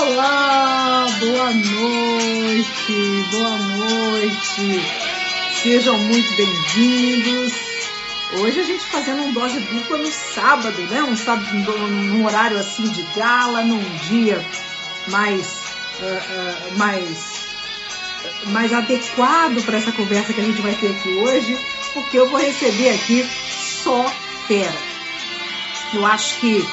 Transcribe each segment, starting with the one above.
Olá, boa noite, boa noite. Sejam muito bem-vindos. Hoje a gente fazendo um dose dupla no sábado, né? Um sábado num horário assim de gala, num dia mais, uh, uh, mais, mais adequado para essa conversa que a gente vai ter aqui hoje, porque eu vou receber aqui só fera. Eu acho que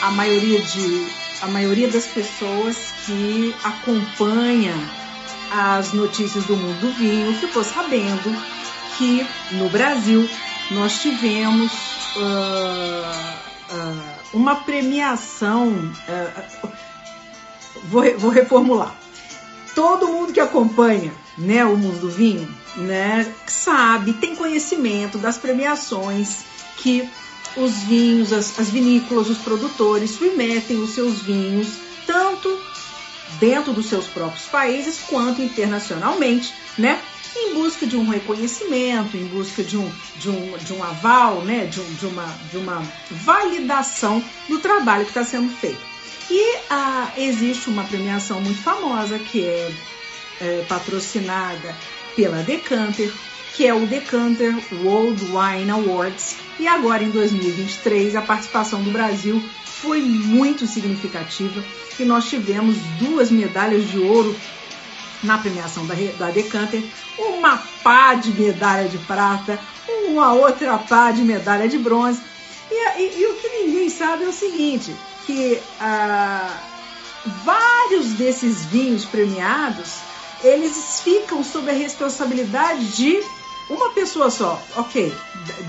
a maioria de a maioria das pessoas que acompanha as notícias do mundo do vinho ficou sabendo que no Brasil nós tivemos uh, uh, uma premiação. Uh, vou, vou reformular. Todo mundo que acompanha né, o mundo do vinho né, sabe, tem conhecimento das premiações que os vinhos, as, as vinícolas, os produtores submetem os seus vinhos, tanto dentro dos seus próprios países quanto internacionalmente, né? Em busca de um reconhecimento, em busca de um, de um, de um aval, né? de, um, de, uma, de uma validação do trabalho que está sendo feito. E ah, existe uma premiação muito famosa que é, é patrocinada pela Decanter, que é o Decanter World Wine Awards. E agora, em 2023, a participação do Brasil foi muito significativa e nós tivemos duas medalhas de ouro na premiação da, da Decanter, uma pá de medalha de prata, uma outra pá de medalha de bronze. E, e, e o que ninguém sabe é o seguinte, que ah, vários desses vinhos premiados, eles ficam sob a responsabilidade de uma pessoa só, ok,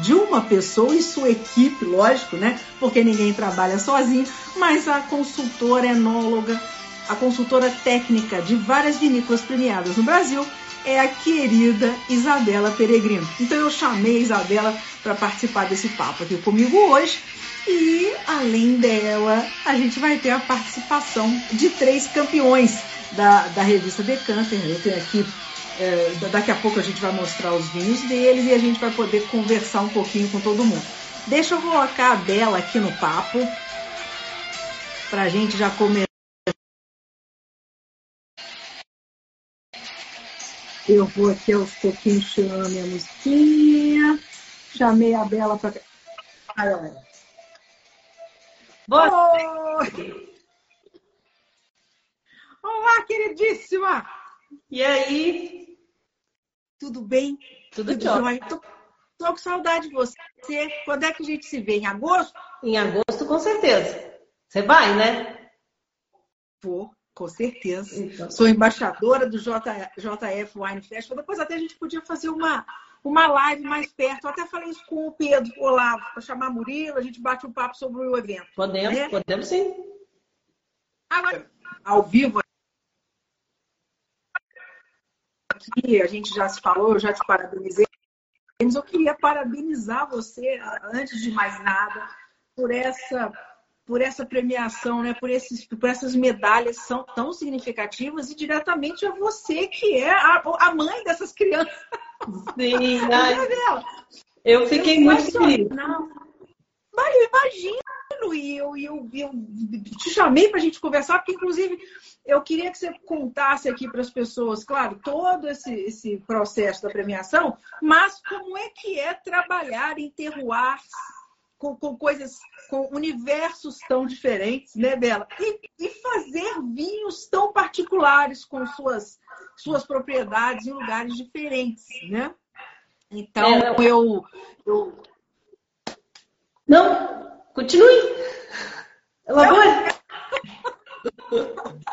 de uma pessoa e sua equipe, lógico, né? Porque ninguém trabalha sozinho, mas a consultora enóloga, a consultora técnica de várias vinícolas premiadas no Brasil é a querida Isabela Peregrino. Então eu chamei a Isabela para participar desse papo aqui comigo hoje. E além dela, a gente vai ter a participação de três campeões da, da revista Decanter. Eu tenho aqui é, daqui a pouco a gente vai mostrar os vinhos deles e a gente vai poder conversar um pouquinho com todo mundo. Deixa eu colocar a Bela aqui no papo para a gente já começar. Eu vou aqui aos pouquinhos chamando a minha musiquinha. Chamei a Bela para. Boa! Olá, queridíssima! E aí? Tudo bem? Tudo, Tudo jóia. Tô, tô com saudade de você. Quando é que a gente se vê? Em agosto? Em agosto, com certeza. Você vai, né? Vou, com certeza. Então. Sou embaixadora do J, JF Wine Festival. Depois até a gente podia fazer uma, uma live mais perto. Eu até falei isso com o Pedro Olavo, para chamar Murilo, a gente bate um papo sobre o evento. Podemos, né? podemos sim. Agora, ao vivo aqui, a gente já se falou, eu já te parabenizei, mas eu queria parabenizar você, antes de mais nada, por essa por essa premiação, né? por, esses, por essas medalhas são tão significativas e diretamente a você que é a, a mãe dessas crianças. Sim, ai, eu fiquei muito feliz. Mas eu imagino, e eu, eu, eu te chamei para a gente conversar, porque inclusive eu queria que você contasse aqui para as pessoas, claro, todo esse, esse processo da premiação, mas como é que é trabalhar em terroirs com, com coisas, com universos tão diferentes, né, Bela? E, e, fazer vinhos tão particulares com suas, suas propriedades em lugares diferentes, né? Então, é, eu, eu... Não, continue. Elabore.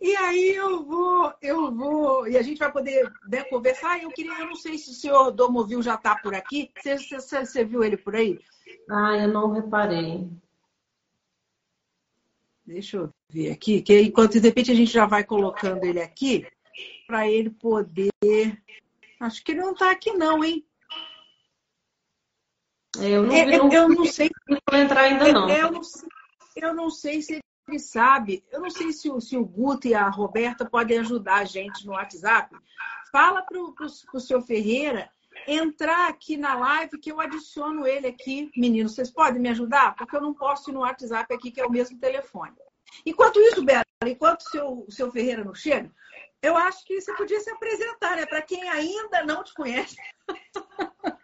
E aí eu vou, eu vou, e a gente vai poder né, conversar. Eu queria, eu não sei se o senhor Domovil já está por aqui. Você, você, você, viu ele por aí? Ah, eu não reparei. Deixa eu ver aqui, que enquanto de repente a gente já vai colocando ele aqui para ele poder. Acho que ele não está aqui não, hein? Eu não, é, eu, eu não sei. Entrar ainda não. Eu não, eu não sei se ele sabe. Eu não sei se o, se o Guto e a Roberta podem ajudar a gente no WhatsApp. Fala para o seu Ferreira entrar aqui na live que eu adiciono ele aqui. Meninos, vocês podem me ajudar? Porque eu não posso ir no WhatsApp aqui, que é o mesmo telefone. Enquanto isso, Bela, enquanto o seu, o seu Ferreira não chega, eu acho que você podia se apresentar, né? Para quem ainda não te conhece.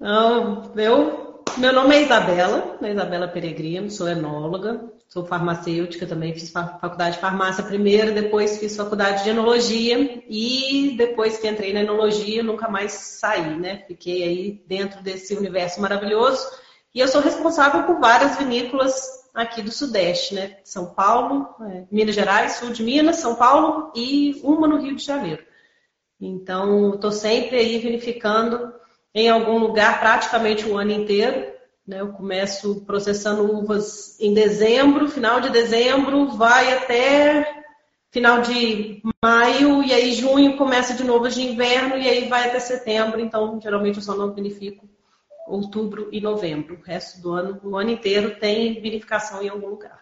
Não, eu, meu nome é Isabela, né? Isabela Peregrino, sou enóloga, sou farmacêutica também, fiz faculdade de farmácia primeiro, depois fiz faculdade de enologia e depois que entrei na enologia nunca mais saí, né? Fiquei aí dentro desse universo maravilhoso e eu sou responsável por várias vinícolas aqui do Sudeste, né? São Paulo, é, Minas Gerais, sul de Minas, São Paulo e uma no Rio de Janeiro. Então, estou sempre aí vinificando em algum lugar praticamente o ano inteiro. Né? Eu começo processando uvas em dezembro, final de dezembro, vai até final de maio, e aí junho começa de novo de inverno, e aí vai até setembro. Então, geralmente eu só não vinifico outubro e novembro. O resto do ano, o ano inteiro, tem vinificação em algum lugar.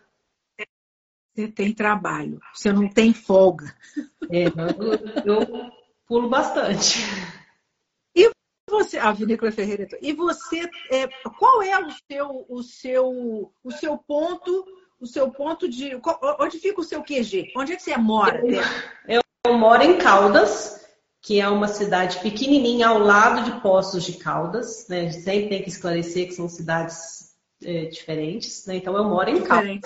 Você tem trabalho, você não tem folga. É, eu, eu pulo bastante. E você, a Vinícola Ferreira, e você, é, qual é o seu, o seu, o seu ponto, o seu ponto de, onde fica o seu QG? Onde é que você mora? Eu, eu moro em Caldas, que é uma cidade pequenininha ao lado de Poços de Caldas, né? A gente sempre tem que esclarecer que são cidades é, diferentes, né? Então eu moro em Caldas,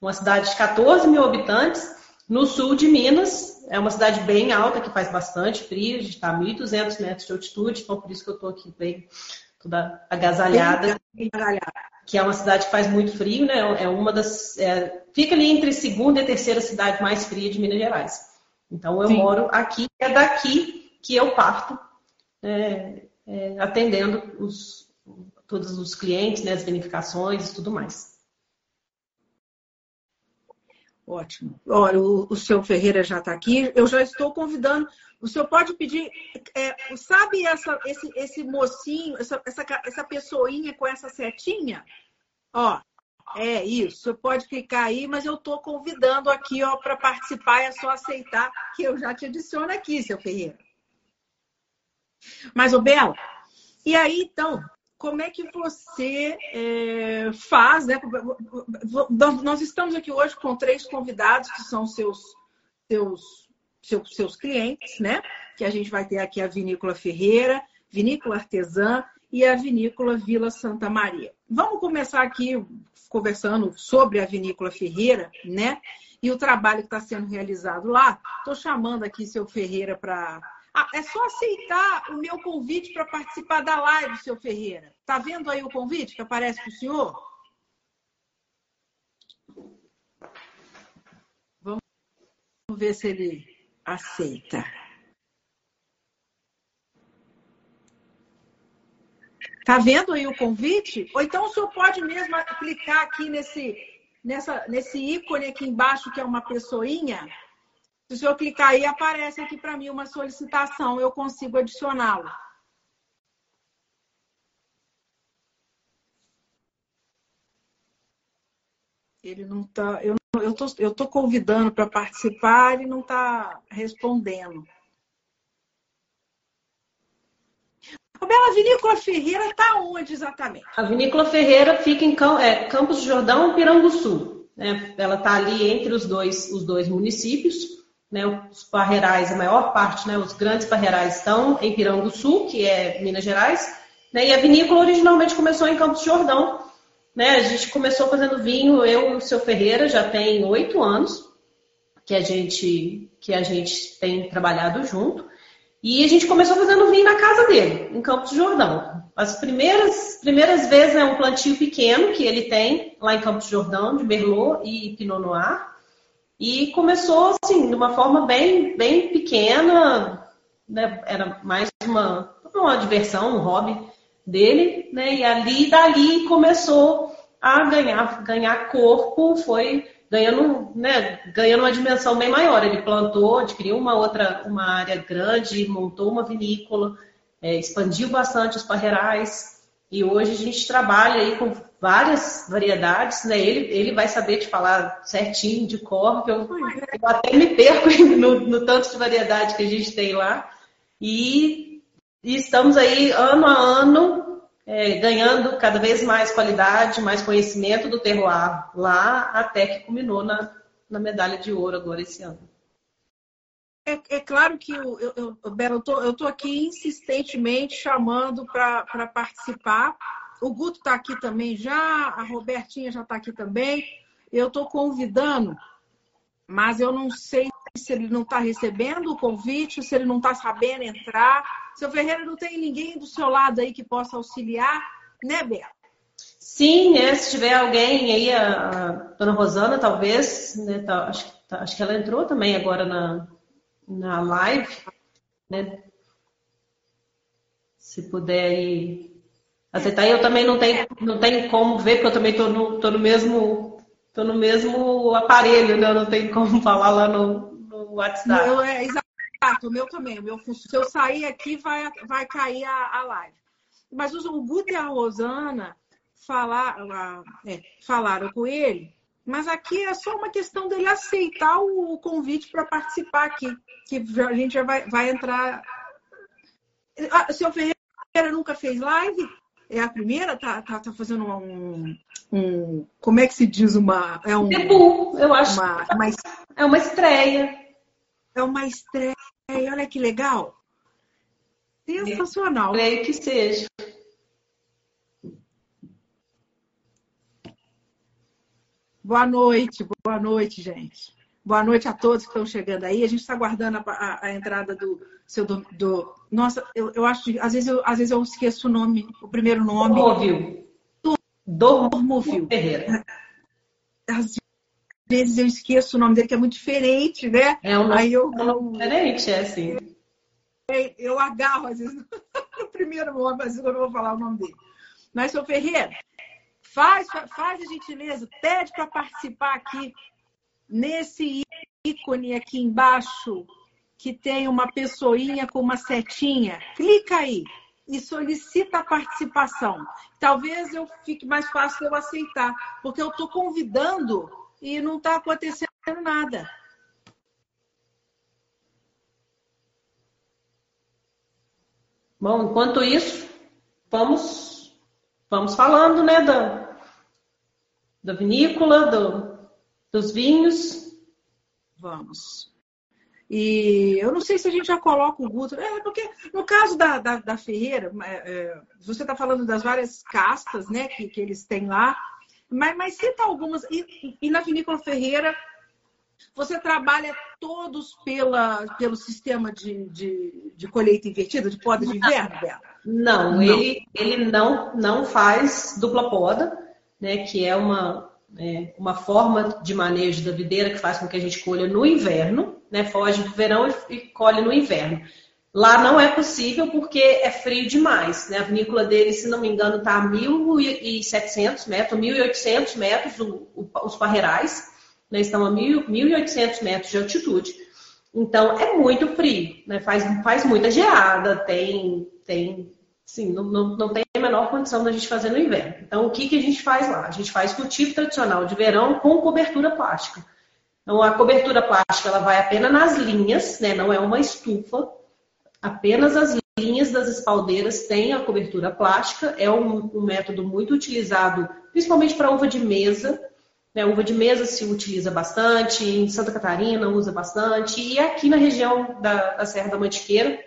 uma cidade de 14 mil habitantes, no sul de Minas, é uma cidade bem alta, que faz bastante frio, a gente está a 1.200 metros de altitude, então por isso que eu estou aqui bem toda agasalhada. Que é uma cidade que faz muito frio, né? É uma das. É, fica ali entre segunda e terceira cidade mais fria de Minas Gerais. Então eu Sim. moro aqui, é daqui que eu parto é, é, atendendo os, todos os clientes, né, as bonificações e tudo mais. Ótimo. Olha, o, o seu Ferreira já está aqui. Eu já estou convidando. O senhor pode pedir. É, sabe essa, esse, esse mocinho, essa, essa, essa pessoinha com essa setinha? Ó, é isso, você pode clicar aí, mas eu estou convidando aqui ó para participar, é só aceitar que eu já te adiciono aqui, seu Ferreira. Mas, ô Bela, e aí então, como é que você é, faz, né? Nós estamos aqui hoje com três convidados que são seus, seus, seus, seus clientes, né? Que a gente vai ter aqui a Vinícola Ferreira, Vinícola Artesã e a Vinícola Vila Santa Maria. Vamos começar aqui conversando sobre a Vinícola Ferreira, né? E o trabalho que está sendo realizado lá. Estou chamando aqui seu Ferreira para. Ah, é só aceitar o meu convite para participar da live, seu Ferreira. Está vendo aí o convite que aparece para o senhor? Vamos ver se ele aceita. Tá vendo aí o convite? Ou então o senhor pode mesmo clicar aqui nesse, nessa, nesse ícone aqui embaixo, que é uma pessoinha. Se o senhor clicar aí, aparece aqui para mim uma solicitação, eu consigo adicioná-lo. Ele não está. Eu, eu, tô, eu tô convidando para participar, ele não está respondendo. Bela, a Vinícola Ferreira está onde exatamente? A Vinícola Ferreira fica em é, Campos do Jordão Piranguçu. Né? Ela está ali entre os dois, os dois municípios. Né? Os parreirais, a maior parte, né? os grandes parreirais estão em Piranguçu, que é Minas Gerais. Né? E a vinícola originalmente começou em Campos do Jordão. Né? A gente começou fazendo vinho, eu e o seu Ferreira, já tem oito anos que a gente que a gente tem trabalhado junto. E a gente começou fazendo vinho na casa dele, em Campos do Jordão. As primeiras, primeiras vezes é um plantio pequeno que ele tem lá em Campos do Jordão, de Merlot e Pinot Noir. E começou assim, de uma forma bem, bem pequena, né? era mais uma, uma diversão, um hobby dele, né? E ali, dali começou a ganhar, ganhar corpo, foi ganhando, né, ganhando uma dimensão bem maior. Ele plantou, adquiriu uma outra, uma área grande, montou uma vinícola, é, expandiu bastante os parreirais e hoje a gente trabalha aí com várias variedades, né? Ele, ele vai saber te falar certinho de cor, que eu, eu até me perco no, no, tanto de variedade que a gente tem lá. E, e estamos aí ano a ano é, ganhando cada vez mais qualidade, mais conhecimento do terroir lá, até que culminou na, na medalha de ouro agora esse ano. É, é claro que eu, eu, eu, Bela, eu tô, eu tô aqui insistentemente chamando para participar. O Guto está aqui também já, a Robertinha já está aqui também. Eu estou convidando, mas eu não sei se ele não está recebendo o convite, se ele não está sabendo entrar. Seu Ferreira não tem ninguém do seu lado aí que possa auxiliar, né, Bela? Sim, né? Se tiver alguém aí, a, dona Rosana, talvez, né? Tá, acho, tá, acho que ela entrou também agora na, na live, né? Se puder aí aceitar. Eu também não tenho, não tenho como ver, porque eu também estou no, tô no mesmo tô no mesmo aparelho, né? Não tenho como falar lá no, no WhatsApp. Eu, é, exato, o meu também. O meu, se eu sair aqui, vai, vai cair a, a live. Mas o Guto e a Rosana falar, é, falaram com ele mas aqui é só uma questão dele aceitar o convite para participar aqui, que a gente já vai, vai entrar. Ah, o senhor Ferreira nunca fez live? É a primeira? Tá, tá, tá fazendo um, um, Como é que se diz? Uma. É um. Debut, eu acho. Uma, uma, é uma estreia. É uma estreia. Olha que legal. Sensacional. Creio que seja. Boa noite, boa noite, gente. Boa noite a todos que estão chegando aí. A gente está aguardando a, a, a, entrada do seu do, do... Nossa, eu, eu acho que às vezes eu, às vezes eu esqueço o nome, o primeiro nome. Dormovil. Dormovil. Ferreira. Às vezes eu esqueço o nome dele, que é muito diferente, né? É um nome, eu, é um diferente, é assim. Eu, eu agarro, às vezes, no primeiro nome, às vezes eu não vou falar o nome dele. Mas, seu Ferreira, Faz, faz a gentileza, pede para participar aqui nesse ícone aqui embaixo que tem uma pessoinha com uma setinha. Clica aí e solicita a participação. Talvez eu fique mais fácil eu aceitar, porque eu estou convidando e não está acontecendo nada. Bom, enquanto isso, vamos vamos falando, né, da, da vinícola, do, dos vinhos. Vamos. E eu não sei se a gente já coloca o Guto. É, porque no caso da, da, da Ferreira, é, é, você está falando das várias castas né, que, que eles têm lá, mas, mas cita algumas. E, e na Vinícola Ferreira, você trabalha todos pela, pelo sistema de, de, de colheita invertida, de poda de inverno, Bela? Não, não, Ele, ele não, não faz dupla poda né, que é uma, é, uma forma de manejo da videira que faz com que a gente colha no inverno, né, foge do verão e, colhe no inverno. Lá não é possível porque é frio demais. Né? A vinícola dele, se não me engano, está a 1.700 metros, 1.800 metros, o, o, os parreirais né, estão a 1.800 metros de altitude. Então é muito frio, né? faz, faz muita geada, tem, tem Sim, não, não, não, tem a menor condição da gente fazer no inverno. Então, o que, que a gente faz lá? A gente faz cultivo tradicional de verão com cobertura plástica. Então, a cobertura plástica ela vai apenas nas linhas, né? não é uma estufa. Apenas as linhas das espaldeiras têm a cobertura plástica. É um, um método muito utilizado, principalmente para uva de mesa. Né? Uva de mesa se utiliza bastante, em Santa Catarina usa bastante, e aqui na região da, da Serra da Mantiqueira,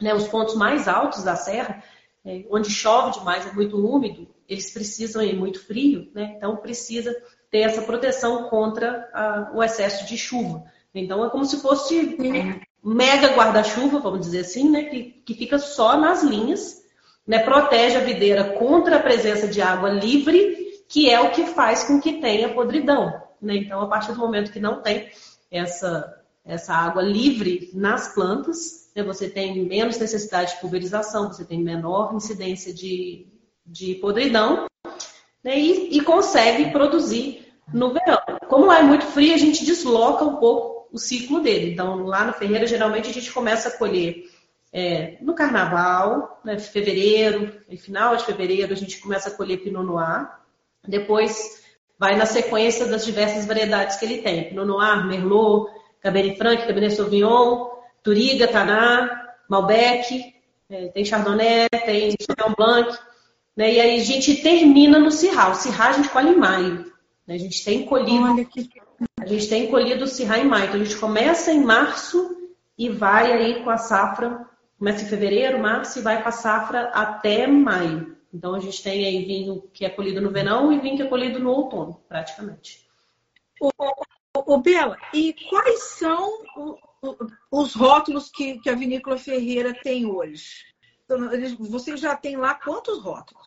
né, os pontos mais altos da serra, é, onde chove demais, é muito úmido, eles precisam ir muito frio, né? Então precisa ter essa proteção contra a, o excesso de chuva. Então é como se fosse um mega guarda-chuva, vamos dizer assim, né? Que, que fica só nas linhas, né? Protege a videira contra a presença de água livre, que é o que faz com que tenha podridão. Né? Então, a partir do momento que não tem essa, essa água livre nas plantas, né, você tem menos necessidade de pulverização, você tem menor incidência de, de podridão né, e, e, consegue produzir no verão. Como lá é muito frio, a gente desloca um pouco o ciclo dele. Então, lá na Ferreira, geralmente a gente começa a colher é, no carnaval, né, fevereiro, final de fevereiro, a gente começa a colher Pinot Noir. Depois vai na sequência das diversas variedades que ele tem: Pinot Noir, Merlot, Cabernet Franc, Cabernet Sauvignon, Turiga, Taná, Malbec, é, tem Chardonnay, tem Sauvignon Blanc. Né? E aí a gente termina no Cirrá. O Cirrá a gente colhe em maio. Né? A gente tem colhido. Que... A gente tem colhido o Cirrá em maio. Então a gente começa em março e vai aí com a safra. Começa em fevereiro, março e vai com a safra até maio. Então a gente tem aí vinho que é colhido no verão e vinho que é colhido no outono, praticamente. Ô, ô, Bela, e quais são os rótulos que, que a Vinícola Ferreira tem hoje? Então, você já tem lá quantos rótulos?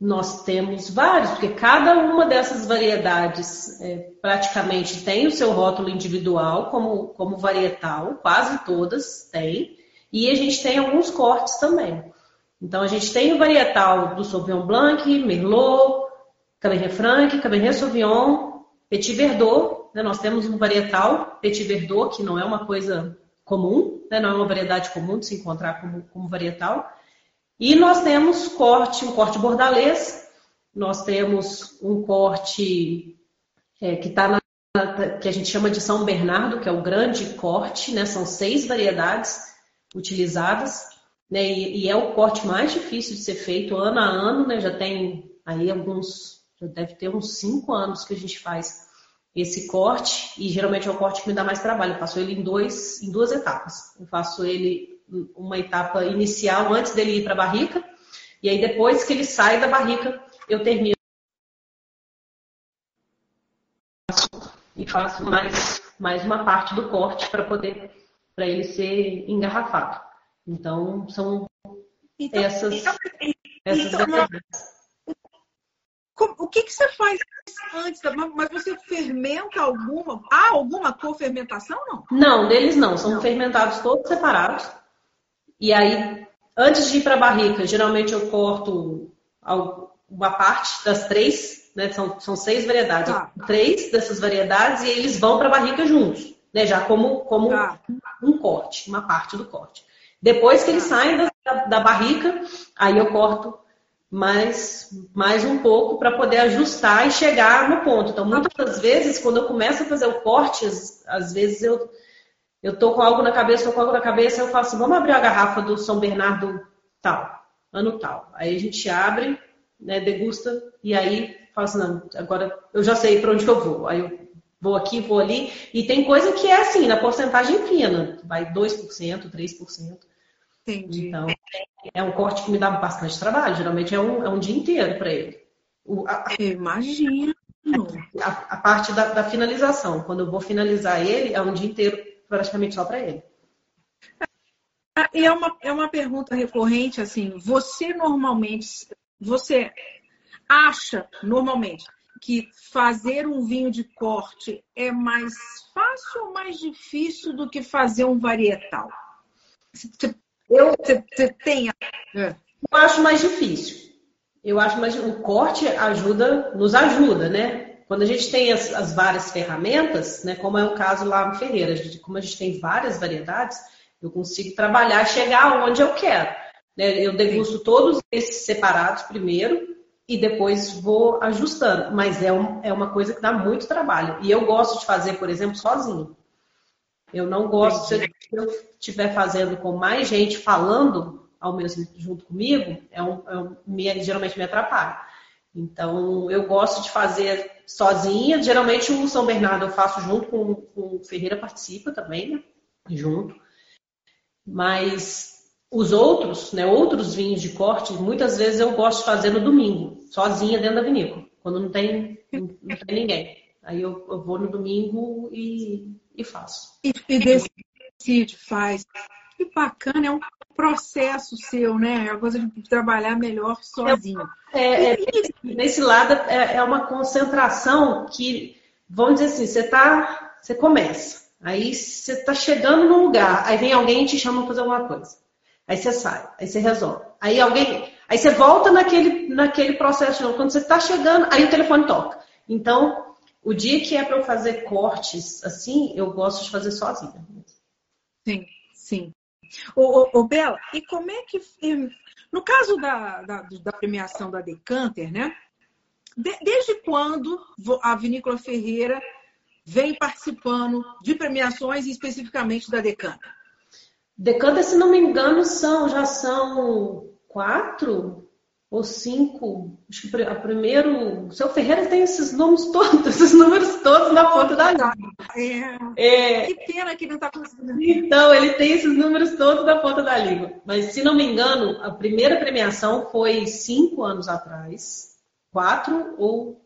Nós temos vários, porque cada uma dessas variedades é, praticamente tem o seu rótulo individual como, como varietal, quase todas têm, e a gente tem alguns cortes também. Então a gente tem o varietal do Sauvignon Blanc, Merlot, Cabernet Franc, Cabernet Sauvignon, Petit Verdot. Né? Nós temos um varietal Petit Verdot, que não é uma coisa comum, né? não é uma variedade comum de se encontrar como, como varietal. E nós temos corte, um corte bordalês, nós temos um corte é, que está na que a gente chama de São Bernardo, que é o grande corte, né? São seis variedades utilizadas, né? E, e, é o corte mais difícil de ser feito ano a ano, né? Já tem aí alguns, deve ter uns cinco anos que a gente faz esse corte e geralmente é o corte que me dá mais trabalho. Eu faço ele em dois, em duas etapas. Eu faço ele uma etapa inicial antes dele ir para a barrica, e aí depois que ele sai da barrica, eu termino e faço mais, mais uma parte do corte para poder para ele ser engarrafado. Então são então, essas então, essas então, o que, que você faz antes? Mas você fermenta alguma? Há alguma cofermentação não? Não, deles não. São não. fermentados todos separados. E aí, antes de ir para a barrica, geralmente eu corto uma parte das três, né? São, são seis variedades. Tá. Três dessas variedades e eles vão para a barrica juntos, né? Já como, como tá. um corte, uma parte do corte. Depois que eles tá. saem da, da barrica, aí eu corto mais, mais um pouco para poder ajustar e chegar no ponto. Então, muitas das vezes, quando eu começo a fazer o corte, às, às vezes eu eu tô com algo na cabeça, tô com algo na cabeça, eu assim, vamos abrir a garrafa do São Bernardo tal, ano tal. Aí a gente abre, né, degusta, e aí fala assim, não, agora eu já sei para onde eu vou. Aí eu vou aqui, vou ali. E tem coisa que é assim, na porcentagem fina, vai 2%, 3%. Entendi. Então, é um corte que me dá bastante trabalho. Geralmente é um, é um dia inteiro para ele. O, a, Imagino. A, a parte da, da, finalização. Quando eu vou finalizar ele, é um dia inteiro praticamente só para ele. E é uma, é uma pergunta recorrente, assim, você normalmente, você acha normalmente que fazer um vinho de corte é mais fácil ou mais difícil do que fazer um varietal? Você, eu, você, você tem. É. Eu acho mais difícil. Eu acho mais o corte ajuda, nos ajuda, né? Quando a gente tem as, as várias ferramentas, né, como é o caso lá no Ferreira, a gente, como a gente tem várias variedades, eu consigo trabalhar, chegar onde eu quero. Né? Eu degusto todos esses separados primeiro e depois vou ajustando. Mas é, um, é uma coisa que dá muito trabalho. E eu gosto de fazer, por exemplo, sozinho. Eu não gosto, se eu estiver fazendo com mais gente falando ao mesmo junto comigo, é um, é um, me, geralmente me atrapalha. Então, eu gosto de fazer sozinha. Geralmente, o São Bernardo eu faço junto com, com o Ferreira, participa também, né? Junto. Mas os outros, né, outros vinhos de corte, muitas vezes eu gosto de fazer no domingo, sozinha dentro da vinícola, quando não tem, não, tem ninguém. Aí eu, eu, vou no domingo e, e faço. E, e decide, faz. Que bacana, é um processo seu, né? É uma coisa de trabalhar melhor sozinho. É, é, nesse lado é, é, uma concentração que, vamos dizer assim, você tá, você começa, aí você está chegando num lugar, aí vem alguém e te chama para fazer alguma coisa. Aí você sai, aí você resolve. Aí alguém, aí você volta naquele, naquele processo. Quando você está chegando, aí o telefone toca. Então, o dia que é para eu fazer cortes assim, eu gosto de fazer sozinha. Sim, sim. Ô, Bela, e como é que. No caso da, da, da premiação da Decanter, né? De, desde quando a Vinícola Ferreira vem participando de premiações, especificamente da Decanter? Decanter, se não me engano, são, já são quatro, ou cinco, acho que a primeiro, o seu Ferreira tem esses nomes todos, esses números todos na ponta da língua. É. é. Que pena que não está conseguindo. Então, ele tem esses números todos na ponta da língua. Mas, se não me engano, a primeira premiação foi cinco anos atrás, quatro ou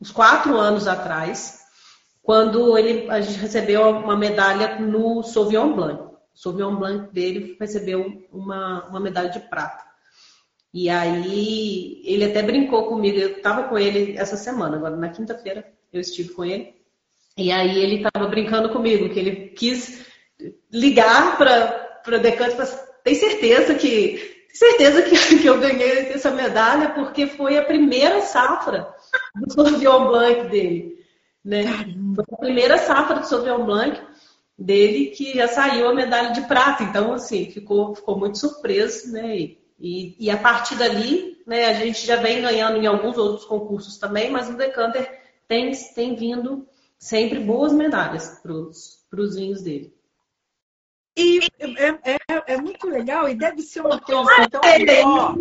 uns quatro anos atrás, quando ele, a gente recebeu uma medalha no Sauvignon Blanc. O Sauvignon Blanc dele recebeu uma, uma medalha de prata. E aí ele até brincou comigo, eu estava com ele essa semana, agora na quinta-feira eu estive com ele. E aí ele estava brincando comigo, que ele quis ligar para a Decante e falar, assim, tem certeza que tem certeza que, que eu ganhei essa medalha porque foi a primeira safra do Sauvignon Blanc dele. Né? Foi a primeira safra do Sauvignon Blanc dele que já saiu a medalha de prata. Então, assim, ficou, ficou muito surpreso, né? E, e, e, a partir dali, né, a gente já vem ganhando em alguns outros concursos também, mas o Decanter tem, tem vindo sempre boas medalhas para os vinhos dele. E é, é, é, muito legal e deve ser uma coisa tão legal.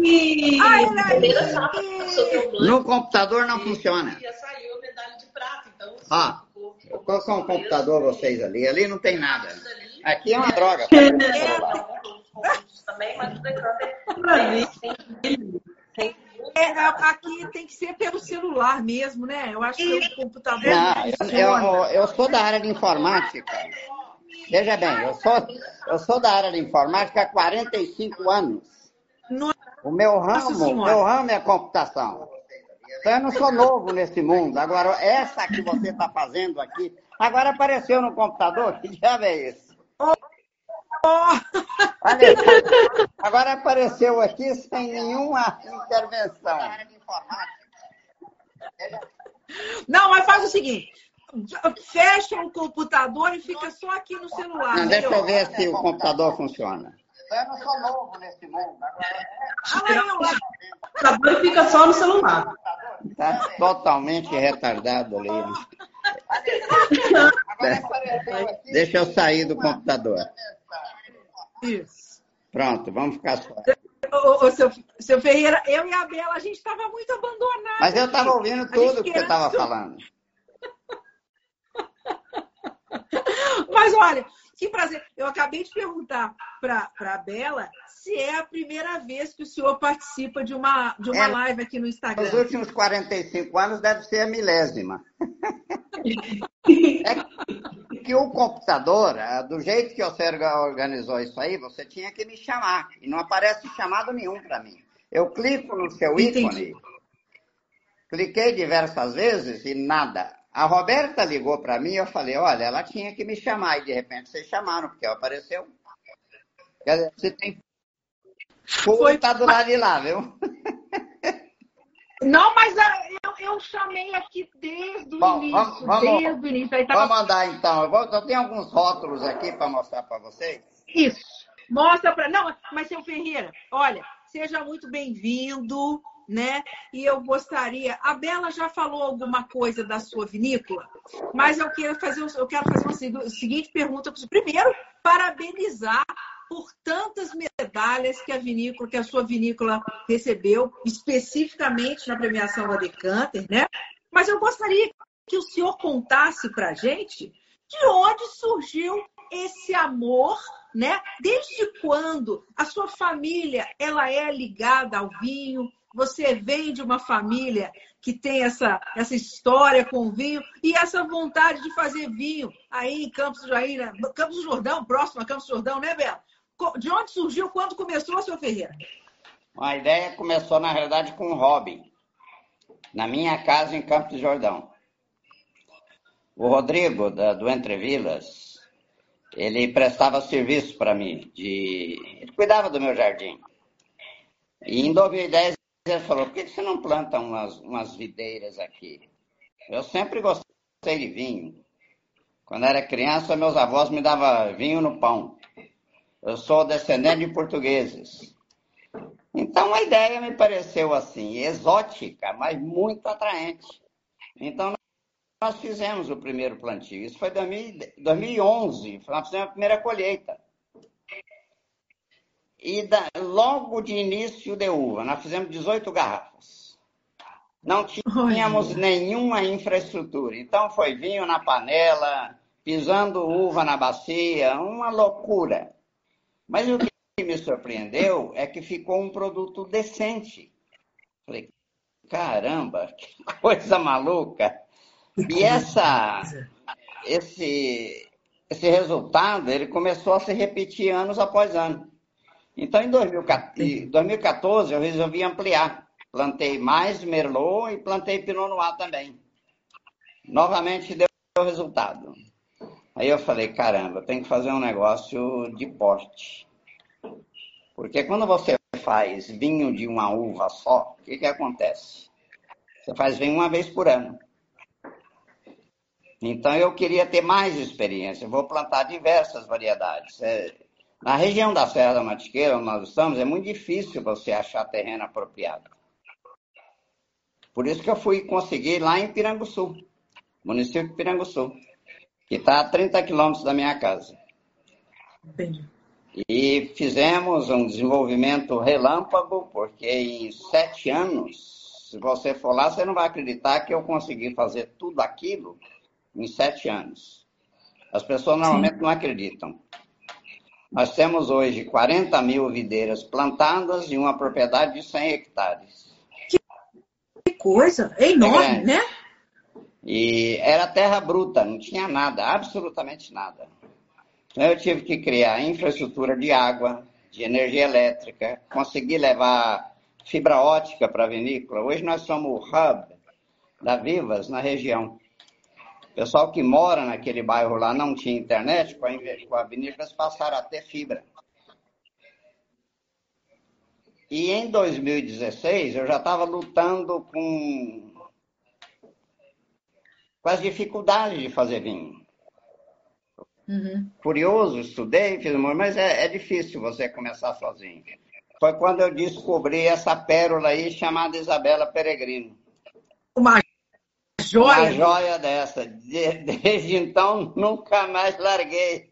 No computador não funciona. Já saiu a medalha de prata, então. Ah, qual são o computador vocês ali? Ali não tem nada. Aqui é uma droga. Também, mas o é, aqui tem que ser pelo celular mesmo, né? Eu acho que o computador. Não, eu, eu, eu, sou da área de informática. Veja bem, eu sou, eu sou da área de informática há 45 anos. O meu ramo, meu ramo é computação. Então eu não sou novo nesse mundo. Agora, essa que você está fazendo aqui, agora apareceu no computador, que diabo é isso? Olha, agora apareceu aqui sem nenhuma intervenção. Não, mas faz o seguinte: fecha o computador e fica só aqui no celular. Não, deixa eu ver se o computador funciona. Eu não sou novo nesse mundo. Agora... O computador fica só no celular. Está totalmente retardado ali. Deixa eu sair do computador. Isso. Pronto, vamos ficar só. Ô, ô, seu, seu Ferreira, eu e a Bela, a gente estava muito abandonada. Mas eu estava ouvindo tudo que você estava falando. Mas olha, que prazer. Eu acabei de perguntar para a Bela se é a primeira vez que o senhor participa de uma, de uma é, live aqui no Instagram. Nos últimos 45 anos deve ser a milésima. é que o computador, é, do jeito que você organizou isso aí, você tinha que me chamar. E não aparece chamado nenhum para mim. Eu clico no seu ícone, Entendi. cliquei diversas vezes e nada. A Roberta ligou para mim e eu falei, olha, ela tinha que me chamar. E de repente vocês chamaram, porque ela apareceu. Quer dizer, você tem foi... tá do lado de lá, viu? Não, mas eu, eu chamei aqui desde o Bom, início. Vamos, desde o início. Aí tava... Vamos mandar então. Eu, vou, eu tenho alguns rótulos aqui para mostrar para vocês. Isso. Mostra para. Não, mas seu Ferreira, olha, seja muito bem-vindo, né? E eu gostaria. A Bela já falou alguma coisa da sua vinícola, mas eu quero fazer, eu quero fazer uma seguinte pergunta. Primeiro, parabenizar por tantas medalhas que a vinícola, que a sua vinícola recebeu, especificamente na premiação da Decanter, né? Mas eu gostaria que o senhor contasse para gente de onde surgiu esse amor, né? Desde quando a sua família ela é ligada ao vinho? Você vem de uma família que tem essa, essa história com o vinho e essa vontade de fazer vinho aí em Campos do Jair, Campos do Jordão, próximo a Campos do Jordão, né, Bela? De onde surgiu? Quando começou, seu Ferreira? A ideia começou, na realidade, com um hobby. Na minha casa, em Campos do Jordão. O Rodrigo, da, do Entre Vilas, ele prestava serviço para mim. De... Ele cuidava do meu jardim. E em 2010 ele falou, por que você não planta umas, umas videiras aqui? Eu sempre gostei de vinho. Quando era criança, meus avós me davam vinho no pão. Eu sou descendente de portugueses. Então a ideia me pareceu assim, exótica, mas muito atraente. Então nós fizemos o primeiro plantio. Isso foi em 2011, nós fizemos a primeira colheita. E da, logo de início de uva, nós fizemos 18 garrafas. Não tínhamos nenhuma infraestrutura. Então foi vinho na panela, pisando uva na bacia, uma loucura. Mas o que me surpreendeu é que ficou um produto decente. Falei, caramba, que coisa maluca. E essa, esse, esse resultado, ele começou a se repetir anos após ano. Então, em 2014, eu resolvi ampliar. Plantei mais Merlot e plantei Pinot Noir também. Novamente deu resultado. Aí eu falei, caramba, tem que fazer um negócio de porte. Porque quando você faz vinho de uma uva só, o que, que acontece? Você faz vinho uma vez por ano. Então eu queria ter mais experiência. Vou plantar diversas variedades. É, na região da Serra da Mantiqueira, onde nós estamos, é muito difícil você achar terreno apropriado. Por isso que eu fui conseguir lá em Piranguçu, município de Piranguçu, que está a 30 quilômetros da minha casa. Entendi. E fizemos um desenvolvimento relâmpago, porque em sete anos, se você for lá, você não vai acreditar que eu consegui fazer tudo aquilo em sete anos. As pessoas normalmente Sim. não acreditam. Nós temos hoje 40 mil videiras plantadas em uma propriedade de 100 hectares. Que coisa! É enorme, é né? E era terra bruta, não tinha nada, absolutamente nada. Então eu tive que criar infraestrutura de água, de energia elétrica, consegui levar fibra ótica para a vinícola. Hoje nós somos o hub da Vivas na região. O pessoal que mora naquele bairro lá não tinha internet, com a, com a eles passaram a ter fibra. E em 2016 eu já estava lutando com, com as dificuldades de fazer vinho. Uhum. Curioso, estudei, fiz um mas é, é difícil você começar sozinho. Foi quando eu descobri essa pérola aí chamada Isabela Peregrino. Uma joia! Uma joia dessa. Desde então, nunca mais larguei.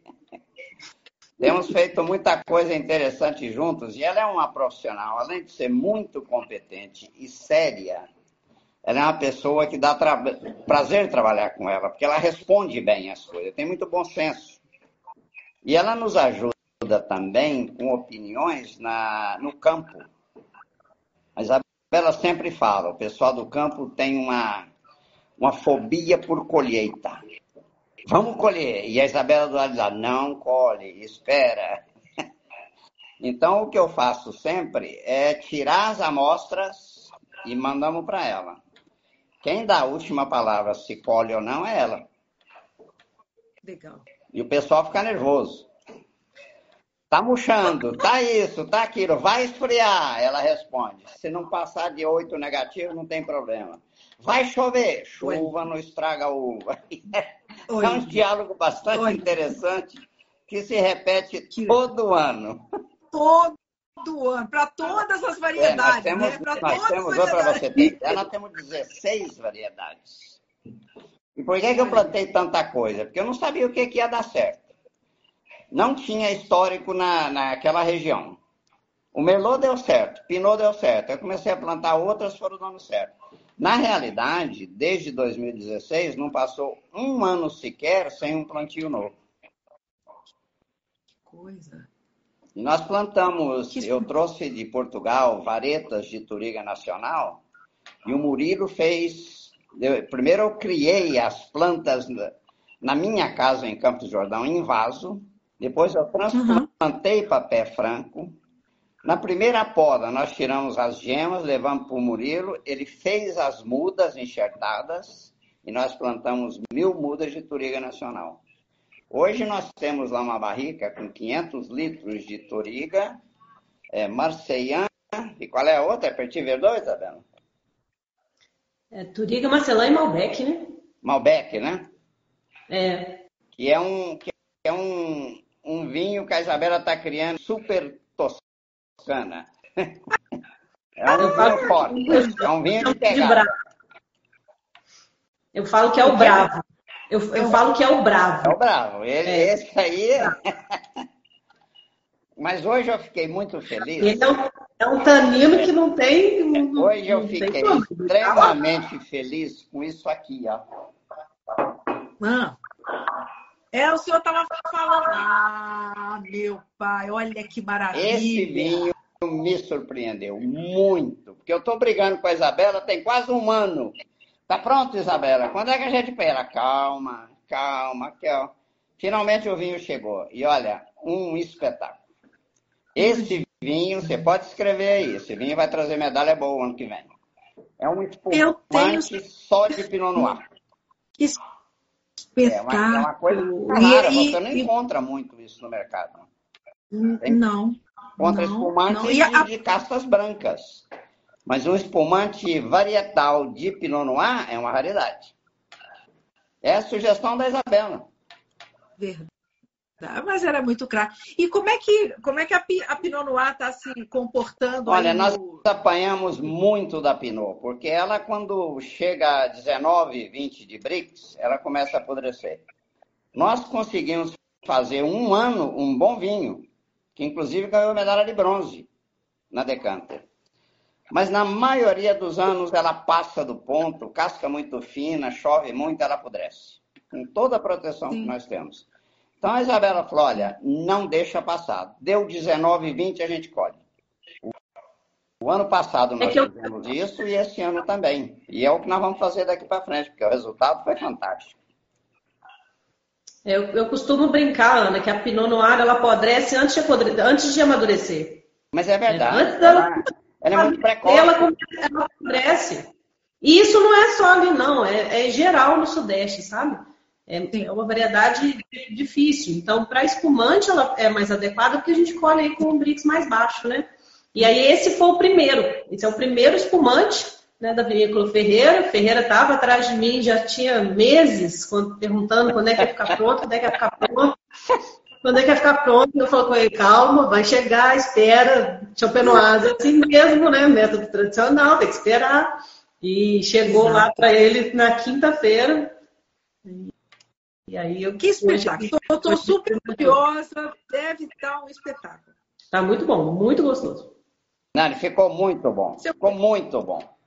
Temos feito muita coisa interessante juntos e ela é uma profissional, além de ser muito competente e séria, ela é uma pessoa que dá tra... prazer trabalhar com ela, porque ela responde bem as coisas, tem muito bom senso. E ela nos ajuda também com opiniões na... no campo. A Isabela sempre fala, o pessoal do campo tem uma, uma fobia por colheita. Vamos colher. E a Isabela do lado lá, não colhe, espera. Então, o que eu faço sempre é tirar as amostras e mandamos para ela. Quem dá a última palavra, se colhe ou não, é ela. Legal. E o pessoal fica nervoso. Tá murchando, tá isso, tá aquilo, vai esfriar, ela responde. Se não passar de oito negativo, não tem problema. Vai chover, chuva não estraga a uva. Oi. É um diálogo bastante Oi. interessante que se repete todo ano. Todo do ano, para todas as variedades. É, nós temos, né? nós temos você ideia, nós temos 16 variedades. E por que, que eu plantei tanta coisa? Porque eu não sabia o que, que ia dar certo. Não tinha histórico na, naquela região. O Merlot deu certo, Pinot deu certo. Eu comecei a plantar outras, foram dando certo. Na realidade, desde 2016, não passou um ano sequer sem um plantio novo. Que coisa. E nós plantamos, eu trouxe de Portugal varetas de Turiga Nacional e o Murilo fez. Eu, primeiro eu criei as plantas na minha casa em Campos do Jordão em vaso, depois eu transplantei uhum. para pé franco. Na primeira poda, nós tiramos as gemas, levamos para o Murilo, ele fez as mudas enxertadas e nós plantamos mil mudas de Turiga Nacional. Hoje nós temos lá uma barrica com 500 litros de toriga, é, e qual é a outra? É Petit Verdot, Isabela? É, toriga, marcelã e Malbec, né? Malbec, né? É. Que é um, que é um, um vinho que a Isabela está criando super toscana. É um vinho forte. É um vinho de pegada. Eu falo que é o bravo. Eu, eu falo que é o bravo. É o bravo. Ele, é. Esse aí. É... Mas hoje eu fiquei muito feliz. Ele é um, é um tanino que não tem. Não, hoje eu fiquei extremamente feliz com isso aqui, ó. Ah. É, o senhor estava falando. Ah, meu pai, olha que maravilha. Esse vinho me surpreendeu muito, porque eu estou brigando com a Isabela tem quase um ano. Tá pronto, Isabela? Quando é que a gente pega? Calma, calma, ó. Finalmente o vinho chegou. E olha, um espetáculo. Esse vinho, você pode escrever aí, esse vinho vai trazer medalha boa ano que vem. É um espumante tenho... só de Pinot Noir. Que espetáculo. É uma, é uma coisa rara, e, você não e... encontra muito isso no mercado. Tem? Não. Contra não, espumantes não. A... de castas brancas. Mas um espumante varietal de Pinot Noir é uma raridade. É a sugestão da Isabela. Verdade. Mas era muito craque. E como é que, como é que a, a Pinot Noir está se comportando? Olha, nós apanhamos muito da Pinot, porque ela, quando chega a 19, 20 de BRICS, ela começa a apodrecer. Nós conseguimos fazer um ano um bom vinho, que inclusive ganhou medalha de bronze na Decanter. Mas na maioria dos anos ela passa do ponto, casca muito fina, chove muito, ela apodrece. Com toda a proteção Sim. que nós temos. Então a Isabela falou: olha, não deixa passar. Deu 19, 20, a gente colhe. O ano passado nós é eu... fizemos isso e esse ano também. E é o que nós vamos fazer daqui para frente, porque o resultado foi fantástico. Eu, eu costumo brincar, Ana, que a Pinot Noir ela apodrece antes de, apodrecer, antes de amadurecer. Mas é verdade. Antes dela, ela, ela é muito precoce. Ela, ela apodrece. E isso não é só ali, não. É, é geral no Sudeste, sabe? É, é uma variedade difícil. Então, para espumante, ela é mais adequada porque a gente colhe aí com um brix mais baixo, né? E aí, esse foi o primeiro. Esse é o primeiro espumante né, da vinícola Ferreira. Ferreira estava atrás de mim já tinha meses quando, perguntando quando é que ia ficar pronto, quando é que ia ficar pronto. Quando é que ia ficar pronto? Eu falo com ele, calma, vai chegar, espera. Champenoise é assim mesmo, né? Método tradicional, tem que esperar. E chegou Exato. lá para ele na quinta-feira. E aí eu. Que espetáculo! Estou super curiosa, deve estar um espetáculo. Tá muito bom, muito gostoso. Não, ficou muito bom. Seu... Ficou muito bom.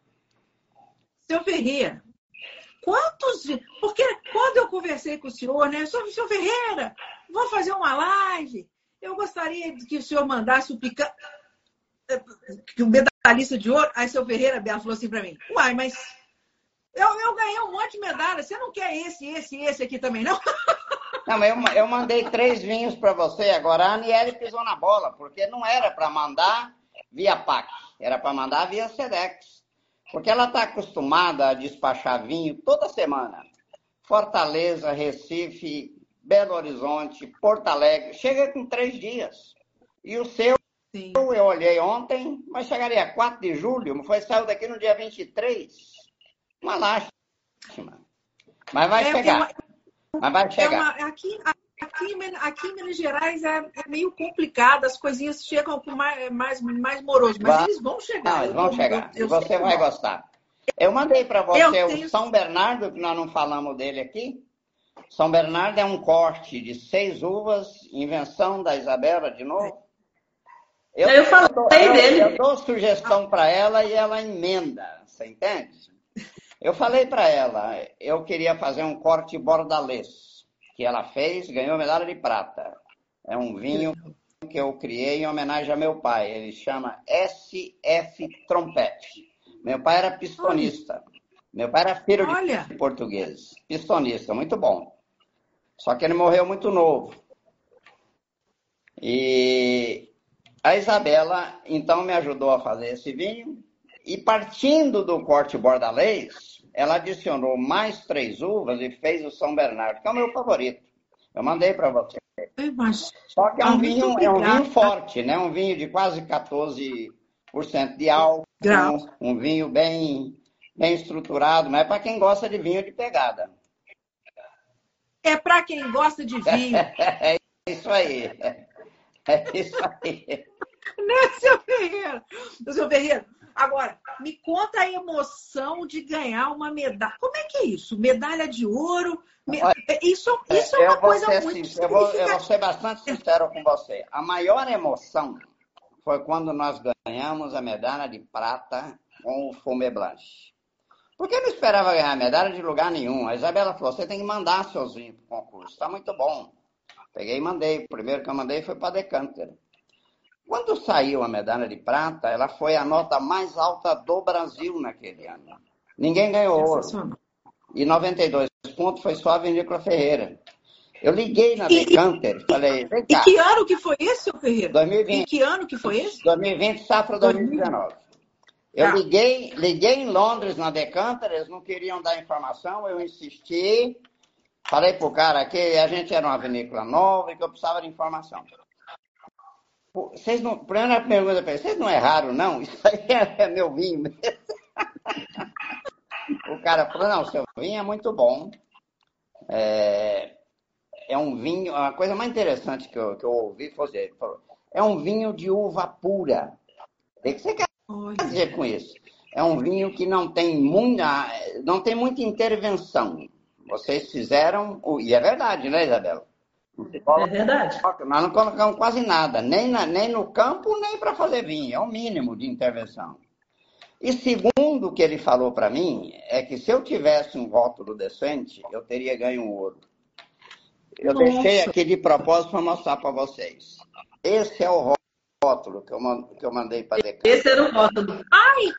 Seu Ferreira, quantos. Porque quando eu conversei com o senhor, né? Senhor, senhor Ferreira, vou fazer uma live. Eu gostaria que o senhor mandasse o picante. Que o medalhista de ouro. Aí, seu Ferreira, Bela falou assim para mim: Uai, mas eu, eu ganhei um monte de medalha. Você não quer esse, esse e esse aqui também, não? Não, mas eu, eu mandei três vinhos para você. Agora a Aniele pisou na bola, porque não era para mandar via PAC, era para mandar via SEDEX. Porque ela está acostumada a despachar vinho toda semana. Fortaleza, Recife, Belo Horizonte, Porto Alegre. Chega com três dias. E o seu, Sim. eu olhei ontem, mas chegaria 4 de julho, foi saiu daqui no dia 23. Uma lástima. Mas vai é, chegar. É Mas vai chegar. Uma, aqui, aqui, aqui em Minas Gerais é, é, meio complicado, as coisinhas chegam com mais, mais, mais moroso, mas eles vão chegar. Não, eles vão chegar. Eu, eu você vai gostar. Eu mandei para você eu o tenho... São Bernardo, que nós não falamos dele aqui. São Bernardo é um corte de seis uvas, invenção da Isabela, de novo. Eu, eu falei eu, dele. Eu dou sugestão para ela e ela emenda, você entende? Eu falei para ela, eu queria fazer um corte bordalês, que ela fez, ganhou medalha de prata. É um vinho que eu criei em homenagem a meu pai. Ele chama SF Trompete. Meu pai era pistonista. Meu pai era filho Olha. de português. Pistonista, muito bom. Só que ele morreu muito novo. E a Isabela, então, me ajudou a fazer esse vinho. E partindo do corte bordalês, ela adicionou mais três uvas e fez o São Bernardo, que é o meu favorito. Eu mandei para você. Só que é um, vinho, é um vinho forte, né? Um vinho de quase 14% de álcool. Um, um vinho bem, bem estruturado, mas é para quem gosta de vinho de pegada. É para quem gosta de vinho. é isso aí. É isso aí. Né, seu Ferreira? Seu Ferreira, Agora, me conta a emoção de ganhar uma medalha. Como é que é isso? Medalha de ouro? Olha, isso, isso é uma coisa muito eu vou, eu vou ser bastante sincero com você. A maior emoção foi quando nós ganhamos a medalha de prata com o Fumé Blanche. Porque eu não esperava ganhar medalha de lugar nenhum. A Isabela falou: você tem que mandar seus vinhos para o concurso, está muito bom. Peguei e mandei. O primeiro que eu mandei foi para Decanter. Quando saiu a medalha de prata, ela foi a nota mais alta do Brasil naquele ano. Ninguém ganhou ouro. E 92 pontos foi só a Vinícola Ferreira. Eu liguei na Decanter, falei, vem cá. E que ano que foi esse, seu Ferreira? 2020. E que ano que foi esse? 2020, safra 2019. Eu tá. liguei, liguei em Londres na Decanter, eles não queriam dar informação, eu insisti, falei pro cara que a gente era uma vinícola nova e que eu precisava de informação. Vocês não, primeira pergunta para vocês não erraram, não? Isso aí é, meu vinho mesmo. o cara falou, não, seu vinho é muito bom. É, é um vinho, a coisa mais interessante que eu, que eu ouvi foi, ele falou, é um vinho de uva pura. O que você quer dizer com isso? É um vinho que não tem muita, não tem muita intervenção. Vocês fizeram, e é verdade, né, Isabela? É verdade. Nós não colocamos quase nada, nem, na, nem no campo, nem para fazer vinho. É o mínimo de intervenção. E segundo o que ele falou para mim, é que se eu tivesse um rótulo decente, eu teria ganho um ouro. Eu Nossa. deixei aqui de propósito para mostrar para vocês. Esse é o rótulo que eu, que mandei para Decan. Esse era o rótulo. Ai!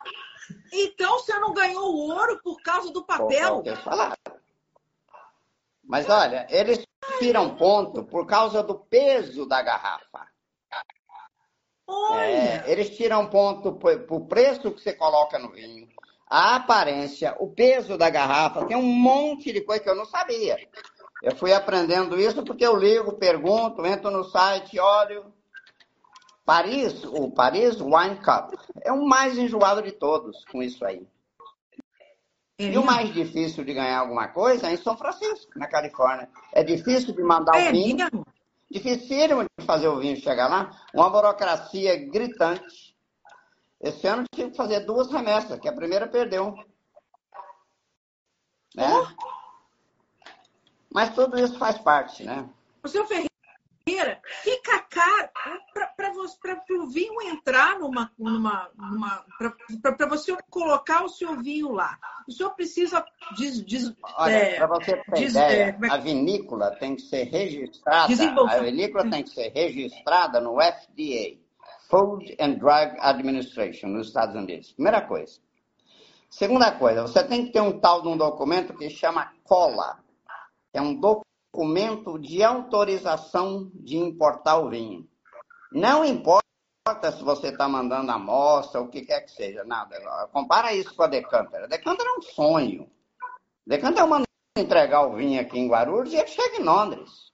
Então você não ganhou o ouro por causa do papel? Por falar. Mas olha, eles tiram ponto por causa do peso da garrafa. É, eles tiram ponto por preço que você coloca no vinho, a aparência, o peso da garrafa, tem um monte de coisa que eu não sabia. Eu fui aprendendo isso porque eu ligo, pergunto, entro no site, olho. Paris, o Paris Wine Cup, é o mais enjoado de todos com isso aí. É e o mais difícil de ganhar alguma coisa é em São Francisco, na Califórnia. É difícil de mandar é o vinho. Mesmo? Dificílimo de fazer o vinho chegar lá. Uma burocracia gritante. Esse ano tive que fazer duas remessas, que a primeira perdeu. Né? Oh. Mas tudo isso faz parte, né? O seu Ferreira, fica caro para o vinho entrar numa. numa, numa para você colocar o seu vinho lá. O senhor precisa. Diz, diz, Olha, é, para você ter diz, ideia, é, a vinícola tem que ser registrada. A vinícola tem que ser registrada no FDA, Food and Drug Administration, nos Estados Unidos. Primeira coisa. Segunda coisa, você tem que ter um tal de um documento que chama COLA é um documento de autorização de importar o vinho. Não importa se você está mandando amostra, o que quer que seja, nada. Compara isso com a Decanter. A Decanter é um sonho. A Decanter é uma entregar o vinho aqui em Guarulhos e ele chega em Londres.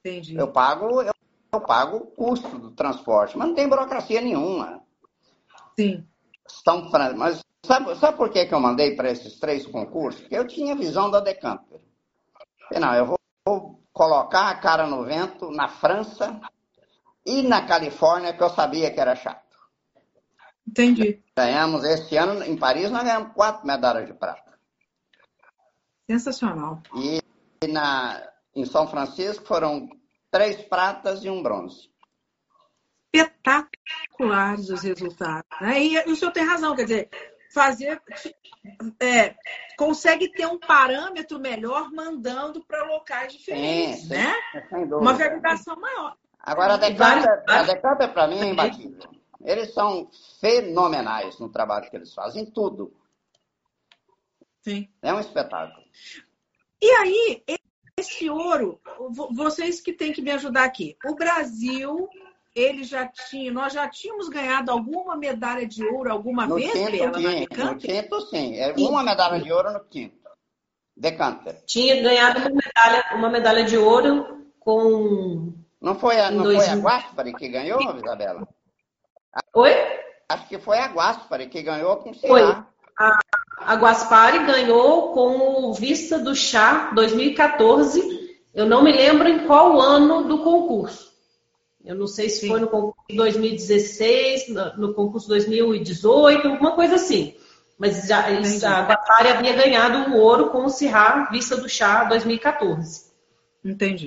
Entendi. Eu pago, eu, eu pago o custo do transporte, mas não tem burocracia nenhuma. Sim. Estão, mas sabe, sabe por que, que eu mandei para esses três concursos? Porque eu tinha visão da Decanter. Não, eu vou, vou colocar a cara no vento na França e na Califórnia, que eu sabia que era chato. Entendi. Ganhamos esse ano, em Paris, nós ganhamos quatro medalhas de prata. Sensacional. E na, em São Francisco foram três pratas e um bronze. Espetaculares os resultados. Né? E o senhor tem razão, quer dizer, fazer é, consegue ter um parâmetro melhor mandando para locais diferentes, sim, né? Uma validação maior. Agora, a Decanta, a para mim é imbatível. Eles são fenomenais no trabalho que eles fazem, tudo. Sim. É um espetáculo. E aí, esse ouro, vocês que têm que me ajudar aqui. O Brasil ele já tinha, nós já tínhamos ganhado alguma medalha de ouro alguma no vez, quinto, Bela, no quinto, sim. É uma medalha de ouro no quinto. Decanter. Tinha ganhado uma medalha, uma medalha de ouro com. Não foi a, não foi a Guaspari que ganhou, Isabela? Oi? Acho que foi a Guaspari que ganhou com o Foi. A, a Guaspari ganhou com o Vista do Chá 2014. Eu não me lembro em qual ano do concurso. Eu não sei se Sim. foi no concurso 2016, no concurso 2018, alguma coisa assim. Mas já, a Batária havia ganhado o ouro com o Cirrá Vista do Chá 2014. Entendi.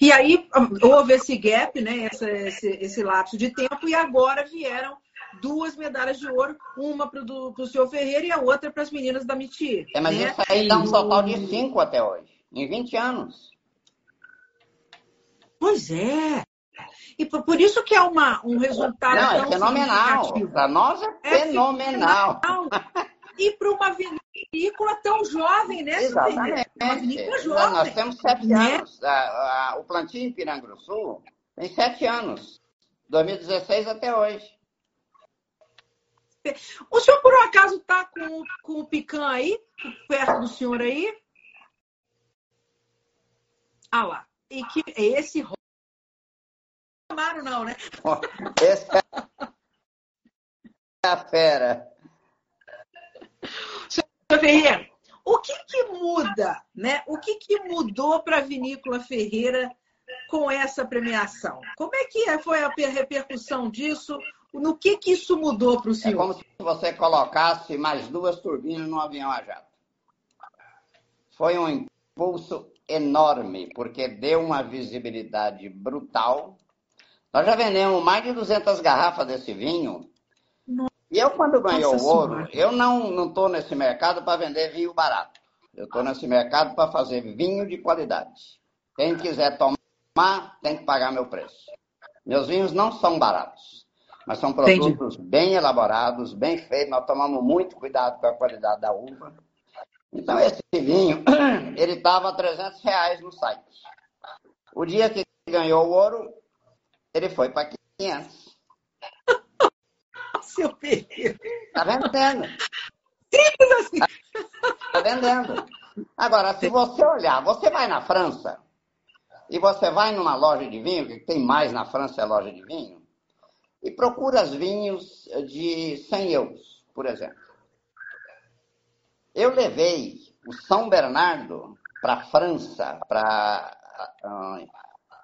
E aí houve esse gap, né, esse, esse, esse lapso de tempo, e agora vieram duas medalhas de ouro, uma para o senhor Ferreira e a outra para as meninas da MITI. É, mas né? isso aí dá um total de cinco até hoje, em 20 anos. Pois é. E por, por isso que é uma, um resultado Não, é fenomenal. Para nós é, é fenomenal. E para uma vinícola tão jovem, né? Exatamente. Uma vinícola jovem. Nós temos sete né? anos. A, a, o plantio em Piranguruçu tem sete anos. 2016 até hoje. O senhor, por um acaso, está com, com o Pican aí, perto do senhor aí? Ah lá. E que esse Amaro não, né? Esse é a fera. Senhor Ferreira, o que, que muda, né? O que, que mudou para a Vinícola Ferreira com essa premiação? Como é que foi a repercussão disso? No que, que isso mudou para o senhor? É como se você colocasse mais duas turbinas no avião a jato. Foi um impulso enorme, porque deu uma visibilidade brutal nós já vendemos mais de 200 garrafas desse vinho. Nossa, e eu, quando ganhei o ouro, senhora. eu não estou nesse mercado para vender vinho barato. Eu estou nesse mercado para fazer vinho de qualidade. Quem quiser tomar, tem que pagar meu preço. Meus vinhos não são baratos, mas são produtos Entendi. bem elaborados, bem feitos. Nós tomamos muito cuidado com a qualidade da uva. Então, esse vinho, ele estava a 300 reais no site. O dia que ganhou o ouro, ele foi para 500. Seu Pedro. Tá vendendo. Simples assim. Tá vendendo. Agora, se você olhar, você vai na França e você vai numa loja de vinho, que tem mais na França é loja de vinho, e procura os vinhos de 100 euros, por exemplo. Eu levei o São Bernardo para a França, para uh,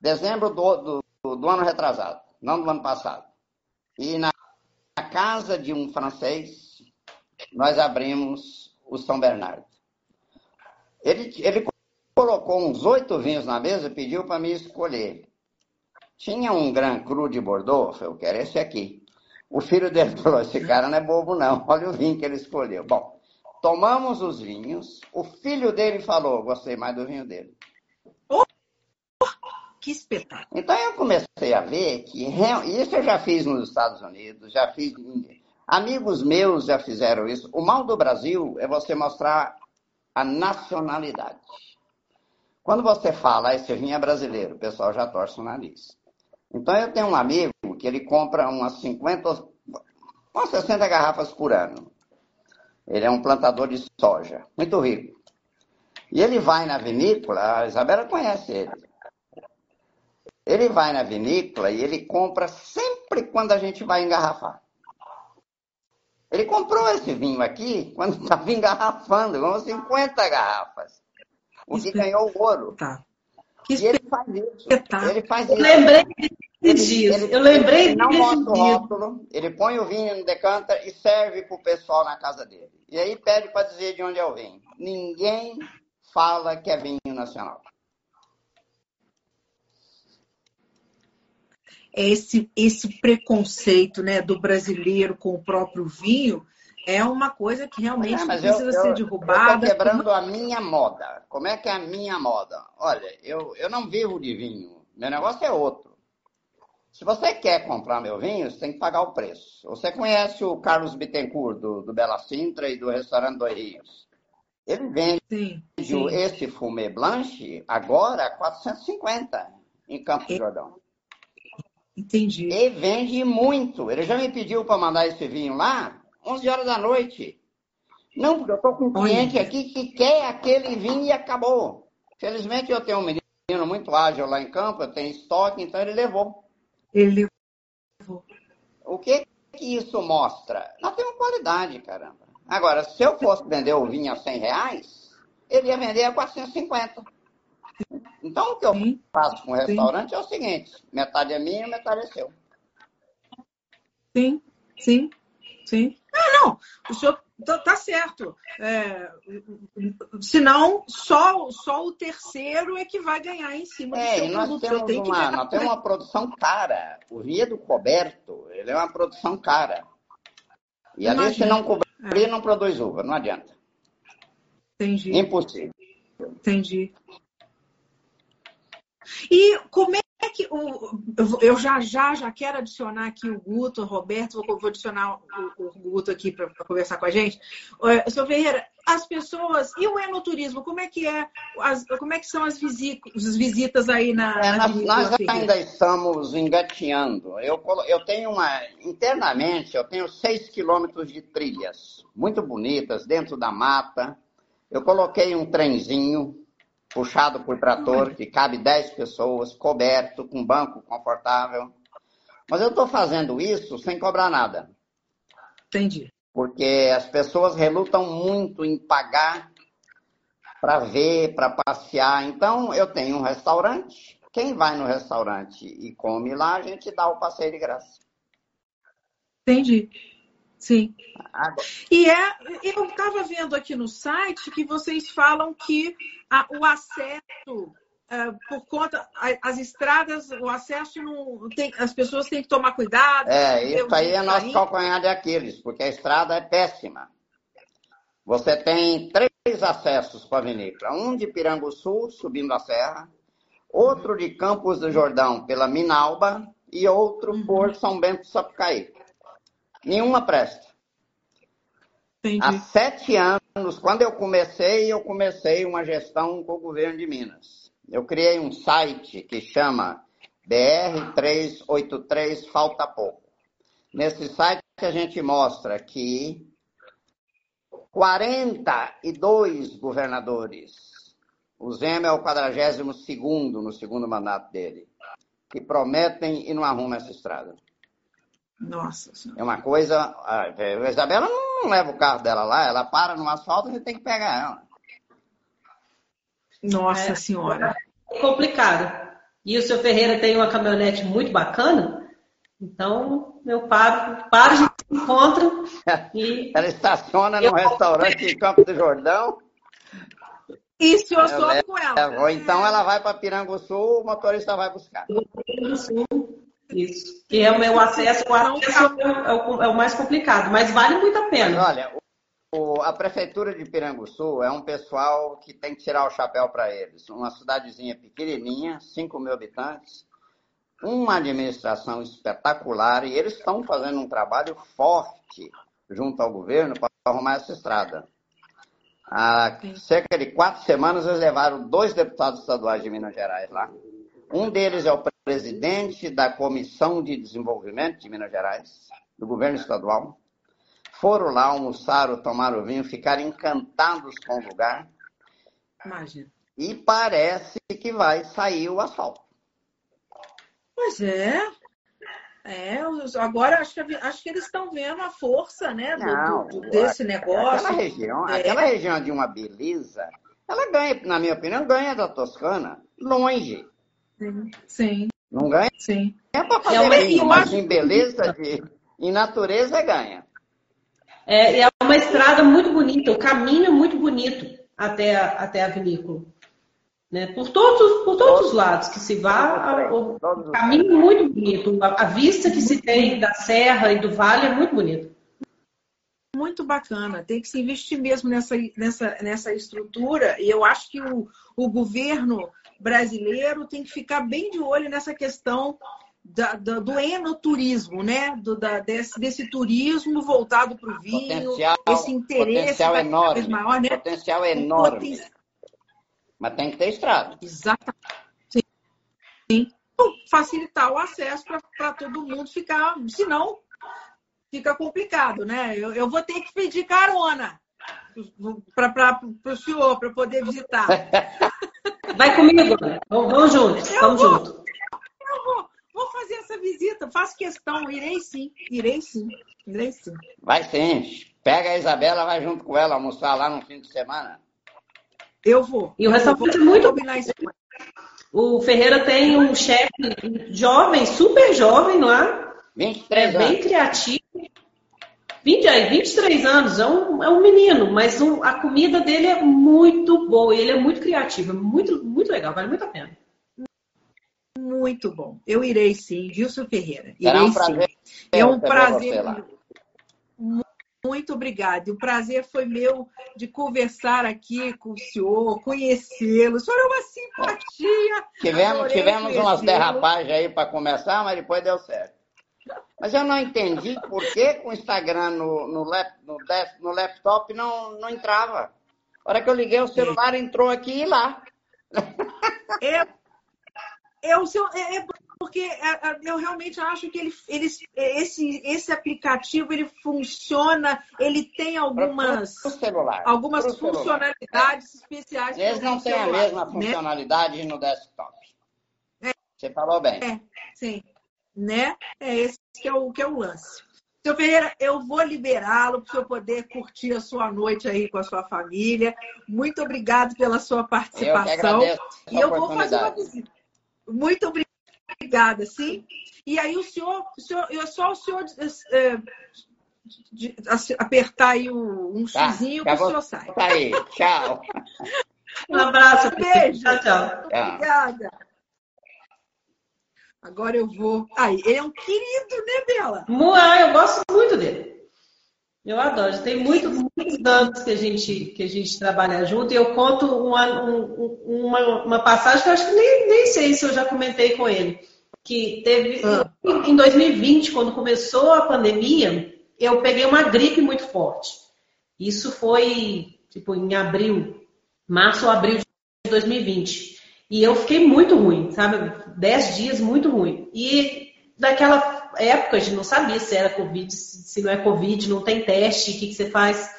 dezembro do, do, do ano retrasado, não do ano passado. E na casa de um francês, nós abrimos o São Bernardo. Ele, ele colocou uns oito vinhos na mesa e pediu para mim escolher. Tinha um Grand Cru de Bordeaux, eu quero esse aqui. O filho dele falou: esse cara não é bobo, não. Olha o vinho que ele escolheu. Bom, tomamos os vinhos. O filho dele falou: gostei mais do vinho dele. Que espetáculo. Então eu comecei a ver que isso eu já fiz nos Estados Unidos, já fiz. Amigos meus já fizeram isso. O mal do Brasil é você mostrar a nacionalidade. Quando você fala, esse vinho é brasileiro, o pessoal já torce o nariz. Então eu tenho um amigo que ele compra umas 50, umas 60 garrafas por ano. Ele é um plantador de soja, muito rico. E ele vai na vinícola, a Isabela conhece ele. Ele vai na vinícola e ele compra sempre quando a gente vai engarrafar. Ele comprou esse vinho aqui quando estava engarrafando, com 50 garrafas. O que ganhou o ouro. Tá. Que e ele faz isso. Ele faz isso. Eu lembrei disso. Ele, eu lembrei ele não mostra o rótulo, ele põe o vinho no decanter e serve para o pessoal na casa dele. E aí pede para dizer de onde é o vinho. Ninguém fala que é vinho nacional. Esse, esse preconceito né, do brasileiro com o próprio vinho é uma coisa que realmente é, precisa eu, ser derrubada. Eu quebrando a minha moda. Como é que é a minha moda? Olha, eu, eu não vivo de vinho. Meu negócio é outro. Se você quer comprar meu vinho, você tem que pagar o preço. Você conhece o Carlos Bittencourt, do, do Bela Sintra e do Restaurante Dois Rios. Ele vende sim, sim. esse fumê blanche agora a 450 em Campos do Jordão. Entendi. E vende muito. Ele já me pediu para mandar esse vinho lá 11 horas da noite. Não, porque eu estou com um cliente aqui que quer aquele vinho e acabou. Felizmente eu tenho um menino muito ágil lá em campo, eu tenho estoque, então ele levou. Ele levou. O que que isso mostra? Nós temos qualidade, caramba. Agora, se eu fosse vender o vinho a 100 reais, ele ia vender a 450. Então, o que eu Sim. faço com o restaurante Sim. é o seguinte: metade é minha, metade é seu. Sim, sim, sim. Ah, não, o senhor tá, tá certo. É, senão, só, só o terceiro é que vai ganhar em cima é, do seu nós produto. Temos uma, nós temos uma produção cara. O Viedo Coberto, ele é uma produção cara. E ali, se não cobrir, é. não produz uva, não adianta. Entendi. Impossível. Entendi. E como é que o, eu já já já quero adicionar aqui o Guto, o Roberto, vou, vou adicionar o, o Guto aqui para conversar com a gente. Uh, Seu Ferreira, as pessoas e o enoturismo, como é que é? As, como é que são as visitas, as visitas aí na? É, na nós, ainda estamos engateando. Eu, eu tenho uma internamente eu tenho seis quilômetros de trilhas muito bonitas dentro da mata. Eu coloquei um trenzinho puxado por trator, que cabe 10 pessoas, coberto, com banco confortável. Mas eu estou fazendo isso sem cobrar nada. Entendi. Porque as pessoas relutam muito em pagar para ver, para passear. Então, eu tenho um restaurante. Quem vai no restaurante e come lá, a gente dá o passeio de graça. Entendi. Sim. E é, eu estava vendo aqui no site que vocês falam que a, o acesso Uh, por conta as estradas, o acesso não tem, as pessoas têm que tomar cuidado. É, isso aí é nosso calcanhar de Aquiles, porque a estrada é péssima. Você tem três acessos para a vinícola, um de Piranguçu, subindo a serra, outro de Campos do Jordão pela Minalba e outro uhum. por São Bento do Sapucaí. Nenhuma presta. Entendi. Há sete anos, quando eu comecei, eu comecei uma gestão com o governo de Minas. Eu criei um site que chama BR383 Falta Pouco. Nesse site a gente mostra que 42 governadores, o Zema é o 42 no segundo mandato dele, que prometem e não arrumam essa estrada. Nossa senhora. É uma coisa. A Isabela não leva o carro dela lá, ela para no asfalto e a gente tem que pegar ela. Nossa é, senhora. É complicado. E o seu Ferreira tem uma caminhonete muito bacana, então eu paro, paro, a gente se encontra e. Ela estaciona no restaurante em Campo do Jordão. E o senhor sobe com ela. Ou então ela vai para Piranguçu, o motorista vai buscar. Piranguçu, isso. Que é o meu acesso, o acesso é o, é o mais complicado, mas vale muito a pena. Olha, o, a prefeitura de Piranguçu é um pessoal que tem que tirar o chapéu para eles. Uma cidadezinha pequenininha, 5 mil habitantes, uma administração espetacular e eles estão fazendo um trabalho forte junto ao governo para arrumar essa estrada. Há cerca de quatro semanas eles levaram dois deputados estaduais de Minas Gerais lá. Um deles é o presidente da Comissão de Desenvolvimento de Minas Gerais, do governo estadual. Foram lá, almoçaram, tomaram vinho, ficaram encantados com o lugar. Imagina. E parece que vai sair o asfalto. Pois é. É, agora acho que, acho que eles estão vendo a força né, do, Não, do, desse negócio. Aquela região, é. aquela região de uma beleza, ela ganha, na minha opinião, ganha da Toscana longe. Sim. Não ganha? Sim. É para fazer é vinho, mas em beleza, de, em natureza ganha. É, é uma estrada muito bonita, o caminho é muito bonito até a, até a vinícola. Né? Por, todos, por todos os lados que se vá, o, caminho é muito bonito. A, a vista que se tem da serra e do vale é muito bonito muito bacana. Tem que se investir mesmo nessa, nessa, nessa estrutura. E eu acho que o, o governo brasileiro tem que ficar bem de olho nessa questão da, da, do enoturismo, né? Do, da, desse, desse turismo voltado para o vinho, potencial, esse interesse potencial enorme, maior, né? Potencial enorme. Poten... Mas tem que ter estrada. Exatamente. Sim. Sim. Facilitar o acesso para todo mundo ficar. Senão, fica complicado, né? Eu, eu vou ter que pedir carona para o senhor, para poder visitar. Vai comigo, vamos, vamos juntos, eu vamos juntos. Eu vou, vou fazer essa visita, faço questão, irei sim, irei sim, irei sim. Vai sim, pega a Isabela, vai junto com ela almoçar lá no fim de semana. Eu vou. E o restaurante é muito O Ferreira tem um chefe jovem, super jovem lá. 23 é bem criativo. 20, 23 anos, é um, é um menino, mas um, a comida dele é muito boa e ele é muito criativo, é muito, muito legal, vale muito a pena. Muito bom. Eu irei sim, Gilson Ferreira. Será irei um prazer. sim. É um prazer. Muito obrigada. O prazer foi meu de conversar aqui com o senhor, conhecê-lo. O senhor é uma simpatia. Tivemos, tivemos umas derrapagens aí para começar, mas depois deu certo. Mas eu não entendi por que o Instagram no, no, lap, no, no, laptop não, não entrava. A hora que eu liguei o celular, entrou aqui e lá. É, é, o seu, é, é porque é, é, eu realmente acho que ele, ele, esse, esse aplicativo ele funciona, ele tem algumas, algumas funcionalidades especiais. Eles não têm a mesma né? funcionalidade no desktop. É. Você falou bem. É, sim. Né? É esse que é o, que é o lance. Seu Ferreira, eu vou liberá-lo para o senhor poder curtir a sua noite aí com a sua família. Muito obrigado pela sua participação. Eu e eu vou fazer uma visita. Muito obrigada Obrigada, sim. E aí o senhor, o senhor é só o senhor é, de, de, apertar aí o, um tá, xizinho que o senhor sai. Tá aí, tchau. um abraço. Beijo. Tchau, tchau. Obrigada. Agora eu vou. Aí, ele é um querido, né, Bela? Ah, eu gosto muito dele. Eu adoro. Tem muito, muitos anos que a gente que a gente trabalha junto e eu conto uma, uma, uma passagem que eu acho que nem, nem sei se eu já comentei com ele. Que teve ah. em 2020, quando começou a pandemia, eu peguei uma gripe muito forte. Isso foi tipo em abril, março ou abril de 2020. E eu fiquei muito ruim, sabe? Dez dias muito ruim. E daquela época a gente não sabia se era Covid, se não é Covid, não tem teste, o que, que você faz,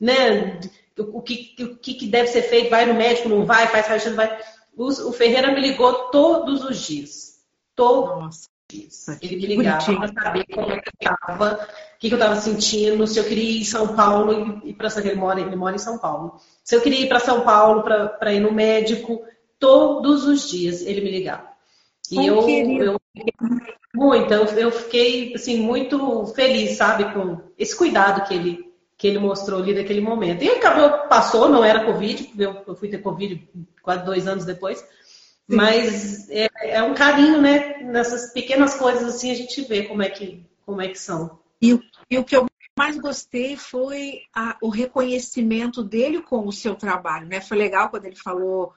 né? O que, o que deve ser feito, vai no médico, não vai, faz faz, não vai. O, Ferreira me ligou todos os dias. Todos os dias. Ele me ligava para saber como é que eu estava, o que, que eu estava sentindo, se eu queria ir em São Paulo e, para ele mora, ele mora em São Paulo. Se eu queria ir para São Paulo para ir no médico, todos os dias ele me ligava. E eu, eu, muito, eu, fiquei assim, muito feliz, sabe, com esse cuidado que ele, que ele mostrou ali naquele momento. E acabou, passou, não era Covid, eu, eu fui ter Covid quase dois anos depois. Sim. Mas é, é, um carinho, né? Nessas pequenas coisas assim a gente vê como é que, como é que são. E, e o que eu mais gostei foi a, o reconhecimento dele com o seu trabalho, né? Foi legal quando ele falou,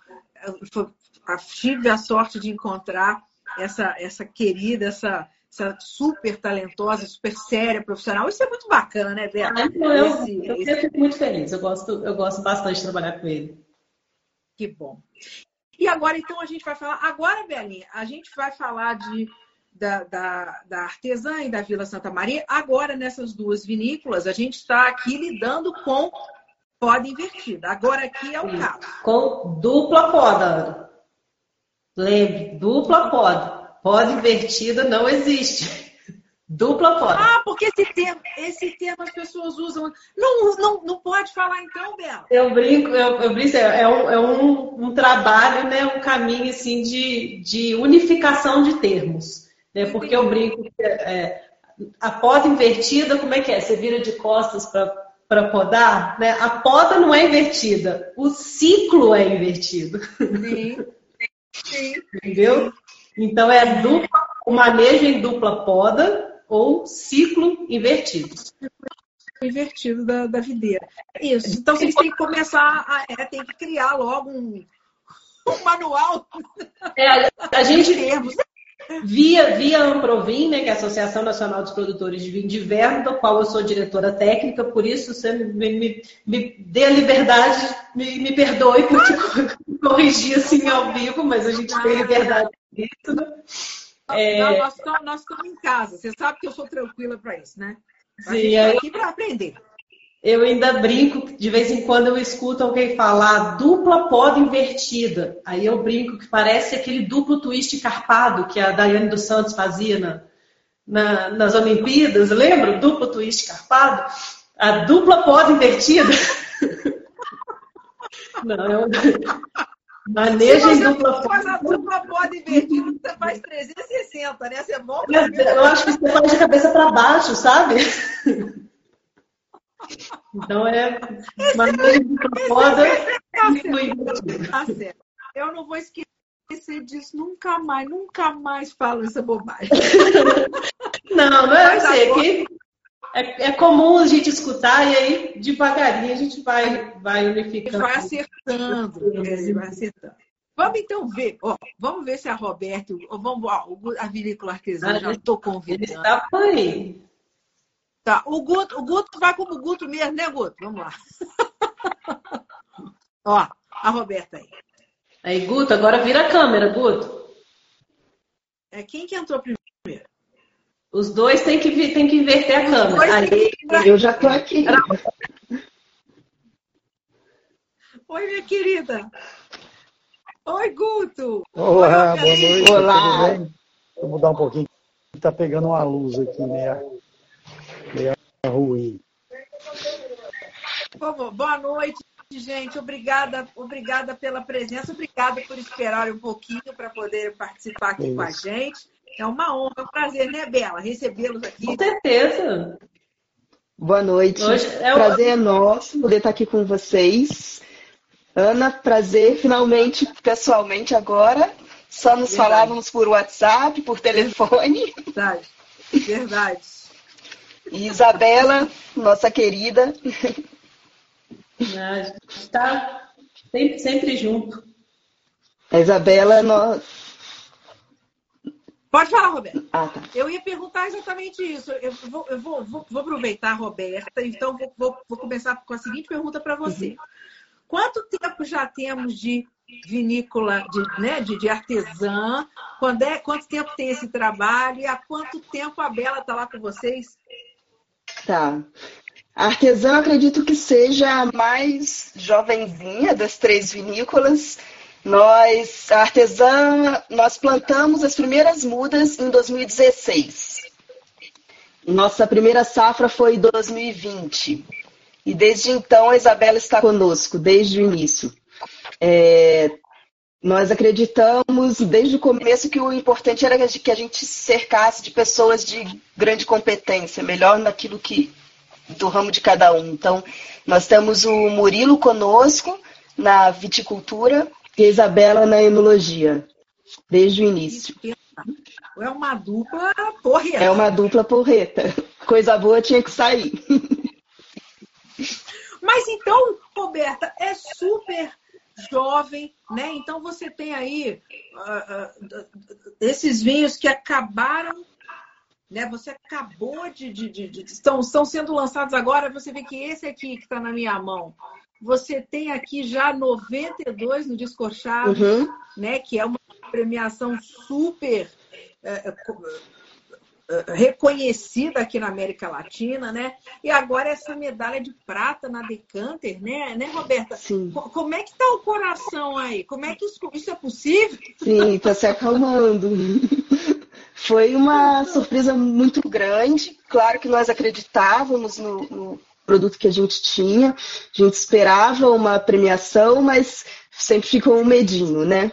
tive a sorte de encontrar essa, essa querida, essa, essa super talentosa, super séria profissional. Isso é muito bacana, né, Bela? Ah, eu, esse, eu, esse... fico muito feliz. Eu gosto, eu gosto bastante de trabalhar com ele. Que bom. E agora, então, a gente vai falar. Agora, Belinha, a gente vai falar de, da, da, da artesã e da Vila Santa Maria. Agora, nessas duas vinícolas, a gente está aqui lidando com poda invertida. Agora, aqui é o caso. Com dupla poda. Lembre, dupla poda. Poda invertida não existe. Dupla poda. Ah, porque esse termo, esse termo as pessoas usam. Não, não, não pode falar então, Bela? Eu brinco, eu, eu brinco, é, um, é um, um, trabalho, né, um caminho assim de, de unificação de termos. Né, porque eu brinco que é, a poda invertida, como é que é? Você vira de costas para podar, né? A poda não é invertida, o ciclo é invertido. Sim. Sim. Entendeu? Então é dupla, o manejo em dupla poda ou ciclo invertido. Invertido da, da videira. Isso. Então vocês têm que começar a. É, tem que criar logo um, um manual. É, a gente. Termos. Via, via Amprovin, né, que é a Associação Nacional dos Produtores de Vinho de Inverno, da qual eu sou diretora técnica, por isso você me, me, me dê a liberdade, me, me perdoe por te corrigir assim ao vivo, mas a gente tem liberdade disso, né? É... Não, nós, estamos, nós estamos em casa, você sabe que eu sou tranquila para isso, né? Sim, tá aqui para aprender. Eu ainda brinco, de vez em quando eu escuto alguém falar dupla poda invertida. Aí eu brinco que parece aquele duplo twist carpado que a Daiane dos Santos fazia na, na, nas Olimpíadas. Lembra? Duplo twist carpado? A dupla poda invertida. Não, eu, Manejo em dupla faz a dupla borda invertida, você faz 360, né? Você volta. Eu acho que você faz de cabeça para baixo, sabe? Então é dupla borda. Tá certo. Eu não vou esquecer disso nunca mais, nunca mais falo essa bobagem. Não, não é assim, que é, é, comum a gente escutar e aí devagarinho a gente vai, vai unificando. Vai acertando, é, vai acertando. Vamos então ver, ó, vamos ver se a Roberta, vamos, ó, a vinícola artesã, já estou convidando. Ele está por aí. Tá, o Guto, o Guto vai como o Guto mesmo, né, Guto? Vamos lá. ó, a Roberta aí. Aí, Guto, agora vira a câmera, Guto. É quem que entrou primeiro? Os dois têm que, têm que inverter a câmera. Aí, eu já estou aqui. Oi, minha querida. Oi, Guto. Olá, boa noite. Olá. Vou mudar um pouquinho. Está pegando uma luz aqui, meio ruim. Boa noite, gente. Obrigada, obrigada pela presença. Obrigada por esperar um pouquinho para poder participar aqui Isso. com a gente. É uma honra, é um prazer, né, Bela, recebê-los aqui. Com certeza. Boa noite. É o... Prazer é nosso poder estar aqui com vocês. Ana, prazer finalmente, pessoalmente agora. Só nos Verdade. falávamos por WhatsApp, por telefone. Verdade. Verdade. E Isabela, nossa querida. A gente está sempre, sempre junto. A Isabela, nós, Pode falar, Roberta. Ah, tá. Eu ia perguntar exatamente isso. Eu vou, eu vou, vou, vou aproveitar, Roberta, então vou, vou, vou começar com a seguinte pergunta para você. Uhum. Quanto tempo já temos de vinícola, de, né, de, de artesã? Quando é, quanto tempo tem esse trabalho? E há quanto tempo a Bela está lá com vocês? Tá. A artesã, acredito que seja a mais jovenzinha das três vinícolas. Nós, a artesã, nós plantamos as primeiras mudas em 2016. Nossa primeira safra foi em 2020. E desde então a Isabela está conosco, desde o início. É, nós acreditamos desde o começo que o importante era que a gente cercasse de pessoas de grande competência, melhor naquilo que do ramo de cada um. Então, nós temos o Murilo conosco na viticultura, e a Isabela na enologia, desde o início. É uma dupla porreta. É uma dupla porreta. Coisa boa tinha que sair. Mas então, Roberta, é super jovem, né? Então você tem aí uh, uh, esses vinhos que acabaram, né? Você acabou de, de, de, de, estão, estão sendo lançados agora. Você vê que esse aqui que está na minha mão você tem aqui já 92 no Descorchado, uhum. né? Que é uma premiação super é, é, é, reconhecida aqui na América Latina, né? E agora essa medalha de prata na Decanter, né, né, Roberta? Sim. Como é que tá o coração aí? Como é que isso, isso é possível? Sim, está se acalmando. Foi uma surpresa muito grande. Claro que nós acreditávamos no, no produto que a gente tinha. A gente esperava uma premiação, mas sempre ficou um medinho, né?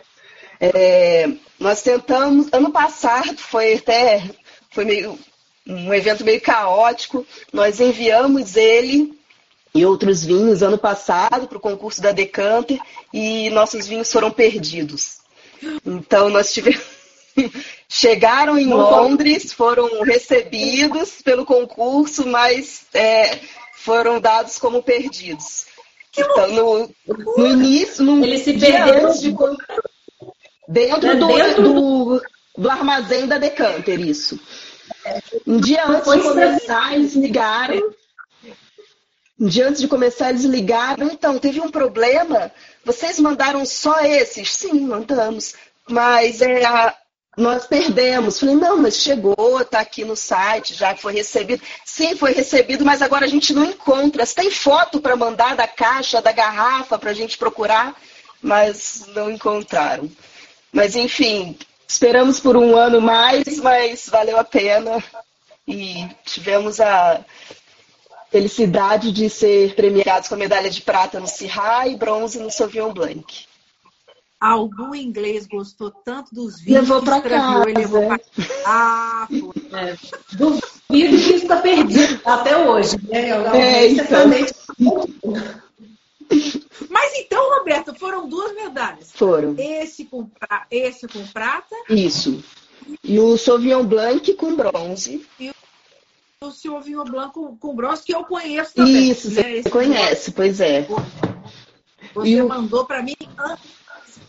É, nós tentamos, ano passado foi até foi meio um evento meio caótico. Nós enviamos ele e outros vinhos ano passado para o concurso da Decanter e nossos vinhos foram perdidos. Então nós tivemos chegaram em Londres, foram recebidos pelo concurso, mas é, foram dados como perdidos. Então, no, no início, no Eles se perderam de... dentro, do, dentro do, do, armazém da Decanter, isso. Um dia antes de começar, eles ligaram. Um dia antes de começar, eles ligaram. Então, teve um problema. Vocês mandaram só esses? Sim, mandamos. Mas é, nós perdemos. Falei, não, mas chegou, está aqui no site, já foi recebido. Sim, foi recebido, mas agora a gente não encontra. Você tem foto para mandar da caixa, da garrafa, para a gente procurar? Mas não encontraram. Mas, enfim, esperamos por um ano mais, mas valeu a pena. E tivemos a felicidade de ser premiados com a medalha de prata no Cirra e bronze no Sauvignon Blanc. Aldo inglês gostou tanto dos vídeos levou para casa. levou pra... Ah, foi. É, duvido que isso está perdido até hoje. Né? É, então. Mas então, Roberta, foram duas medalhas. Foram. Esse com. Esse com prata. Isso. E o Sauvignon Blanc com bronze. E o Sauvignon Blanc com, com bronze, que eu conheço também. Isso, né? você conhece, pois é. Você e mandou para mim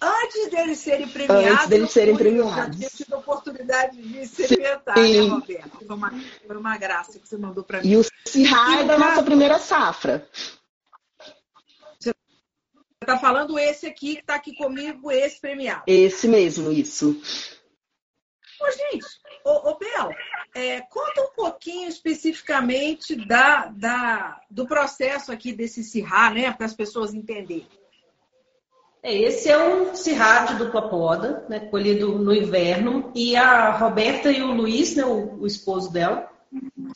antes deles serem premiados. Antes deles serem premiados. Eu tido a oportunidade de experimentar, né, Roberto? Foi uma, foi uma graça que você mandou para mim. E o Cihai da nossa primeira safra. Está falando esse aqui que está aqui comigo, esse premiado. Esse mesmo, isso. Ô, gente, ô, ô Bel, é, conta um pouquinho especificamente da, da, do processo aqui desse Cirrá, né? Para as pessoas entenderem. É, esse é um cirrá de dupla poda, né, colhido no inverno, e a Roberta e o Luiz, né, o, o, esposo dela,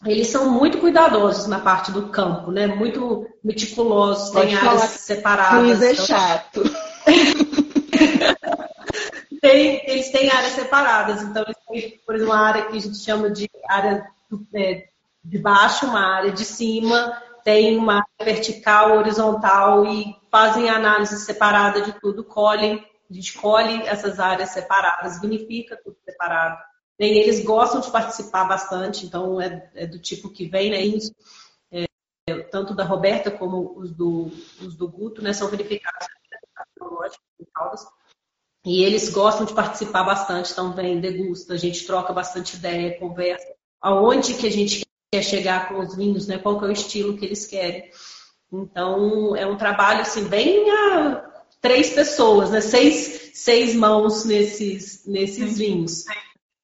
eles são muito cuidadosos na parte do campo, né, muito meticulosos, tem áreas separadas. Luiz é então... chato. tem, eles têm áreas separadas, então eles têm, por exemplo, uma área que a gente chama de área é, de baixo, uma área de cima, tem uma área vertical, horizontal e fazem análise separada de tudo, colhem, a gente colhe essas áreas separadas, vinifica tudo separado. E eles gostam de participar bastante, então é, é do tipo que vem, né? Isso, tanto da Roberta como os do, os do Guto, né? São verificados e eles gostam de participar bastante, então vem, degusta, a gente troca bastante ideia, conversa. Aonde que a gente quer chegar com os vinhos, né? Qual que é o estilo que eles querem. Então, é um trabalho assim, bem a três pessoas, né? seis, seis mãos nesses, nesses vinhos.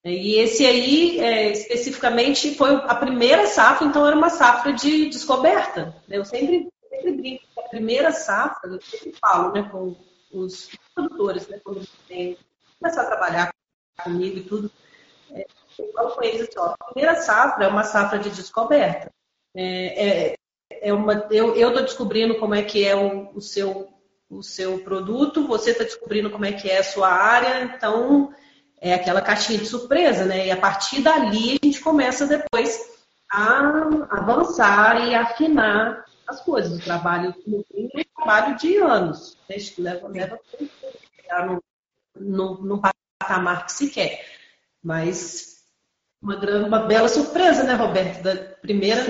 E esse aí, é, especificamente, foi a primeira safra, então era uma safra de descoberta. Eu sempre, sempre brinco que a primeira safra, eu sempre falo né, com os produtores, né, quando eles começar a trabalhar comigo e tudo, é, eu falo com eles assim, ó, a primeira safra é uma safra de descoberta. É, é, é uma, eu estou descobrindo como é que é o, o, seu, o seu produto, você está descobrindo como é que é a sua área, então é aquela caixinha de surpresa, né? E a partir dali a gente começa depois a avançar e afinar as coisas. O trabalho no fim é um trabalho de anos, né? leva, leva chegar no, no, patamar que se quer. Mas uma, grande, uma bela surpresa, né, Roberto? Da primeira,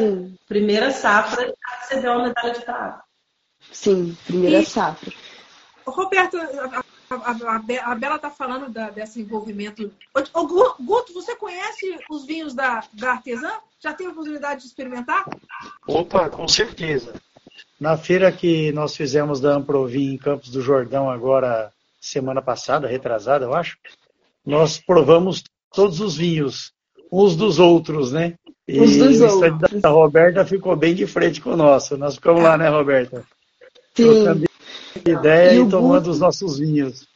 primeira safra, você deu uma medalha de prata. Sim, primeira e, safra. Roberto, a, a, a, a Bela está falando da, desse envolvimento. Ô, Guto, você conhece os vinhos da, da artesã? Já teve a oportunidade de experimentar? Opa, com certeza. Na feira que nós fizemos da Amprovin em Campos do Jordão, agora semana passada, retrasada, eu acho, nós provamos todos os vinhos uns dos outros, né? E uns dos o da Roberta ficou bem de frente com o nosso. Nós ficamos lá, né, Roberta? Sim. Ideia e, e tomando Guto... os nossos vinhos.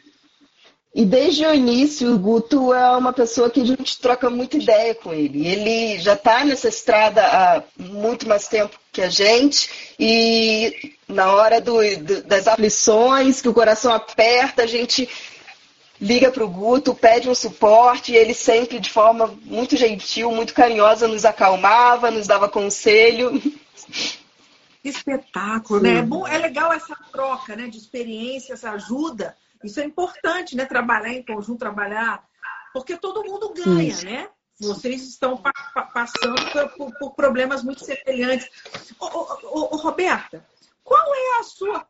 E desde o início, o Guto é uma pessoa que a gente troca muita ideia com ele. Ele já está nessa estrada há muito mais tempo que a gente, e na hora do, do, das aflições, que o coração aperta, a gente liga para o Guto, pede um suporte, e ele sempre, de forma muito gentil, muito carinhosa, nos acalmava, nos dava conselho. Espetáculo, Sim. né? É, bom, é legal essa troca né, de experiência, essa ajuda. Isso é importante, né? Trabalhar em conjunto, trabalhar. Porque todo mundo ganha, Sim. né? Vocês estão pa passando por, por, problemas muito semelhantes. Ô, ô, ô, Roberta, qual é a sua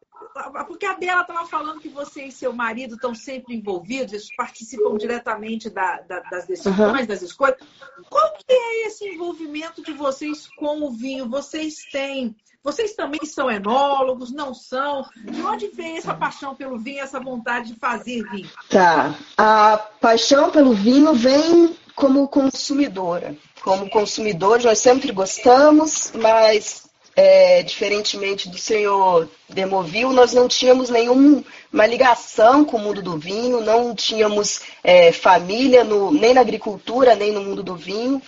porque a Bela estava falando que você e seu marido estão sempre envolvidos, eles participam diretamente da, da, das decisões, uhum. das escolhas. Qual que é esse envolvimento de vocês com o vinho? Vocês têm. Vocês também são enólogos, não são? De onde vem essa paixão pelo vinho, essa vontade de fazer vinho? Tá. A paixão pelo vinho vem como consumidora. Como consumidores, nós sempre gostamos, mas é, diferentemente do senhor Demovil, nós não tínhamos nenhuma ligação com o mundo do vinho, não tínhamos é, família no, nem na agricultura, nem no mundo do vinho,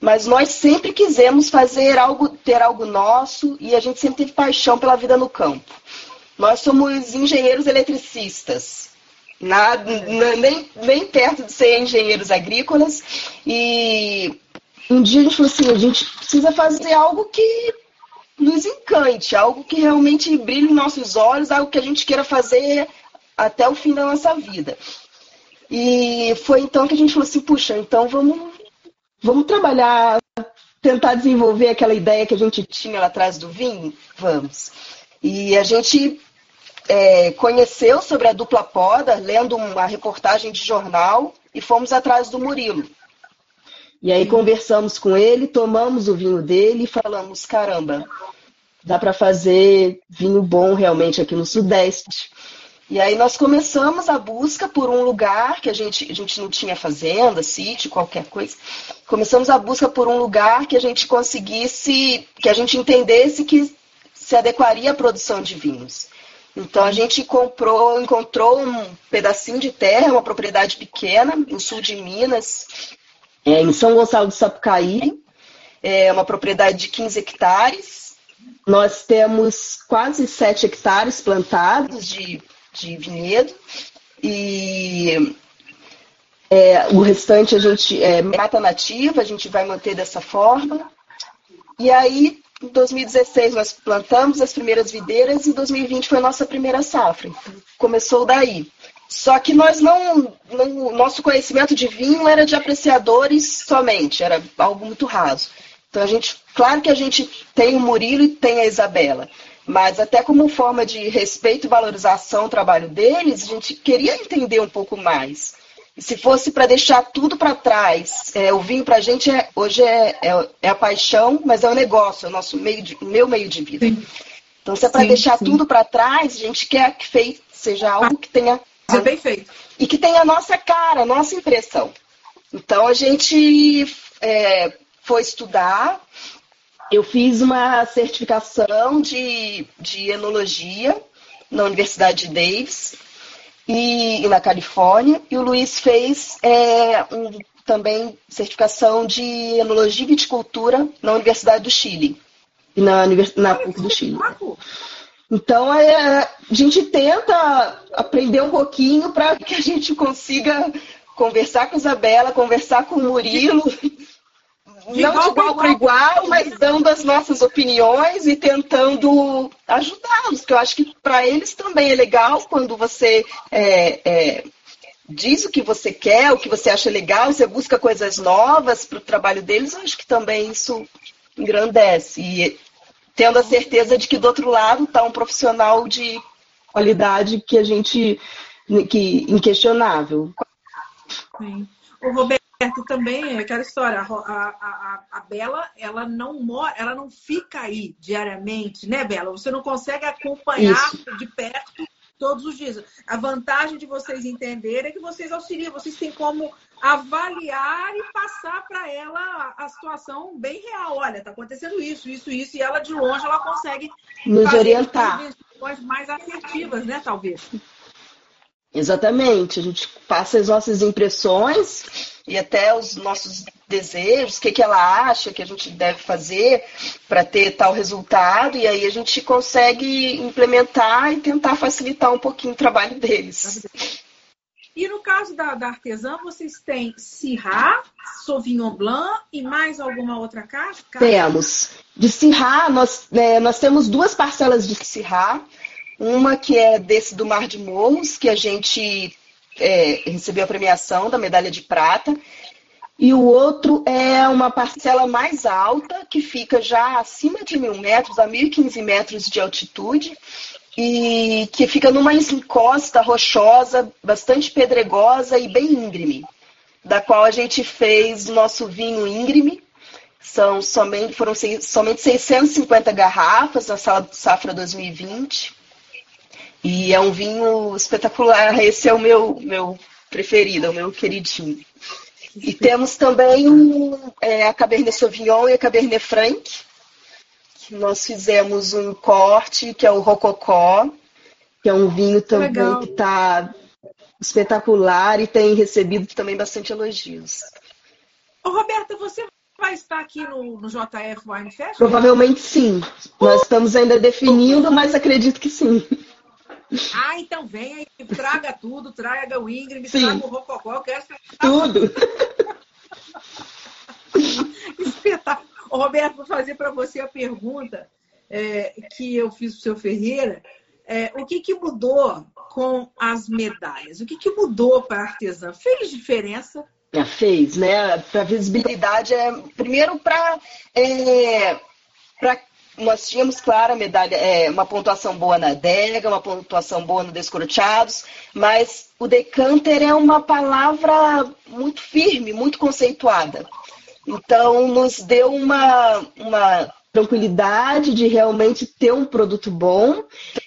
mas nós sempre quisemos fazer algo, ter algo nosso e a gente sempre teve paixão pela vida no campo. Nós somos engenheiros eletricistas. Nem, nem perto de ser engenheiros agrícolas. E um dia a gente falou assim, a gente precisa fazer algo que nos encante, algo que realmente brilhe nos nossos olhos, algo que a gente queira fazer até o fim da nossa vida. E foi então que a gente falou assim, puxa, então vamos, vamos trabalhar, tentar desenvolver aquela ideia que a gente tinha lá atrás do vinho? Vamos. E a gente é, conheceu sobre a dupla poda, lendo uma reportagem de jornal, e fomos atrás do Murilo. E aí conversamos com ele, tomamos o vinho dele e falamos, caramba, dá para fazer vinho bom realmente aqui no Sudeste. E aí nós começamos a busca por um lugar que a gente, a gente não tinha fazenda, sítio, qualquer coisa. Começamos a busca por um lugar que a gente conseguisse, que a gente entendesse que se adequaria à produção de vinhos. Então a gente comprou, encontrou um pedacinho de terra, uma propriedade pequena, no sul de Minas, é, em São Gonçalo do Sapucaí, é uma propriedade de 15 hectares. Nós temos quase 7 hectares plantados de, de vinhedo e é, o restante a gente é mata nativa, a gente vai manter dessa forma. E aí em 2016 nós plantamos as primeiras videiras e em 2020 foi a nossa primeira safra. Então, começou daí. Só que nós não, não, nosso conhecimento de vinho era de apreciadores somente, era algo muito raso. Então a gente, claro que a gente tem o Murilo e tem a Isabela, mas até como forma de respeito e valorização ao trabalho deles, a gente queria entender um pouco mais. E se fosse para deixar tudo para trás, é, o vinho para a gente é, hoje é, é, é, a paixão, mas é o negócio, é o nosso meio de, meu meio de vida. Sim. Então, se é para deixar sim. tudo para trás, a gente quer que feito, seja algo que tenha. A, bem feito. E que tenha a nossa cara, a nossa impressão. Então, a gente é, foi estudar. Eu fiz uma certificação de, de enologia na Universidade de Davis e, e na Califórnia, e o Luiz fez é, um, também certificação de enologia e viticultura na Universidade do Chile, na, na PUC do Chile. Então é, a gente tenta aprender um pouquinho para que a gente consiga conversar com Isabela, conversar com o Murilo de não de igual para igual, mas dando as nossas opiniões e tentando ajudá-los, porque eu acho que para eles também é legal quando você é, é, diz o que você quer, o que você acha legal, você busca coisas novas para o trabalho deles, eu acho que também isso engrandece. E tendo a certeza de que do outro lado está um profissional de qualidade que a gente que inquestionável. Sim. O Roberto também aquela história, a, a, a, Bela, ela não mora, ela não fica aí diariamente, né, Bela? Você não consegue acompanhar Isso. de perto todos os dias. A vantagem de vocês entenderem é que vocês auxiliam, vocês têm como avaliar e passar para ela a, situação bem real. Olha, está acontecendo isso, isso, isso, e ela de longe ela consegue nos orientar mais assertivas, né, talvez. Exatamente, a gente passa as nossas impressões e até os nossos desejos, o que, que ela acha que a gente deve fazer para ter tal resultado, e aí a gente consegue implementar e tentar facilitar um pouquinho o trabalho deles. E no caso da, da artesã, vocês têm Syrah, Sauvignon Blanc e mais alguma outra caixa? Temos. De Syrah, nós, é, nós temos duas parcelas de Syrah. Uma que é desse do Mar de Morros, que a gente é, recebeu a premiação da medalha de prata. E o outro é uma parcela mais alta, que fica já acima de mil metros, a 1.015 metros de altitude, e que fica numa encosta rochosa, bastante pedregosa e bem íngreme, da qual a gente fez nosso vinho íngreme. São somente, foram somente 650 garrafas na safra 2020. E é um vinho espetacular. Esse é o meu, meu preferido, é o meu queridinho. E temos também é, a Cabernet Sauvignon e a Cabernet Franc. Que nós fizemos um corte, que é o Rococó, que é um vinho também Legal. que está espetacular e tem recebido também bastante elogios. Ô, Roberta, você vai estar aqui no, no JF Wine Festival? Provavelmente sim. Nós estamos ainda definindo, mas acredito que sim. Ah, então vem aí, traga tudo, traga o Ingrid, Sim. traga o Rococó, eu quero Tudo. Espetáculo. Roberto, vou fazer para você a pergunta é, que eu fiz para o seu Ferreira. É, o que, que mudou com as medalhas? O que, que mudou para a artesã? Fez diferença? Já fez, né? Para visibilidade, é, primeiro para. É, pra, nós tínhamos, claro, medalha, é, uma pontuação boa na adega, uma pontuação boa no descoroteados, mas o decanter é uma palavra muito firme, muito conceituada. Então, nos deu uma, uma tranquilidade de realmente ter um produto bom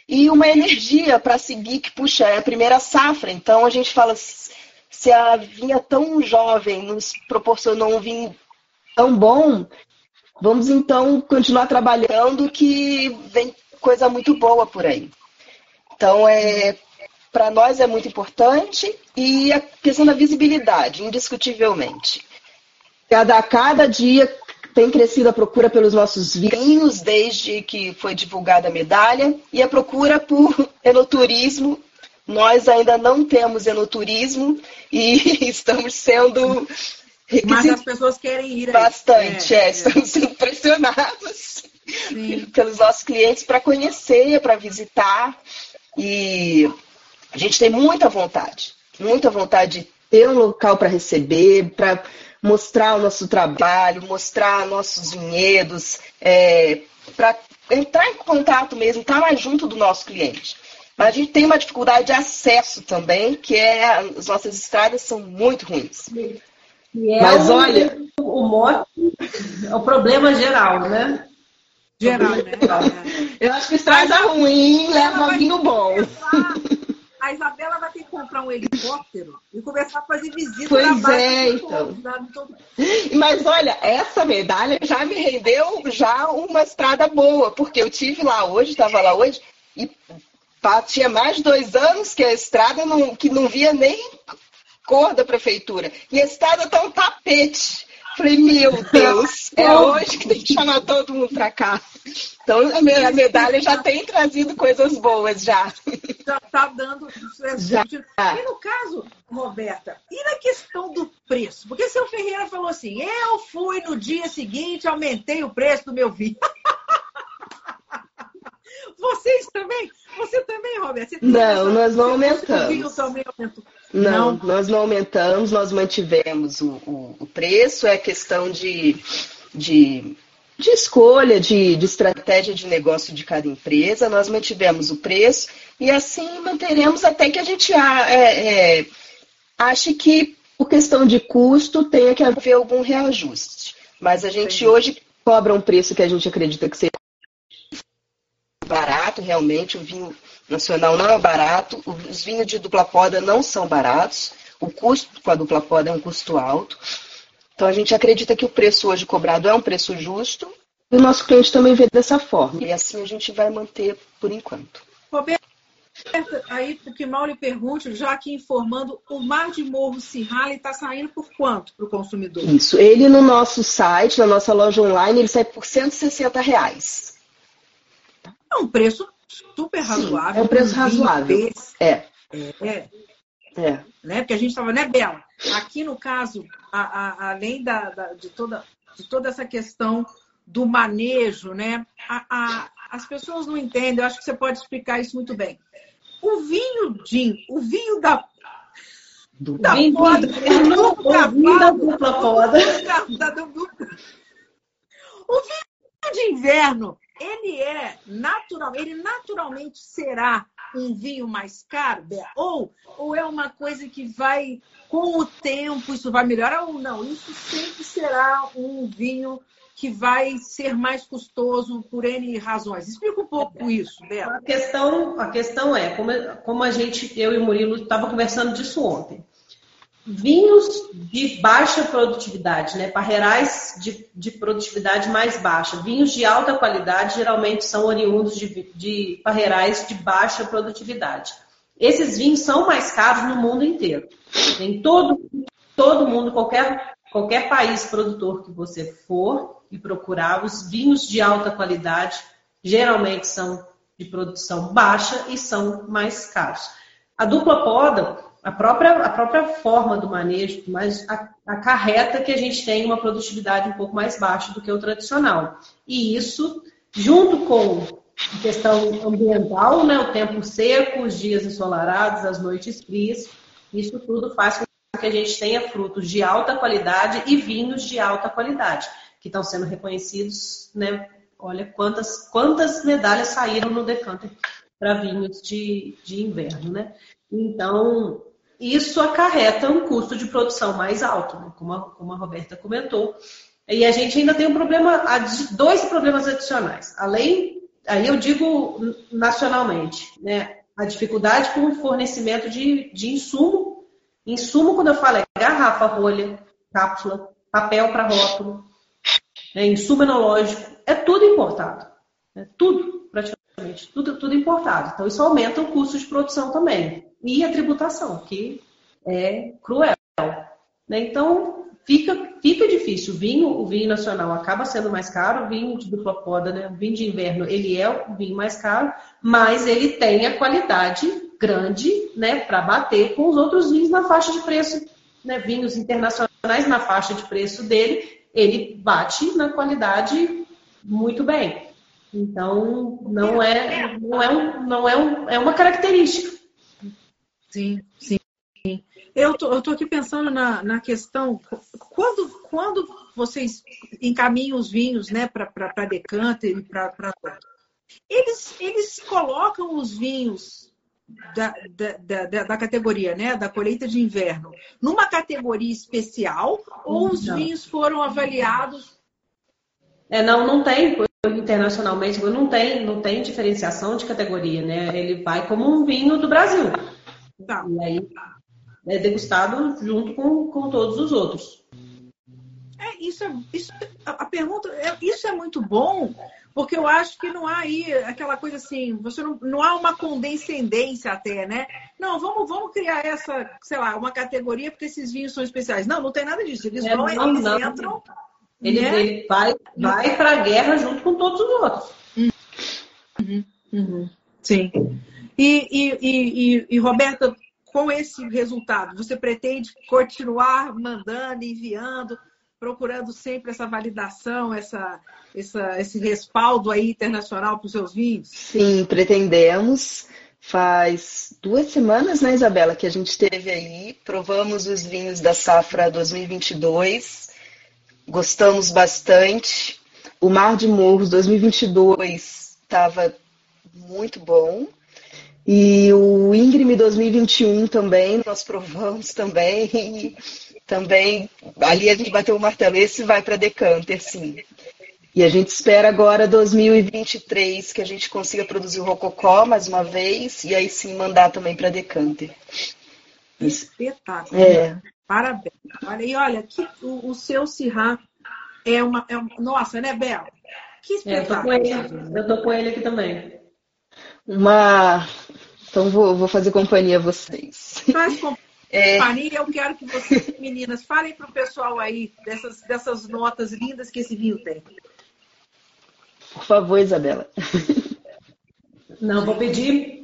e uma energia para seguir, que, puxa, é a primeira safra. Então, a gente fala, se a vinha tão jovem nos proporcionou um vinho tão bom, vamos então continuar trabalhando que vem coisa muito boa por aí. Então, é, para nós é muito importante e a questão da visibilidade, indiscutivelmente. Cada, cada dia tem crescido a procura pelos nossos vinhos, desde que foi divulgada a medalha, e a procura por enoturismo. Nós ainda não temos enoturismo e estamos sendo. Mas as pessoas querem ir. Bastante, é, é, é. estamos sendo pressionados Sim. pelos nossos clientes para conhecer, para visitar. E a gente tem muita vontade, muita vontade de ter um local para receber, para mostrar o nosso trabalho, mostrar nossos vinhedos, é, para entrar em contato mesmo, estar tá mais junto do nosso cliente. Mas a gente tem uma dificuldade de acesso também, que é as nossas estradas são muito ruins. É Mas olha, o mote é o problema geral, né? Geral, né? Eu acho que estrada ruim leva vinho bom a Isabela vai ter que comprar um helicóptero e começar a fazer visita pois é, então. Todo... Mas olha, essa medalha já me rendeu já uma estrada boa, porque eu tive lá hoje, estava lá hoje, e tinha mais de dois anos que a estrada não, que não via nem cor da prefeitura. E a estrada tá um tapete. Falei, meu Deus, é hoje que tem que chamar todo mundo para cá. Então a medalha já tem trazido coisas boas já. Já está dando já. E no caso, Roberta, e na questão do preço? Porque seu Ferreira falou assim: eu fui no dia seguinte, aumentei o preço do meu vinho. Vocês também? Você também, Roberto? Você não, nós não aumentamos. O vinho também aumentou. Não, não, nós não aumentamos, nós mantivemos o, o, o preço, é questão de, de, de escolha, de, de estratégia de negócio de cada empresa, nós mantivemos o preço e assim manteremos até que a gente é, é, ache que, por questão de custo, tenha que haver algum reajuste. Mas a gente Entendi. hoje cobra um preço que a gente acredita que seja barato, realmente, o vinho nacional não é barato, os vinhos de dupla poda não são baratos, o custo com a dupla poda é um custo alto. Então a gente acredita que o preço hoje cobrado é um preço justo e o nosso cliente também vê dessa forma. E assim a gente vai manter por enquanto. Roberto, aí o que mal lhe pergunte, já aqui informando, o Mar de Morro Cirrale está saindo por quanto para o consumidor? Isso, ele no nosso site, na nossa loja online, ele sai por 160 reais. É um preço super razoável. Sim, é um preço razoável. É. É. É. Né? Porque a gente estava, né, Bela? Aqui no caso, a, a, além da, da, de, toda, de toda essa questão do manejo, né? A, as pessoas não entendem, eu acho que você pode explicar isso muito bem. O vinho Jim, o vinho da. Do da vinho, poda, do, do, do, vinho da dupla poda. O vinho de inverno, ele é natural, ele naturalmente será um vinho mais caro, ou, ou é uma coisa que vai, com o tempo, isso vai melhorar ou não? Isso sempre será um vinho que vai ser mais custoso por N razões. Explica um pouco isso, Bela. A questão, a questão é, como, como a gente, eu e o Murilo, estava conversando disso ontem vinhos de baixa produtividade, né? parreirais de, de, produtividade mais baixa. Vinhos de alta qualidade geralmente são oriundos de, de parreirais de baixa produtividade. Esses vinhos são mais caros no mundo inteiro. Em todo, todo mundo, qualquer, qualquer país produtor que você for e procurar, os vinhos de alta qualidade geralmente são de produção baixa e são mais caros. A dupla poda, a própria, a própria forma do manejo, mas acarreta que a gente tem uma produtividade um pouco mais baixa do que o tradicional. E isso, junto com a questão ambiental, né, o tempo seco, os dias ensolarados, as noites frias, isso tudo faz com que a gente tenha frutos de alta qualidade e vinhos de alta qualidade, que estão sendo reconhecidos, né? Olha quantas, quantas medalhas saíram no decanter para vinhos de, de inverno, né? Então, isso acarreta um custo de produção mais alto, né? como, a, como a Roberta comentou. E a gente ainda tem um problema, dois problemas adicionais. Além, aí eu digo nacionalmente, né? A dificuldade com o fornecimento de, de insumo. Insumo, quando eu falo, é garrafa, rolha, cápsula, papel para rótulo, né? insumo enológico, é tudo importado. É tudo, praticamente, tudo, tudo importado. Então, isso aumenta o custo de produção também e a tributação, que é cruel. Né? Então, fica, fica difícil. O vinho, o vinho nacional acaba sendo mais caro, o vinho de dupla poda, né? o vinho de inverno, ele é o vinho mais caro, mas ele tem a qualidade grande né, para bater com os outros vinhos na faixa de preço. Né? Vinhos internacionais na faixa de preço dele, ele bate na qualidade muito bem. Então, não é, não é, um, não é, um, é uma característica. Sim, sim. Eu tô, tô aqui pensando na, na questão, quando, quando vocês encaminham os vinhos né, para decanter e para eles, eles colocam os vinhos da, da, da, da, categoria, né, da colheita de inverno, numa categoria especial ou os não. vinhos foram avaliados? É, não, não tem internacionalmente, não tem, não tem diferenciação de categoria, né? Ele vai como um vinho do Brasil. Tá. E aí é degustado junto com, com todos os outros. É, isso é, isso, a pergunta, é, isso é muito bom, porque eu acho que não há aí aquela coisa assim, você não, não há uma condescendência até, né? Não, vamos, vamos criar essa, sei lá, uma categoria porque esses vinhos são especiais. Não, não tem nada disso. Eles é, vão, não, eles não. entram. Ele, né? ele vai, vai para a guerra junto com todos os outros. Uhum, uhum, sim. E, e, e, e, Roberta, com esse resultado, você pretende continuar mandando, enviando, procurando sempre essa validação, essa, essa, esse respaldo aí internacional para os seus vinhos? Sim, pretendemos. Faz duas semanas, né, Isabela, que a gente teve aí, provamos os vinhos da safra 2022, gostamos bastante. O Mar de Morros 2022 estava muito bom. E o Íngreme 2021 também, nós provamos também. E também, ali a gente bateu o martelo. Esse vai para Decanter, sim. E a gente espera agora 2023 que a gente consiga produzir o Rococó mais uma vez e aí sim mandar também para Decanter. Espetáculo. É. Parabéns. Olha, e olha, que, o, o seu Cirrá é uma, é uma. Nossa, né, Bel? Que espetáculo. É, eu, tô com ele, eu tô com ele aqui também. Uma. Então vou, vou fazer companhia a vocês. Faz companhia. É... eu quero que vocês, meninas, falem para o pessoal aí dessas, dessas notas lindas que esse vinho tem. Por favor, Isabela. Não, vou pedir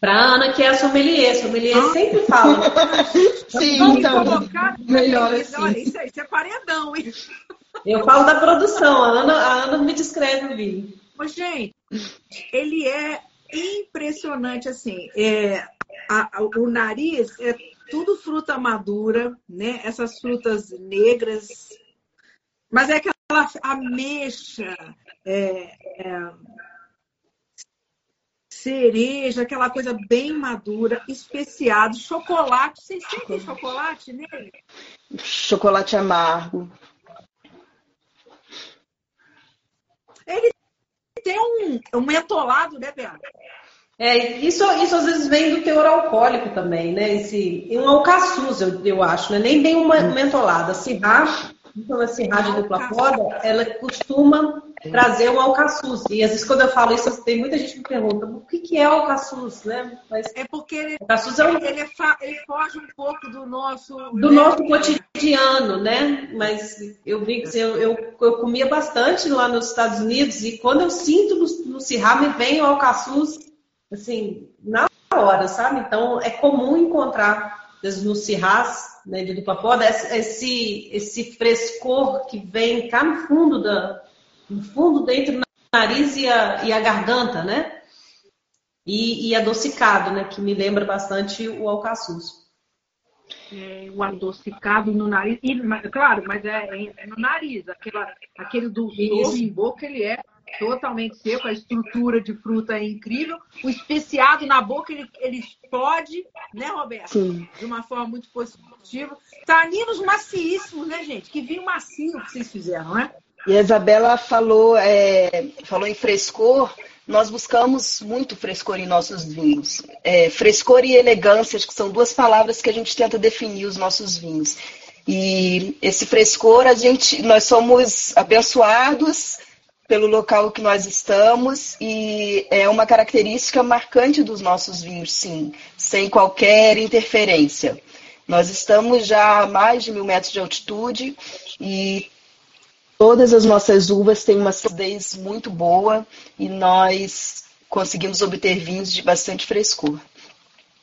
para Ana, que é a sommelier. Sommelier ah. sempre fala. Sim, Vamos então, colocar... melhor assim. Olha, isso aí, isso é paredão, hein? Eu falo da produção, a Ana, a Ana me descreve o vinho. Mas, gente, ele é impressionante, assim. É, a, a, o nariz é tudo fruta madura, né? Essas frutas negras. Mas é aquela ameixa, é, é, cereja, aquela coisa bem madura, especiado, chocolate. Vocês sentem chocolate nele? Chocolate amargo. Ele tem um, um mentolado, né, Bela? É, isso, isso às vezes vem do teor alcoólico também, né? Esse, um alcaçuz, eu, eu acho, né? Nem bem uma mentolada. Cirrá, então, esse rádio dupla corda, ela costuma trazer o alcaçuz. E às vezes quando eu falo isso, tem muita gente que me pergunta, o que, que é o alcaçuz, né? Mas é porque ele, alcaçuz é um... ele, é ele foge um pouco do nosso... Do né? nosso cotidiano, né? Mas eu vi que eu, eu, eu, comia bastante lá nos Estados Unidos e quando eu sinto no, no Cirrá, me vem o alcaçuz, assim, na hora, sabe? Então é comum encontrar no Cirrás, né, de dupla corda, esse, esse frescor que vem cá no fundo da, no fundo, dentro do nariz e a, e a garganta, né? E, e, adocicado, né? Que me lembra bastante o alcaçuz. É, o adocicado no nariz, e, claro, mas é, é, no nariz, aquela, aquele dulçor em boca, ele é totalmente seco, a estrutura de fruta é incrível, o especiado na boca, ele, ele explode, né, Roberto? Sim. De uma forma muito positiva. Taninos maciíssimos, né, gente? Que vinho macio que vocês fizeram, né? E a Isabela falou, é, falou em frescor. Nós buscamos muito frescor em nossos vinhos. É, frescor e elegância, acho que são duas palavras que a gente tenta definir os nossos vinhos. E esse frescor, a gente, nós somos abençoados pelo local que nós estamos e é uma característica marcante dos nossos vinhos, sim, sem qualquer interferência. Nós estamos já a mais de mil metros de altitude e Todas as nossas uvas têm uma acidez muito boa e nós conseguimos obter vinhos de bastante frescor.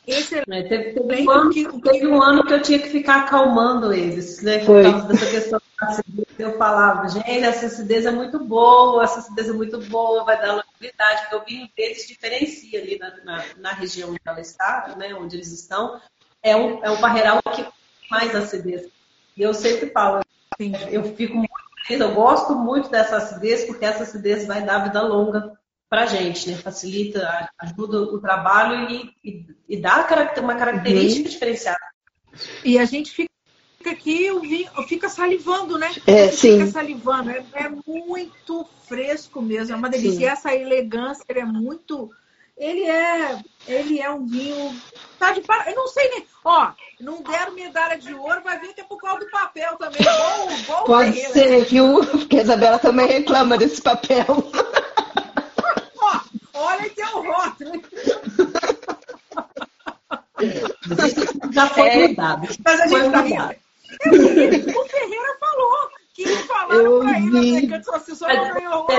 Esse é, teve, teve, um ano, que, teve, um ano, que eu tinha que ficar acalmando eles, né? Por Foi. causa dessa questão da acidez. Eu falava, gente, essa acidez é muito boa, essa acidez é muito boa, vai dar longevidade, porque o vinho deles diferencia ali na, na, na, região onde ela está, né? Onde eles estão. É um, é um barreiral que mais acidez. E eu sempre falo, eu fico muito eu gosto muito dessa acidez, porque essa acidez vai dar vida longa para a gente, né? Facilita, ajuda o trabalho e, e, e dá uma característica uhum. diferenciada. E a gente fica aqui, fica salivando, né? É, sim. Fica salivando. É, é, muito fresco mesmo, é uma delícia. Sim. E essa elegância é muito ele é, ele é um vinho. Tá de par... Eu não sei nem. Ó, não deram medalha de ouro, vai vir até por causa do papel também. Bom, bom Pode ser, viu? Porque a Isabela também reclama desse papel. Ó, olha que é o rótulo. Já foi é, mudado. Mas a gente tá O Ferreira falou que falaram para ele, né,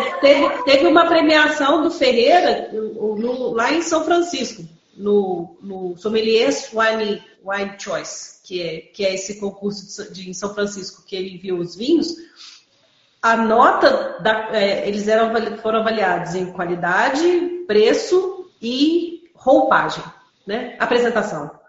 que teve, teve uma premiação do Ferreira no, lá em São Francisco, no, no Sommeliers Wine, Wine Choice, que é, que é esse concurso de, de, em São Francisco que ele viu os vinhos. A nota, da, é, eles eram, foram avaliados em qualidade, preço e roupagem, né? apresentação.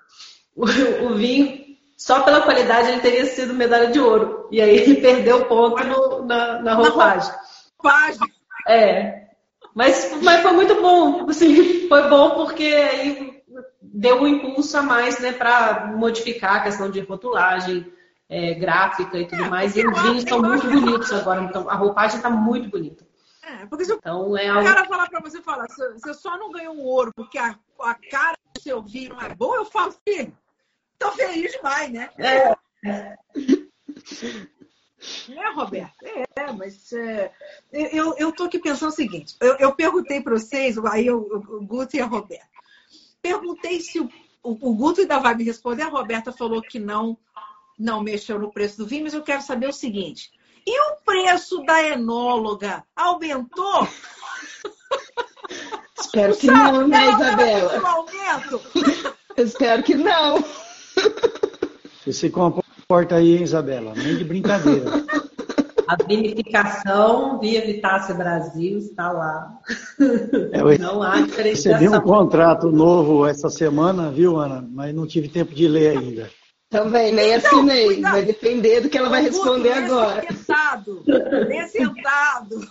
O, o vinho só pela qualidade ele teria sido medalha de ouro. E aí ele perdeu ponto no, na, na roupagem. roupagem. É. Mas, mas foi muito bom. Assim, foi bom porque aí deu um impulso a mais né, para modificar a questão de rotulagem, é, gráfica e tudo é, mais. E os vinhos estão muito bonitos agora. Então, a roupagem está muito bonita. É, porque se então, é o cara falar para você, falar, você só não ganhou um ouro porque a, a cara do seu vinho não é boa, eu falo, filho, Tô feliz demais, né? É. É, Roberto? É, mas é, eu, eu tô aqui pensando o seguinte: eu, eu perguntei para vocês, aí eu, o Guto e a Roberta. Perguntei se o, o, o Guto ainda vai me responder, a Roberta falou que não, não mexeu no preço do vinho, mas eu quero saber o seguinte: e o preço da enóloga aumentou? Espero que não, né, Isabela? Espero que não. Você se comporta aí, Isabela, nem de brincadeira. A vinificação via Vitácia Brasil está lá. É, não há diferenciação. Recebi um contrato novo essa semana, viu, Ana? Mas não tive tempo de ler ainda. Também, nem então, assinei. Cuidado. Vai depender do que ela vai responder agora. Sentado. Nem sentado.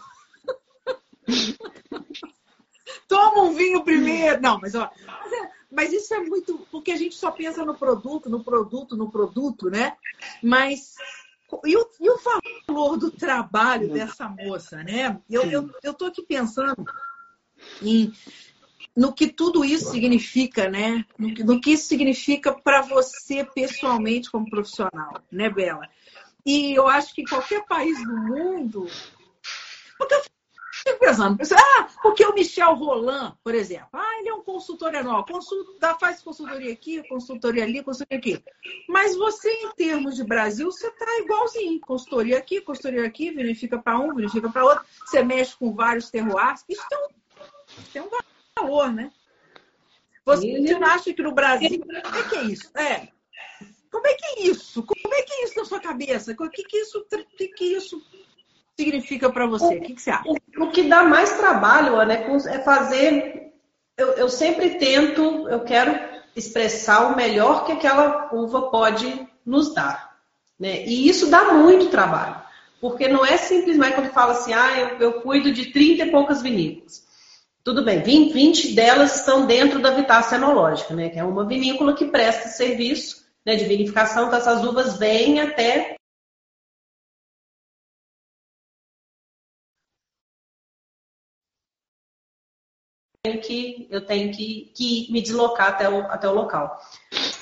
Toma um vinho primeiro. Não, mas ó. Mas é, mas isso é muito. Porque a gente só pensa no produto, no produto, no produto, né? Mas. E o, e o valor do trabalho dessa moça, né? Eu, eu, eu tô aqui pensando em, no que tudo isso significa, né? No, no que isso significa para você pessoalmente como profissional, né, Bela? E eu acho que qualquer país do mundo. Porque eu fico pensando, ah, porque o Michel Roland, por exemplo, ah, ele é um consultor anual, consulta, faz consultoria aqui, consultoria ali, consultoria aqui. Mas você, em termos de Brasil, você está igualzinho. Consultoria aqui, consultoria aqui, verifica para um, verifica para outro, você mexe com vários terroirs. Isso tem um, tem um valor, né? Você não acha que no Brasil. Como é que é isso? É. Como é que é isso? Como é que é isso na sua cabeça? O que, que, isso, que, que isso significa para você? O que, que, você acha? O que dá mais trabalho, Ana, é fazer. Eu, eu sempre tento, eu quero expressar o melhor que aquela uva pode nos dar. Né? E isso dá muito trabalho. Porque não é simplesmente quando fala assim, ah, eu, eu cuido de 30 e poucas vinícolas. Tudo bem, 20, 20 delas estão dentro da Vitácia Enológica, né? Que é uma vinícola que presta serviço né, de vinificação, então essas uvas vêm até que eu tenho que, que me deslocar até o, até o local.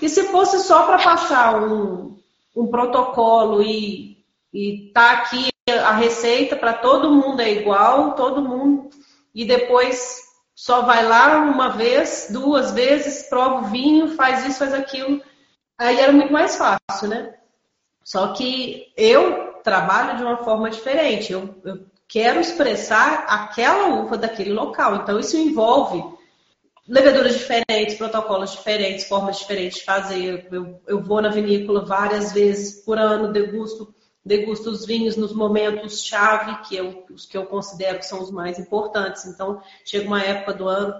E se fosse só para passar um, um protocolo e, e tá aqui a receita para todo mundo é igual, todo mundo e depois só vai lá uma vez, duas vezes, prova o vinho, faz isso, faz aquilo. Aí era muito mais fácil, né? Só que eu trabalho de uma forma diferente. Eu, eu quero expressar aquela uva daquele local. Então, isso envolve leveduras diferentes, protocolos diferentes, formas diferentes de fazer. Eu, eu vou na vinícola várias vezes por ano, degusto degusto os vinhos nos momentos chave, que eu, os que eu considero que são os mais importantes. Então, chega uma época do ano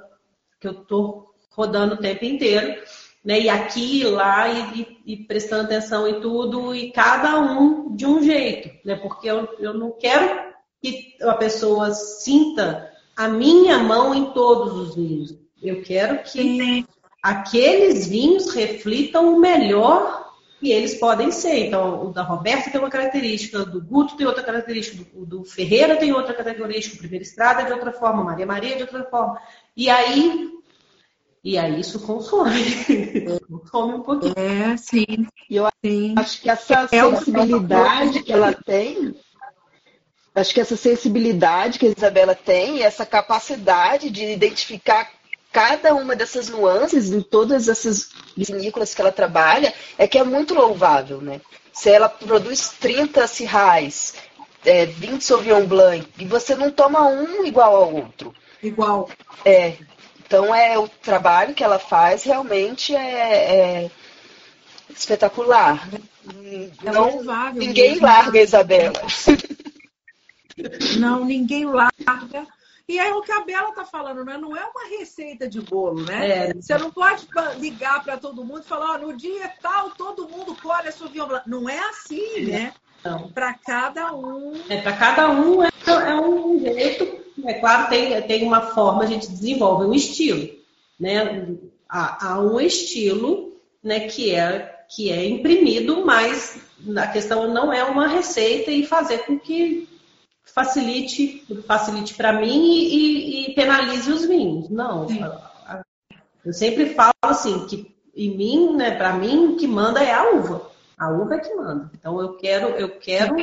que eu estou rodando o tempo inteiro, né? E aqui, lá, e, e, e, prestando atenção em tudo, e cada um de um jeito, né? Porque eu, eu não quero que a pessoa sinta a minha mão em todos os vinhos. Eu quero que aqueles vinhos reflitam o melhor e eles podem ser. Então, o da Roberta tem uma característica, do Guto tem outra característica, o do Ferreira tem outra característica, o Primeira Estrada é de outra forma, Maria Maria é de outra forma. E aí, e aí isso consome. consome um pouquinho. É, sim. E eu sim. acho que essa é sensibilidade que ela tem, acho que essa sensibilidade que a Isabela tem, essa capacidade de identificar cada uma dessas nuances em todas essas vinícolas que ela trabalha é que é muito louvável, né? Se ela produz 30 cirrais, é, 20 Sauvignon Blanc, e você não toma um igual ao outro. Igual. É. Então é o trabalho que ela faz realmente é, é espetacular. É não, louvável. Ninguém mesmo. larga a Isabela. Não, ninguém larga. E aí o que a Bela está falando, né? Não é uma receita de bolo, né? É. Você não pode ligar para todo mundo e falar, oh, no dia tal, todo mundo colhe a Sauvignon Blanc. Não é assim, né? Para cada um. É, para cada um é, é, um jeito. É claro, tem, tem uma forma, a gente desenvolve um estilo. Né? Há, há um estilo né, que, é, que é imprimido, mas a questão não é uma receita e fazer com que facilite facilite para mim e, e, penalize os vinhos. Não. Sim. Eu sempre falo assim que em mim, né, para mim, o que manda é a uva. A uva é que manda. Então eu quero eu quero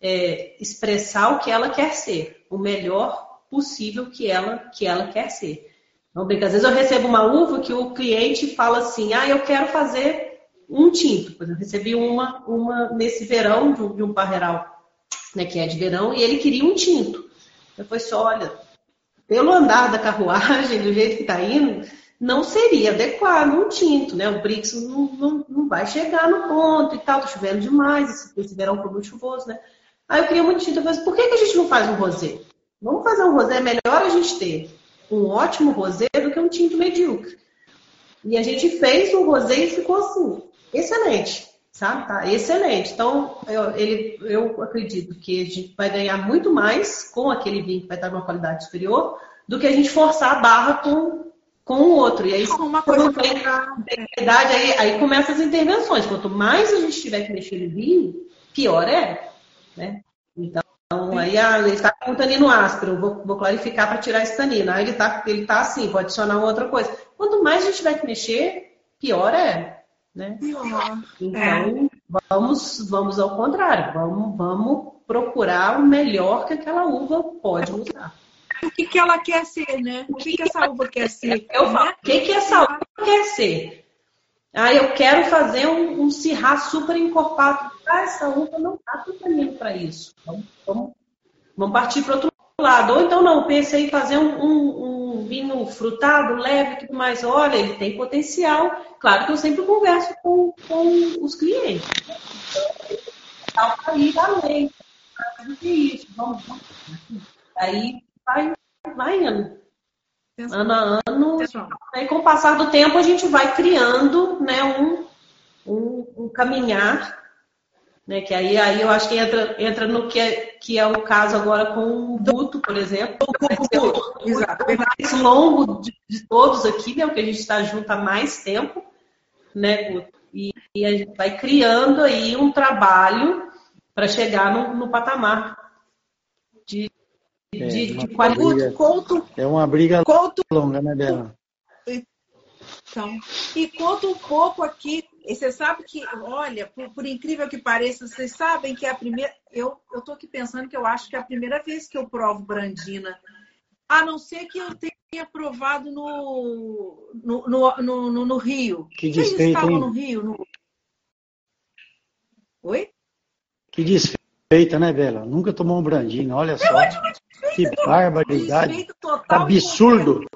é, expressar o que ela quer ser, o melhor possível que ela que ela quer ser. Não brinca. Às vezes eu recebo uma uva que o cliente fala assim, ah, eu quero fazer um tinto. Por exemplo, eu recebi uma, uma nesse verão de um, de um parreiral né, que é de verão, e ele queria um tinto. Eu falei assim, olha, pelo andar da carruagem, do jeito que está indo, não seria adequado um tinto, né? O Brix não, não, não vai chegar no ponto e tal, tá chovendo demais, esse, esse verão foi muito chuvoso, né? Aí eu queria muito tinto, eu falei assim, por que, que a gente não faz um rosé? Vamos fazer um rosé, é melhor a gente ter um ótimo rosé do que um tinto medíocre. E a gente fez um rosé e ficou assim, excelente sabe? Tá excelente. Então, eu, ele, eu acredito que a gente vai ganhar muito mais com aquele vinho que vai estar uma qualidade superior do que a gente forçar a barra com, com o outro. E aí, uma coisa tem, tem verdade, aí, aí começam as intervenções. Quanto mais a gente tiver que mexer no vinho, pior é. Né? Então, aí ah, ele está com tanino áspero, vou, vou clarificar para tirar esse tanino. Aí ele está ele tá assim, vou adicionar outra coisa. Quanto mais a gente tiver que mexer, pior é. Né? Então, vamos, vamos ao contrário, vamos, vamos procurar o melhor que aquela uva pode usar. O que, que ela quer ser, né? O que, que essa uva quer ser? Eu falo, o que, que essa uva quer ser? Ah, eu quero fazer um, um cirrá super encorpado. Ah, essa uva não está totalmente para isso. Então, vamos, vamos partir para outro lado. Ou então não, pensei em fazer um, um, um, vinho frutado, leve e tudo mais. Olha, ele tem potencial. Claro que eu sempre converso com, com os clientes. Então, aí além. O que é isso? Vamos, vamos. Aí vai, vai ano. Ano a ano. Aí com o passar do tempo a gente vai criando né, um, um, um caminhar né? Que aí, aí eu acho que entra, entra no que é, que é o caso agora com o Buto, por exemplo. O Exato. O mais longo de, de, todos aqui, né? O que a gente está junto há mais tempo, né, Guto? E, e, a gente vai criando aí um trabalho para chegar no, no, patamar de, é, de, de. Couto, é uma briga Couto, longa, né, Bela? Então, e conta um pouco aqui e você sabe que, olha, por, por, incrível que pareça, vocês sabem que é a primeira. Eu estou aqui pensando que eu acho que é a primeira vez que eu provo Brandina. A não ser que eu tenha provado no, no, no, no, no Rio. Que desfeito, estavam no Rio? No... Oi? Que desfeita, né, Bela? Nunca tomou um Brandina, olha só. Que barbaridade. Absurdo.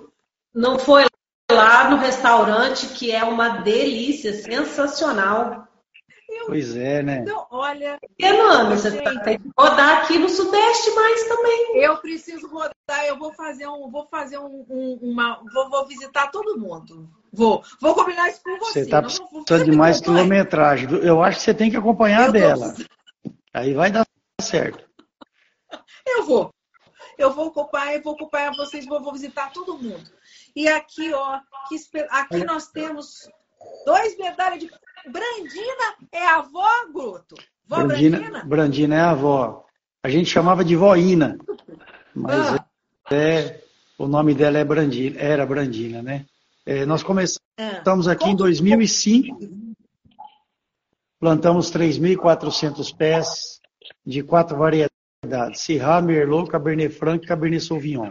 Não foi lá no restaurante, que é uma delícia, sensacional. Pois é, né? Então, olha. Fernando, você tá, tem que rodar aqui no Sudeste mais também. Eu preciso rodar, eu vou fazer um. Vou fazer um, um uma. Vou, vou, visitar todo mundo. Vou. Vou combinar isso com você. Você está precisando de mais quilometragem. Eu acho que você tem que acompanhar a dela. Aí vai dar certo. Eu vou. Eu vou acompanhar, eu vou acompanhar vocês, vou, vou visitar todo mundo. E aqui, ó, aqui nós temos dois medalhas de. Brandina é a avó, Gruto? Vó Brandina, Brandina? Brandina é a avó. A gente chamava de voína. Mas ah. é, o nome dela é Brandina, era Brandina, né? É, nós começamos ah. aqui em 2005. Plantamos 3.400 pés de quatro variedades: Syrah, Merlot, Cabernet Franc e Cabernet Sauvignon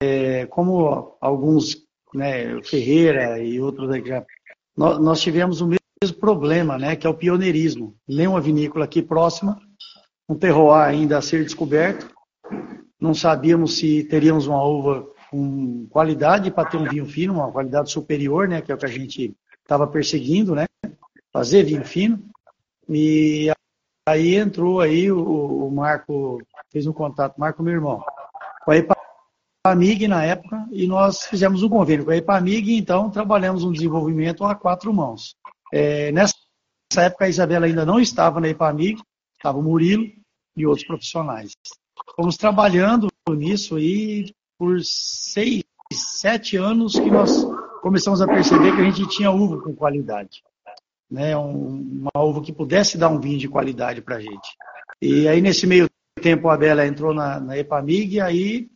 é, como alguns, né, Ferreira e outros aqui já, nós, nós, tivemos o mesmo problema, né, que é o pioneirismo. Lê uma vinícola aqui próxima, um terroir ainda a ser descoberto, não sabíamos se teríamos uma uva com qualidade para ter um vinho fino, uma qualidade superior, né, que é o que a gente estava perseguindo, né, fazer vinho fino. E aí entrou aí o, o Marco, fez um contato, Marco, meu irmão, com a EPAMIG na época e nós fizemos um convênio com a EPAMIG e então trabalhamos um desenvolvimento a quatro mãos. É, nessa época a Isabela ainda não estava na EPAMIG, estava o Murilo e outros profissionais. Fomos trabalhando nisso aí por seis, sete anos que nós começamos a perceber que a gente tinha uva com qualidade. Né, um, uma uva que pudesse dar um vinho de qualidade para a gente. E aí, nesse meio tempo, a Bela entrou na, na EPAMIG e aí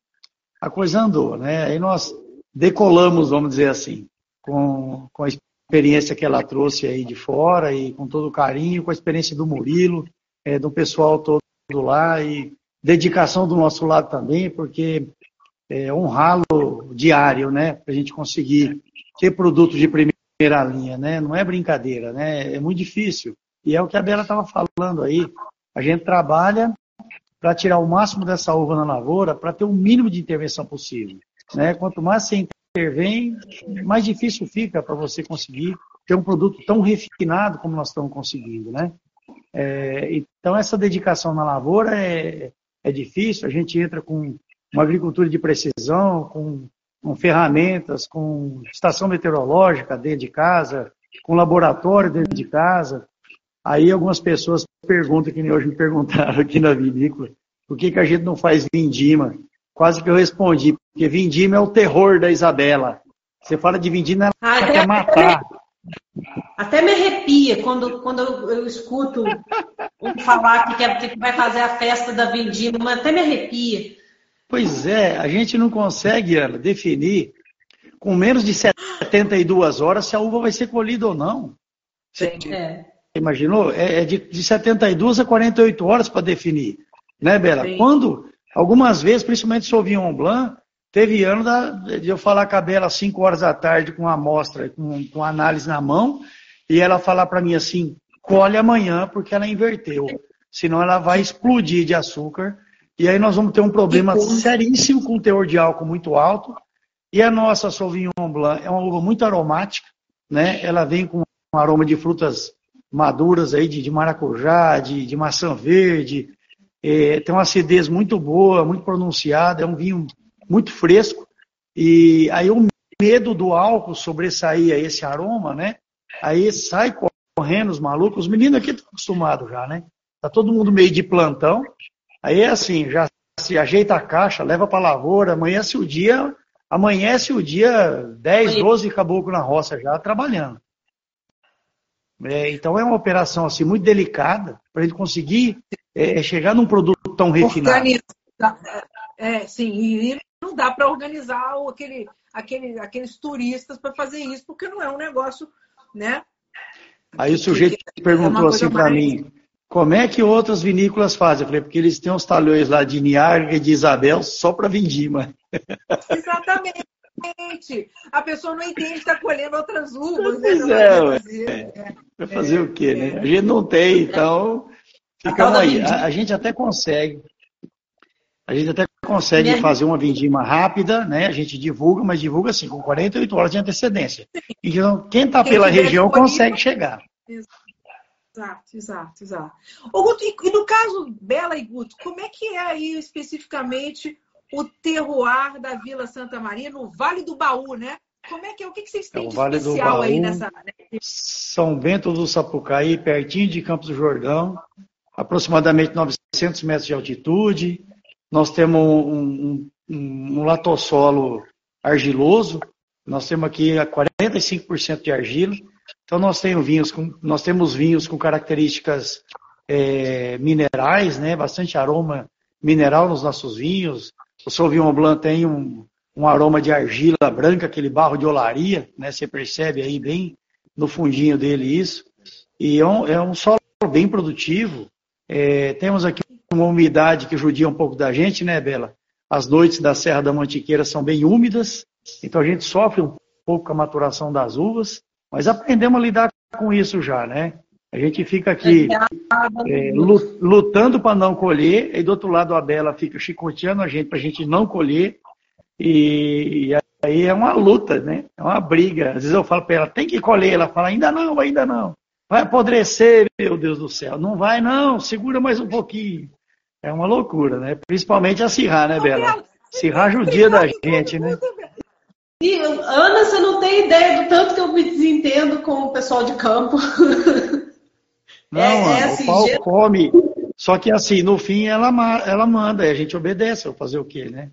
a coisa andou, né? Aí nós decolamos, vamos dizer assim, com, com a experiência que ela trouxe aí de fora e com todo o carinho, com a experiência do Murilo, é, do pessoal todo lá e dedicação do nosso lado também, porque é um ralo diário, né, para a gente conseguir ter produtos de primeira linha, né? Não é brincadeira, né? É muito difícil. E é o que a Bela estava falando aí. A gente trabalha para tirar o máximo dessa uva na lavoura, para ter o mínimo de intervenção possível. Né? Quanto mais você intervém, mais difícil fica para você conseguir ter um produto tão refinado como nós estamos conseguindo. Né? É, então, essa dedicação na lavoura é, é difícil, a gente entra com uma agricultura de precisão, com, com ferramentas, com estação meteorológica dentro de casa, com laboratório dentro de casa, Aí algumas pessoas perguntam, que nem hoje me perguntaram aqui na vinícola, por que, que a gente não faz vindima? Quase que eu respondi, porque vindima é o terror da Isabela. Você fala de vindima, ela ah, quer matar. Até me arrepia quando, quando eu, eu escuto um falar que, quer, que vai fazer a festa da vindima, até me arrepia. Pois é, a gente não consegue Ana, definir com menos de 72 horas se a uva vai ser colhida ou não. Sim. É. imaginou? É, é de, de 72 a 48 horas para definir, né, Bela? Sim. Quando, algumas vezes, principalmente Sauvignon Blanc, teve ano da, de eu falar com a Bela às 5 horas da tarde com a amostra, com, com análise na mão, e ela falar para mim assim, colhe amanhã porque ela inverteu, senão ela vai explodir de açúcar, e aí nós vamos ter um problema seríssimo com o teor de álcool muito alto, e a nossa Sauvignon Blanc é uma uva muito aromática, né? Ela vem com um aroma de frutas maduras aí, de, de maracujá, de, de, maçã verde. É, tem uma acidez muito boa, muito pronunciada, é um vinho muito fresco. E aí o medo do álcool sobressair a esse aroma, né? Aí sai correndo os malucos. Os meninos aqui estão acostumados já, né? Tá todo mundo meio de plantão. Aí é assim, já se ajeita a caixa, leva para lavoura, amanhece o dia amanhece o dia 10, 12 caboclo na roça já trabalhando. É, então é uma operação assim muito delicada para a gente conseguir é, é, chegar num produto tão refinado. Organiza, é, sim, e não dá para organizar aquele, aquele, aqueles turistas para fazer isso, porque não é um negócio, né? Aí o sujeito é perguntou assim para mais... mim, como é que outras vinícolas fazem? Eu falei, porque eles têm uns talhões lá de Niarga e de Isabel só para vindima. Exatamente. A pessoa não entende que está colhendo outras uvas. Né? É, fazer. É. Vai fazer o quê, né? A gente não tem, então ficamos aí. A, a, gente até consegue. A gente até consegue fazer uma vindima rápida, né? A gente divulga, mas divulga assim, com 48 horas de antecedência. Então, quem está pela região consegue chegar. Exato, exato, exato. Ô, Guto, e no caso Bela e Guto, como é que é aí especificamente o terroir da Vila Santa Maria, no Vale do Baú, né? Como é que é? O que vocês têm é de vale especial Baú, aí nessa... São Bento do Sapucaí, pertinho de Campos do Jordão, aproximadamente 900 metros de altitude. Nós temos um, um, um latossolo argiloso, nós temos aqui 45% de argila. Então nós temos vinhos com, nós temos vinhos com características é, minerais, né? bastante aroma mineral nos nossos vinhos, o Sauvignon Blanc tem um, um aroma de argila branca, aquele barro de olaria, né? Você percebe aí bem no fundinho dele isso. E é um, é um solo bem produtivo. É, temos aqui uma umidade que judia um pouco da gente, né, Bela? As noites da Serra da Mantiqueira são bem úmidas, então a gente sofre um pouco com a maturação das uvas, mas aprendemos a lidar com isso já, né? A gente fica aqui é, lutando para não colher, e do outro lado a Bela fica chicoteando a gente para a gente não colher, e, aí é uma luta, né? É uma briga. Às vezes eu falo para ela, tem que colher, ela fala, ainda não, ainda não. Vai apodrecer, meu Deus do céu. Não vai não, segura mais um pouquinho. É uma loucura, né? Principalmente a Cirrar, né, Bela? Cirrar judia da gente, né? E, Ana, você não tem ideia do tanto que eu me desentendo com o pessoal de campo. Não, é, é assim, o pau come. Só que assim, no fim ela, ela manda, e a gente obedece. Vou fazer o quê, né?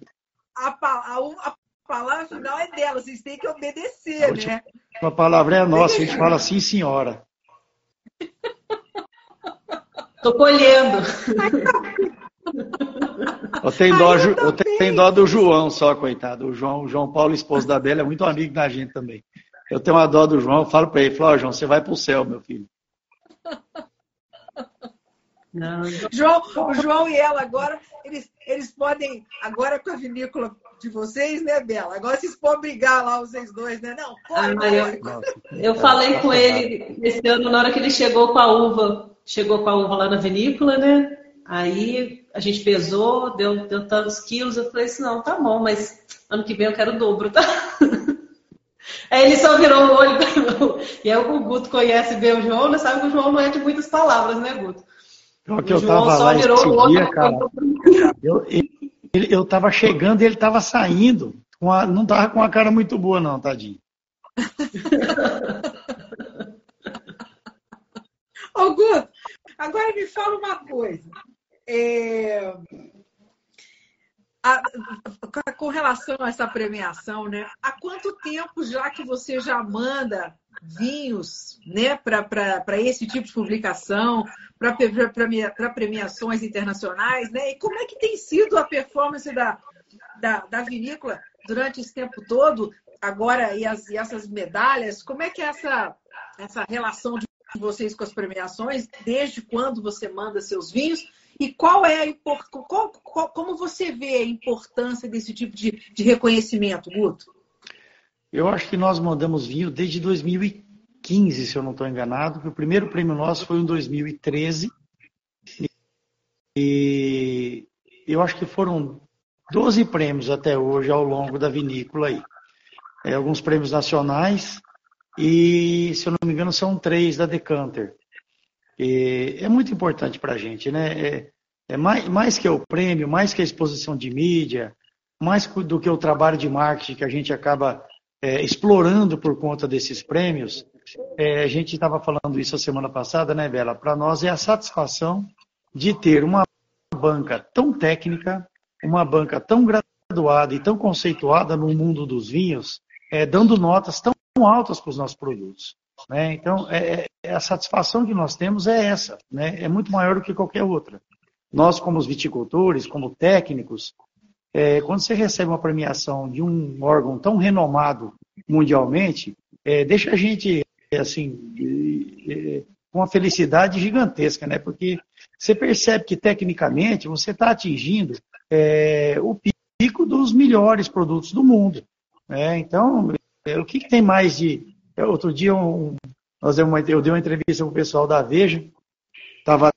A, a, a palavra final é dela, vocês têm que obedecer, a né? A palavra é nossa, a gente fala sim, senhora. Tô colhendo. Eu tenho, dó, eu tenho dó do João só, coitado. O João, o João Paulo, esposo da Bela, é muito amigo da gente também. Eu tenho uma dó do João, eu falo para ele, falo, oh, João, você vai pro céu, meu filho. Não. João, o João e ela agora, eles, eles podem, agora com a vinícola de vocês, né, Bela? Agora vocês podem brigar lá, vocês dois, né? Não, pode, ah, eu, eu falei com ele esse ano, na hora que ele chegou com a uva, chegou com a uva lá na vinícola, né? Aí a gente pesou, deu, deu tantos quilos, eu falei assim, não, tá bom, mas ano que vem eu quero o dobro, tá? Aí ele só virou o olho. E aí o Guto conhece bem o João, né? Sabe que o João não é de muitas palavras, né, Guto? Então, que eu tava lá esse dia, cara, eu, ele, eu tava chegando e ele tava saindo. Com a, não tava com a cara muito boa, não, tadinho. Ô, Guto, agora me fala uma coisa. É, a, com relação a essa premiação, né? Há quanto tempo já que você já manda vinhos né, para esse tipo de publicação, para premiações internacionais, né? E como é que tem sido a performance da, da, da vinícola durante esse tempo todo, agora, e, as, e essas medalhas? Como é que é essa, essa relação de vocês com as premiações? Desde quando você manda seus vinhos? E qual é a como você vê a importância desse tipo de, de reconhecimento, Guto? Eu acho que nós mandamos vinho desde 2015, se eu não estou enganado, o primeiro prêmio nosso foi em 2013. E eu acho que foram 12 prêmios até hoje ao longo da vinícola aí. É, alguns prêmios nacionais e, se eu não me engano, são três da Decanter. E é muito importante para a gente, né? É, é mais, mais que o prêmio, mais que a exposição de mídia, mais do que o trabalho de marketing que a gente acaba é, explorando por conta desses prêmios. É, a gente estava falando isso a semana passada, né, Bela? Para nós é a satisfação de ter uma banca tão técnica, uma banca tão graduada e tão conceituada no mundo dos vinhos, é, dando notas tão altas para os nossos produtos. Né? Então, é, é, a satisfação que nós temos é essa, né? é muito maior do que qualquer outra. Nós, como os viticultores, como técnicos, é, quando você recebe uma premiação de um órgão tão renomado mundialmente, é, deixa a gente assim com uma felicidade gigantesca, né? Porque você percebe que tecnicamente você está atingindo é, o pico dos melhores produtos do mundo. Né? Então, é, o que, que, tem mais de. É, outro dia um, nós uma, eu dei uma entrevista com o pessoal da Veja, estava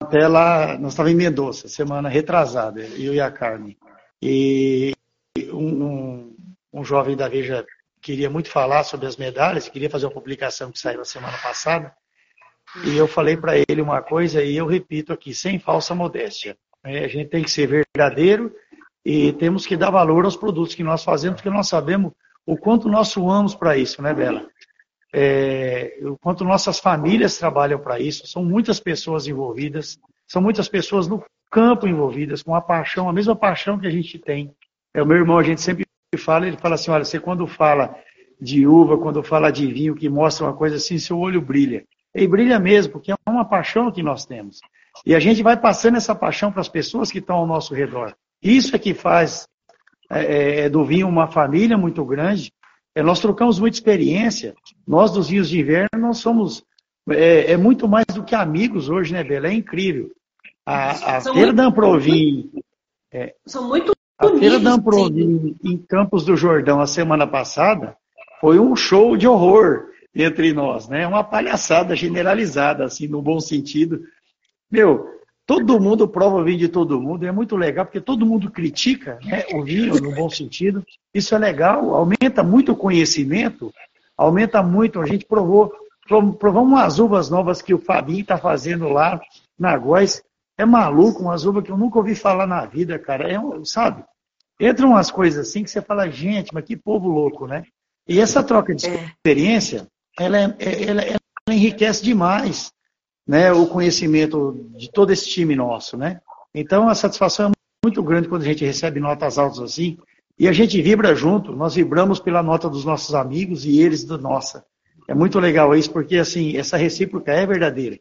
até lá, nós estávamos em Mendoza, semana retrasada, eu e a Carmen. E um, um, um jovem da Veja queria muito falar sobre as medalhas, queria fazer uma publicação que saiu na semana passada. E eu falei para ele uma coisa e eu repito aqui, sem falsa modéstia. É, a gente tem que ser verdadeiro e temos que dar valor aos produtos que nós fazemos, porque nós sabemos o quanto nós suamos para isso, né, Bela? É, o quanto nossas famílias trabalham para isso, são muitas pessoas envolvidas, são muitas pessoas no campo envolvidas, com a paixão, a mesma paixão que a gente tem. É, o meu irmão, a gente sempre fala, ele fala assim, olha, você quando fala de uva, quando fala de vinho, que mostra uma coisa assim, seu olho brilha. E brilha mesmo, porque é uma paixão que nós temos. E a gente vai passando essa paixão para as pessoas que estão ao nosso redor. Isso é que faz é, é, é, do vinho uma família muito grande. É, nós trocamos muita experiência. Nós dos vinhos de inverno, nós somos é, é muito mais do que amigos hoje, né, Bela? É incrível. A, a feira muito, da Amprovim. É, são muito A feira da Amprovim em Campos do Jordão a semana passada foi um show de horror entre nós, né? Uma palhaçada generalizada, assim, no bom sentido. Meu, todo mundo prova o vinho de todo mundo, é muito legal, porque todo mundo critica né, o vinho no bom sentido. Isso é legal, aumenta muito o conhecimento, aumenta muito. A gente provou, provamos umas uvas novas que o Fabinho está fazendo lá na Góis. É maluco, umas uvas que eu nunca ouvi falar na vida, cara. É, sabe? Entram umas coisas assim que você fala, gente, mas que povo louco, né? E essa troca de é. experiência ela, é, é, ela, ela enriquece demais né, o conhecimento de todo esse time nosso. Né? Então, a satisfação é muito grande quando a gente recebe notas altas assim, e a gente vibra junto, nós vibramos pela nota dos nossos amigos e eles da nossa. É muito legal isso, porque assim, essa recíproca é verdadeira.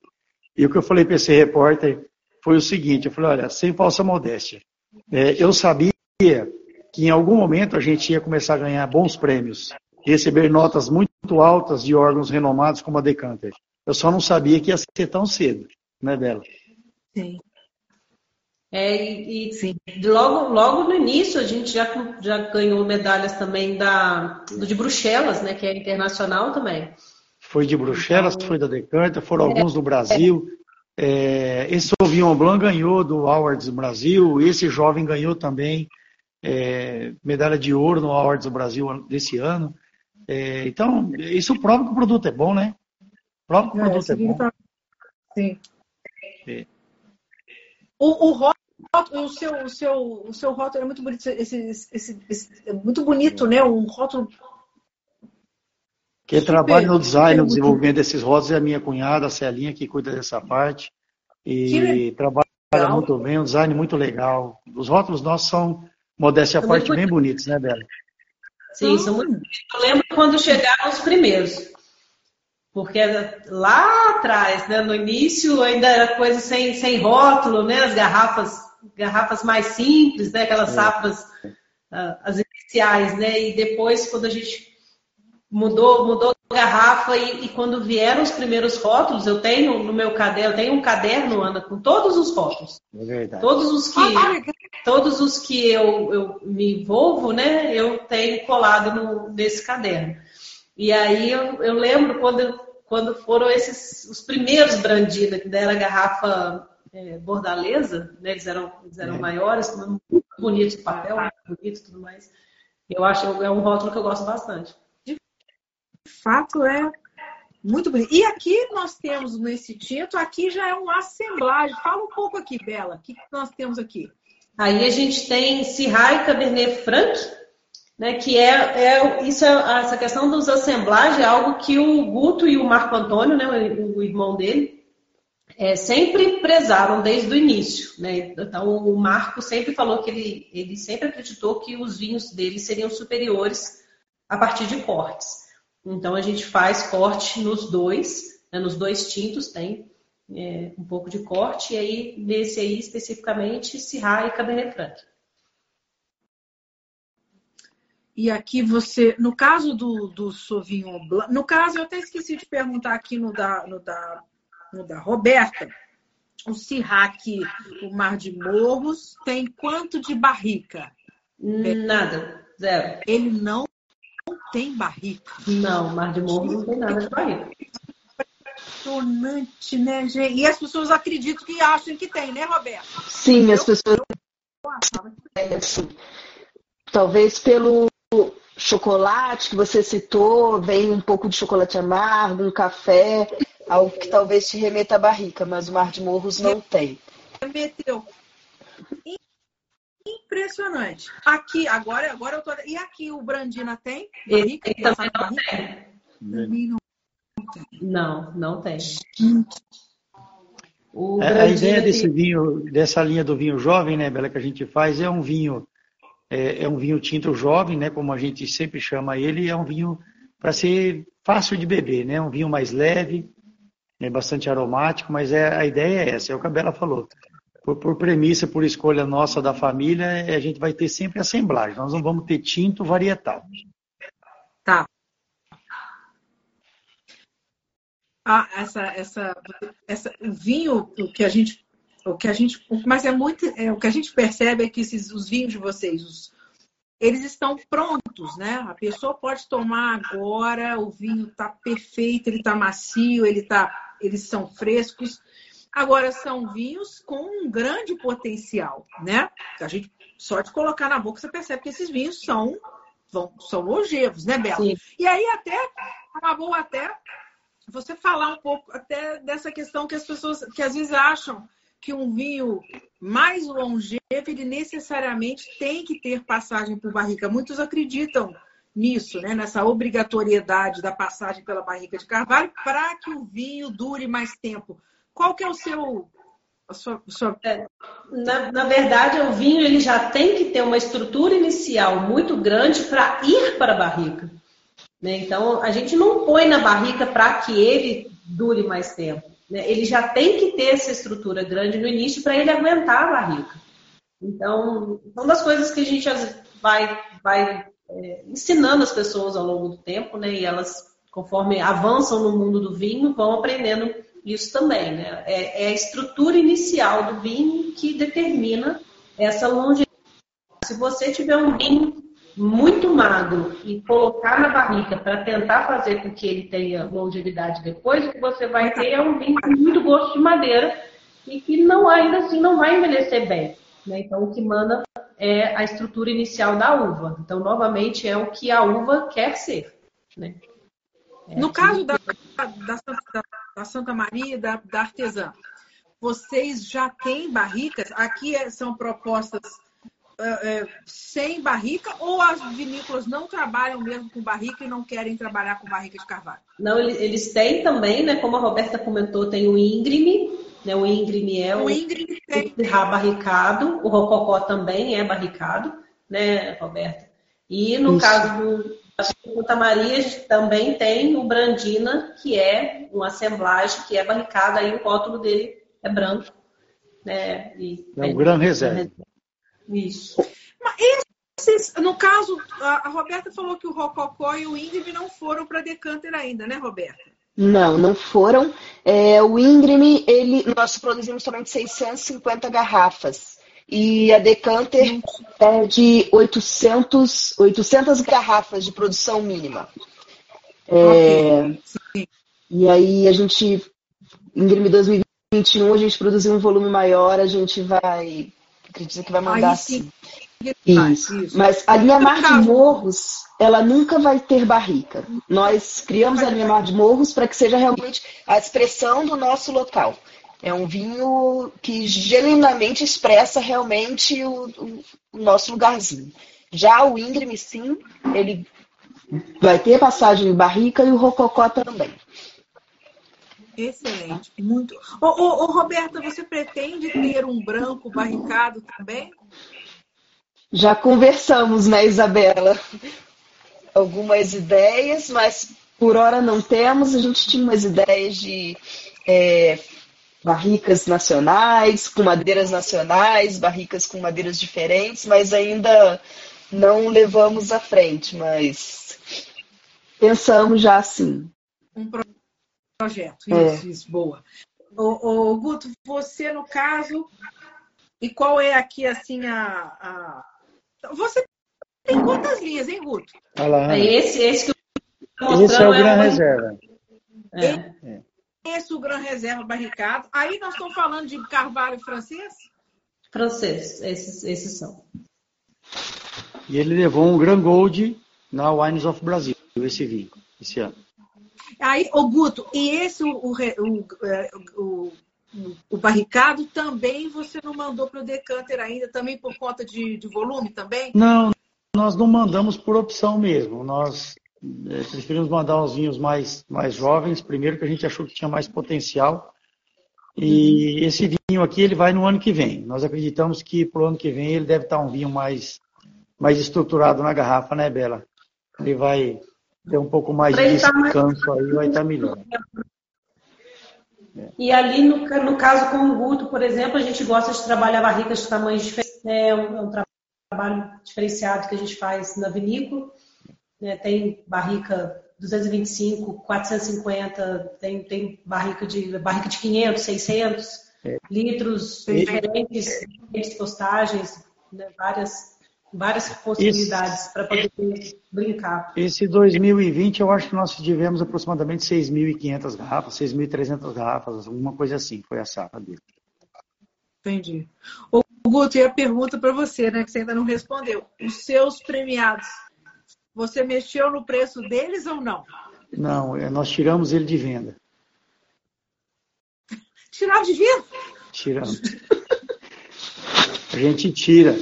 E o que eu falei para esse repórter foi o seguinte, eu falei, olha, sem falsa modéstia, é, eu sabia que em algum momento a gente ia começar a ganhar bons prêmios, receber notas muito altas de órgãos renomados como a Decanter. Eu só não sabia que ia ser tão cedo, né, Bela? Sim. É, e, Sim. Logo, logo no início a gente já, já ganhou medalhas também da, do de Bruxelas, né, que é internacional também. Foi de Bruxelas, foi da Decanter, foram é, alguns do Brasil. É, esse Sauvignon Blanc ganhou do Awards do Brasil, esse jovem ganhou também é, medalha de ouro no Awards do Brasil desse ano. É, então, isso prova que o produto é bom, né? Prova que o é, produto é, bom. Sim. É. O, o rótulo, o seu, o seu, o seu rótulo é muito bonito, esse, esse, esse é muito bonito, né? Um rótulo. Quem trabalha no design, no desenvolvimento desses rótulos é a minha cunhada, a Celinha, que cuida dessa parte. E trabalha legal. muito bem, um design muito legal. Os rótulos nossos são, modéstia à parte, bem bonitos, né, Bela? Sim, são muito Eu lembro quando chegaram os primeiros. Porque lá atrás, né, no início, ainda era coisa sem, sem rótulo, né? As garrafas, garrafas mais simples, né? Aquelas é. safras, uh, as iniciais, né? E depois, quando a gente mudou, mudou garrafa e, e, quando vieram os primeiros rótulos, eu tenho no meu caderno, eu tenho um caderno, Ana, com todos os rótulos. É verdade. Todos os que, ah, todos os que eu, eu me envolvo, né, eu tenho colado no, nesse caderno. E aí eu, eu lembro quando, quando foram esses os primeiros Brandina, que deram a garrafa é, bordaleza, né, eles eram, eles eram é. maiores, muito bonitos de papel, bonito e tudo mais. Eu acho é um rótulo que eu gosto bastante fato é muito bonito. E aqui nós temos nesse tinto, aqui já é um assemblagem. Fala um pouco aqui, Bela, o que, nós temos aqui? Aí a gente tem e Cabernet Franc, né, que é, é isso é, essa questão dos assemblagens é algo que o Guto e o Marco Antônio, né, o, o irmão dele, é, sempre prezaram desde o início. Né? Então o Marco sempre falou que ele, ele sempre acreditou que os vinhos dele seriam superiores a partir de cortes. Então a gente faz corte nos dois, né, nos dois tintos tem é, um pouco de corte, e aí nesse aí especificamente Syrah e Cabernet Franc. E aqui você, no caso do, do Sauvignon Blanc, no caso eu até esqueci de perguntar aqui no da, no da, no da Roberta, o aqui, o Mar de Morros, tem quanto de barrica? Nada, zero. Ele não tem barrica. Não, Mar de Morro não tem nada de barrica. Impressionante, né, gente? E as pessoas acreditam que acham que tem, né, Roberto? Sim, as pessoas. É, assim, talvez pelo chocolate que você citou, vem um pouco de chocolate amargo, um café, algo que talvez te remeta à barrica, mas o Mar de Morros não tem. Remeteu impressionante. Aqui, agora, agora eu tô. E aqui o Brandina tem? Barrica, Esse também não tem. Também não tem. Não, não tem. É, a ideia desse vinho, dessa linha do vinho jovem, né, Bela, que a gente faz, é um vinho, é, é um vinho tinto jovem, né, como a gente sempre chama ele, é um vinho para ser fácil de beber, né, um vinho mais leve, é bastante aromático, mas é, a ideia é essa, é o que a Bela falou por, por, premissa, por escolha nossa da família, é, a gente vai ter sempre assemblagem. Nós não vamos ter tinto varietal. Tá. Ah, essa, essa, essa, vinho, que a gente, o que a gente, mas é muito, é, o que a gente percebe é que esses, os vinhos de vocês, os, eles estão prontos, né? A pessoa pode tomar agora, o vinho está perfeito, ele está macio, ele tá, eles são frescos. Agora, são vinhos com um grande potencial, né? A gente só de colocar na boca você percebe que esses vinhos são, vão, são longevos, né, Bela? Sim. E aí até, uma boa até você falar um pouco até dessa questão que as pessoas, que às vezes acham que um vinho mais longevo, ele necessariamente tem que ter passagem por barrica. Muitos acreditam nisso, né? nessa obrigatoriedade da passagem pela barrica de carvalho para que o vinho dure mais tempo. Qual que é o seu sua, sua... É, na, na, verdade, o vinho ele já tem que ter uma estrutura inicial muito grande para ir para a barrica. Né? Então, a gente não põe na barrica para que ele dure mais tempo. Né? Ele já tem que ter essa estrutura grande no início para ele aguentar a barrica. Então, são das coisas que a gente vai, vai é, ensinando as pessoas ao longo do tempo, né? E elas, conforme avançam no mundo do vinho, vão aprendendo isso também, né? É, é a estrutura inicial do vinho que determina essa longevidade. Se você tiver um vinho muito magro e colocar na barrica para tentar fazer com que ele tenha longevidade depois, o que você vai ter é um vinho com muito gosto de madeira e que não ainda assim não vai envelhecer bem. Né? Então o que manda é a estrutura inicial da uva. Então novamente é o que a uva quer ser. Né? É, no caso da, da, da, da Santa Maria da, da Artesã, vocês já têm barricas? Aqui é, são propostas é, sem barrica ou as vinícolas não trabalham mesmo com barrica e não querem trabalhar com barrica de carvalho? Não, eles têm também, né? Como a Roberta comentou, tem o íngreme, né? O íngreme é o, o íngreme tem. barricado, o rococó também é barricado, né, Roberta? E no Isso. caso do, Santa Maria a gente também tem o Brandina, que é uma assemblagem que é barricada, aí o rótulo dele é branco. Né? E, é um grande reserva. Isso. Mas esse esses, no caso, a, Roberta falou que o Rococó e o Íngreme não foram para Decanter ainda, né, Roberta? Não, não foram. É, o Íngreme, ele, nós produzimos somente 650 garrafas. E a Decanter é de 800, 800 garrafas de produção mínima. É, e aí a gente, Íngreme 2021, a gente produziu um volume maior, a gente vai, acredito que vai mandar sim. Isso. Isso. Mas a linha Mar de Morros, ela nunca vai ter barrica. Nós criamos a linha Mar de Morros para que seja realmente a expressão do nosso local. É um vinho que genuinamente expressa realmente o, o, o nosso lugarzinho. Já o íngreme, sim, ele vai ter passagem em barrica e o rococó também. Excelente, muito. Ô, ô, ô, Roberta, você pretende ter um branco barricado também? Já conversamos, né, Isabela? Algumas ideias, mas por hora não temos. A gente tinha umas ideias de é, barricas nacionais, com madeiras nacionais, barricas com madeiras diferentes, mas ainda não levamos à frente, mas pensamos já assim. Um projeto, isso, é. isso, boa. O, o, Guto, você no caso, e qual é aqui assim a, a... Você tem quantas linhas, hein, Guto? Olha lá. É esse, esse que eu Esse é o Gran é Reserva. É. é esse o Gran Reserva barricado. Aí nós estamos falando de carvalho francês? Francês, esses, esses são. E ele levou um Grand Gold na Wines of Brasil, esse vinho, esse ano. Aí, o Guto, e esse, o, o, o, o, barricado, também você não mandou para o Decanter ainda, também por conta de, de volume também? Não, nós não mandamos por opção mesmo. Nós é, preferimos mandar os vinhos mais, mais jovens, primeiro que a gente achou que tinha mais potencial. E uhum. esse vinho aqui ele vai no ano que vem. Nós acreditamos que para o ano que vem ele deve estar um vinho mais, mais estruturado na garrafa, né, Bela? Ele vai ter um pouco mais de descanso aí, vai estar melhor. E ali, no, no caso com o Guto, por exemplo, a gente gosta de trabalhar barricas de tamanhos diferentes. É um, é um trabalho diferenciado que a gente faz na vinícola né? tem barrica 225, 450, tem, tem barrica, de, barrica de 500, 600 é. litros, diferentes, diferentes postagens, né? várias, várias possibilidades para poder brincar. Esse 2020, eu acho que nós tivemos aproximadamente 6.500 garrafas, 6.300 garrafas, alguma coisa assim, foi a safra dele. Entendi. O Guto, e a pergunta para você, né, que você ainda não respondeu. Os seus premiados você mexeu no preço deles ou não? Não, é, nós tiramos ele de venda. Tirar de venda? Tiramos. A gente tira.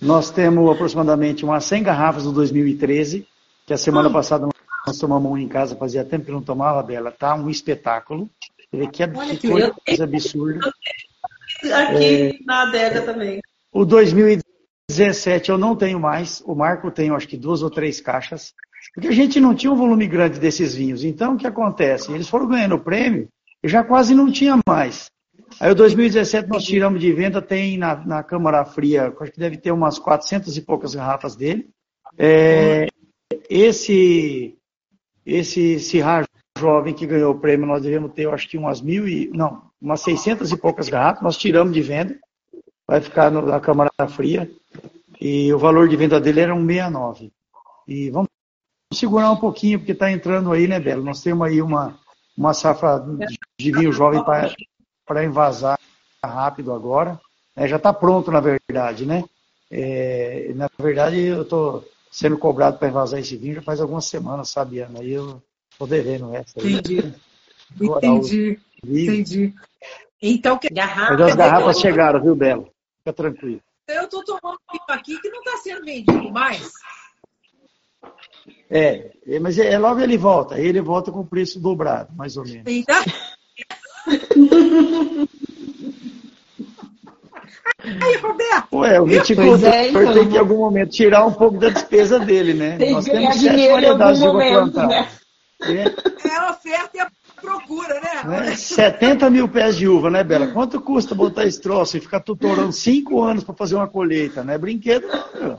Nós temos aproximadamente umas 100 garrafas do 2013, que a semana ah. passada nós tomamos um em casa, fazia tempo que não tomava dela. Tá um espetáculo. Ele que, é, que coisa absurda. Aqui é, na adega também. O 2017 17 eu não tenho mais, o Marco tem acho que duas ou três caixas, porque a gente não tinha um volume grande desses vinhos. Então o que acontece? Eles foram ganhando o prêmio e já quase não tinha mais. Aí o 2017 nós tiramos de venda, tem na, na Câmara Fria, acho que deve ter umas 400 e poucas garrafas dele. É, esse esse Cirrar jovem que ganhou o prêmio, nós devemos ter, acho que umas mil e, não, umas 600 e poucas garrafas, nós tiramos de venda, vai ficar no, na Câmara Fria. E o valor de venda dele era 1,69. E vamos segurar um pouquinho, porque está entrando aí, né, Belo? Nós temos aí uma, uma safra de vinho jovem para envasar rápido agora. É, já está pronto, na verdade, né? É, na verdade, eu estou sendo cobrado para envasar esse vinho já faz algumas semanas, sabe, Ana? Aí eu estou devendo essa. Entendi. Entendi. Entendi. Então, que... Mas as garrafas chegaram, viu, Belo? Fica tranquilo. Eu estou tomando vinho aqui que não está sendo vendido mais. É, mas é, logo ele volta. Ele volta com o preço dobrado, mais ou menos. Então... Aí, Roberto. Ué, o viticultor é, então, tem que em algum momento tirar um pouco da despesa dele, né? Tem Nós temos sete variedades de uva plantada. Né? É. é a oferta e a procura, né? né? 70 mil pés de uva, né, Bela? Quanto custa botar esse troço e ficar tutorando cinco anos para fazer uma colheita? Não é brinquedo, não.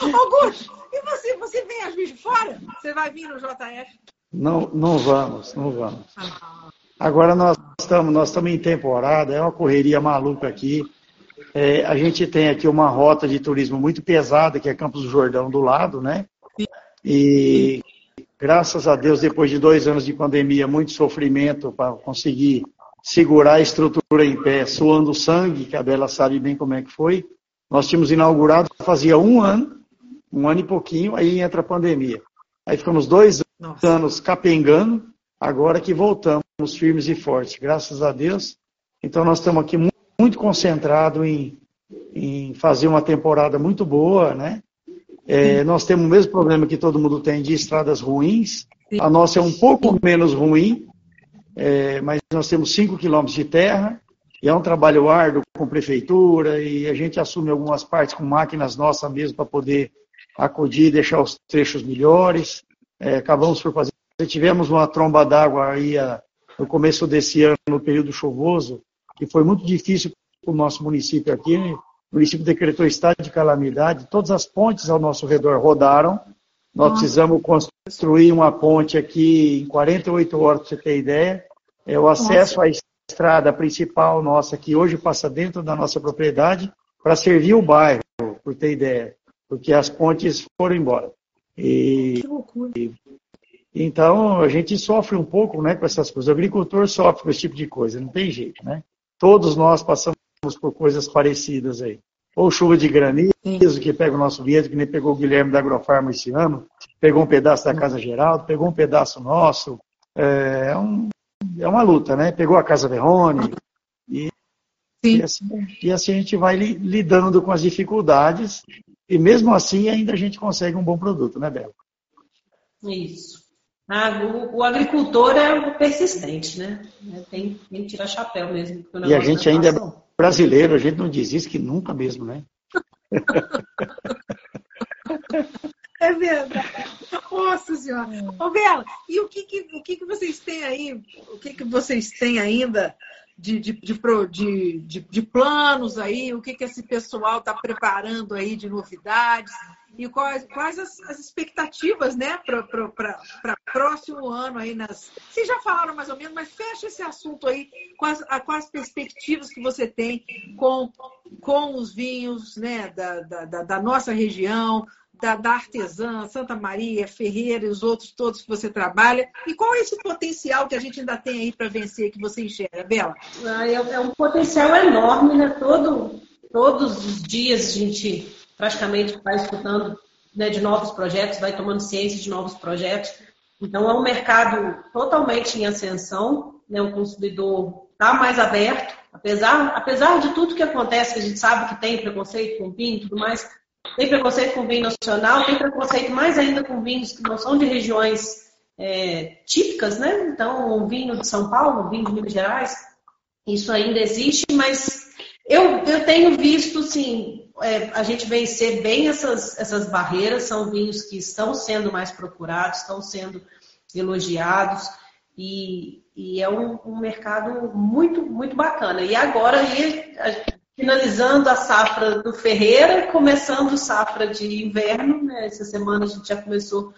Augusto, e você? Você vem às vezes de fora? Você vai vir no JF? Não, não vamos, não vamos. Ah. Agora nós estamos, nós estamos em temporada, é uma correria maluca aqui. É, a gente tem aqui uma rota de turismo muito pesada, que é Campos do Jordão do lado, né? E graças a Deus, depois de dois anos de pandemia, muito sofrimento para conseguir segurar a estrutura em pé, suando sangue, que a Bela sabe bem como é que foi. Nós tínhamos inaugurado fazia um ano, um ano e pouquinho, aí entra a pandemia. Aí ficamos dois Nossa. anos capengando, agora que voltamos firmes e fortes, graças a Deus. Então nós estamos aqui muito, muito concentrados em, em fazer uma temporada muito boa, né? É, nós temos o mesmo problema que todo mundo tem de estradas ruins. A nossa é um pouco menos ruim, é, mas nós temos 5 quilômetros de terra, e é um trabalho árduo com prefeitura, e a gente assume algumas partes com máquinas nossas mesmo para poder acudir e deixar os trechos melhores. É, acabamos por fazer. Tivemos uma tromba d'água aí a, no começo desse ano, no período chuvoso, que foi muito difícil para o nosso município aqui. O município decretou estado de calamidade, todas as pontes ao nosso redor rodaram. Nós Nossa. precisamos construir uma ponte aqui em 48 horas, para você ter ideia. É o acesso Nossa. à estrada principal nossa, que hoje passa dentro da nossa propriedade, para servir o bairro, por ter ideia, porque as pontes foram embora. E, que loucura. E, então, a gente sofre um pouco né, com essas coisas. O agricultor sofre com esse tipo de coisa, não tem jeito, né? Todos nós passamos por coisas parecidas aí. Ou chuva de granizo, que pega o nosso vinhedo, que nem pegou o Guilherme da Agrofarma esse ano, pegou um pedaço da Casa Geraldo, pegou um pedaço nosso. É, é, um, é uma luta, né? Pegou a Casa Verrone. E, e, assim, e assim a gente vai lidando com as dificuldades, e mesmo assim ainda a gente consegue um bom produto, né, Bela? Isso. Ah, o, o, agricultor é o persistente, né? Tem, tem que tirar chapéu mesmo. E a gente ainda é brasileiro, a gente não desiste que nunca mesmo, né? É verdade. Nossa senhora. Ô, Bela, e o que, que, o que, que vocês têm aí? O que, que vocês têm ainda de, de, de, de, de planos aí? O que, que esse pessoal está preparando aí de novidades? e quais, quais as, as expectativas né, para próximo ano aí nas. Vocês já falaram mais ou menos, mas fecha esse assunto aí as, com as perspectivas que você tem com, com os vinhos né, da, da, da nossa região, da, da, artesã, Santa Maria, Ferreira e os outros todos que você trabalha. E qual é esse potencial que a gente ainda tem aí para vencer que você enxerga, Bela? Ah, é, é, um potencial enorme, né? Todo, todos os dias a gente praticamente vai escutando né, de novos projetos, vai tomando ciência de novos projetos. Então, é um mercado totalmente em ascensão, né, o consumidor está mais aberto, apesar, apesar de tudo que acontece, que a gente sabe que tem preconceito com vinho e tudo mais, tem preconceito com vinho nacional, tem preconceito mais ainda com vinhos que não são de regiões é, típicas, né? Então, o vinho de São Paulo, o vinho de Minas Gerais, isso ainda existe, mas eu, eu tenho visto, sim, é, a gente vencer bem essas, essas barreiras, são vinhos que estão sendo mais procurados, estão sendo elogiados e, e é um, um, mercado muito, muito bacana. E agora, aí, finalizando a safra do Ferreira, começando a safra de inverno, né? essa semana a gente já começou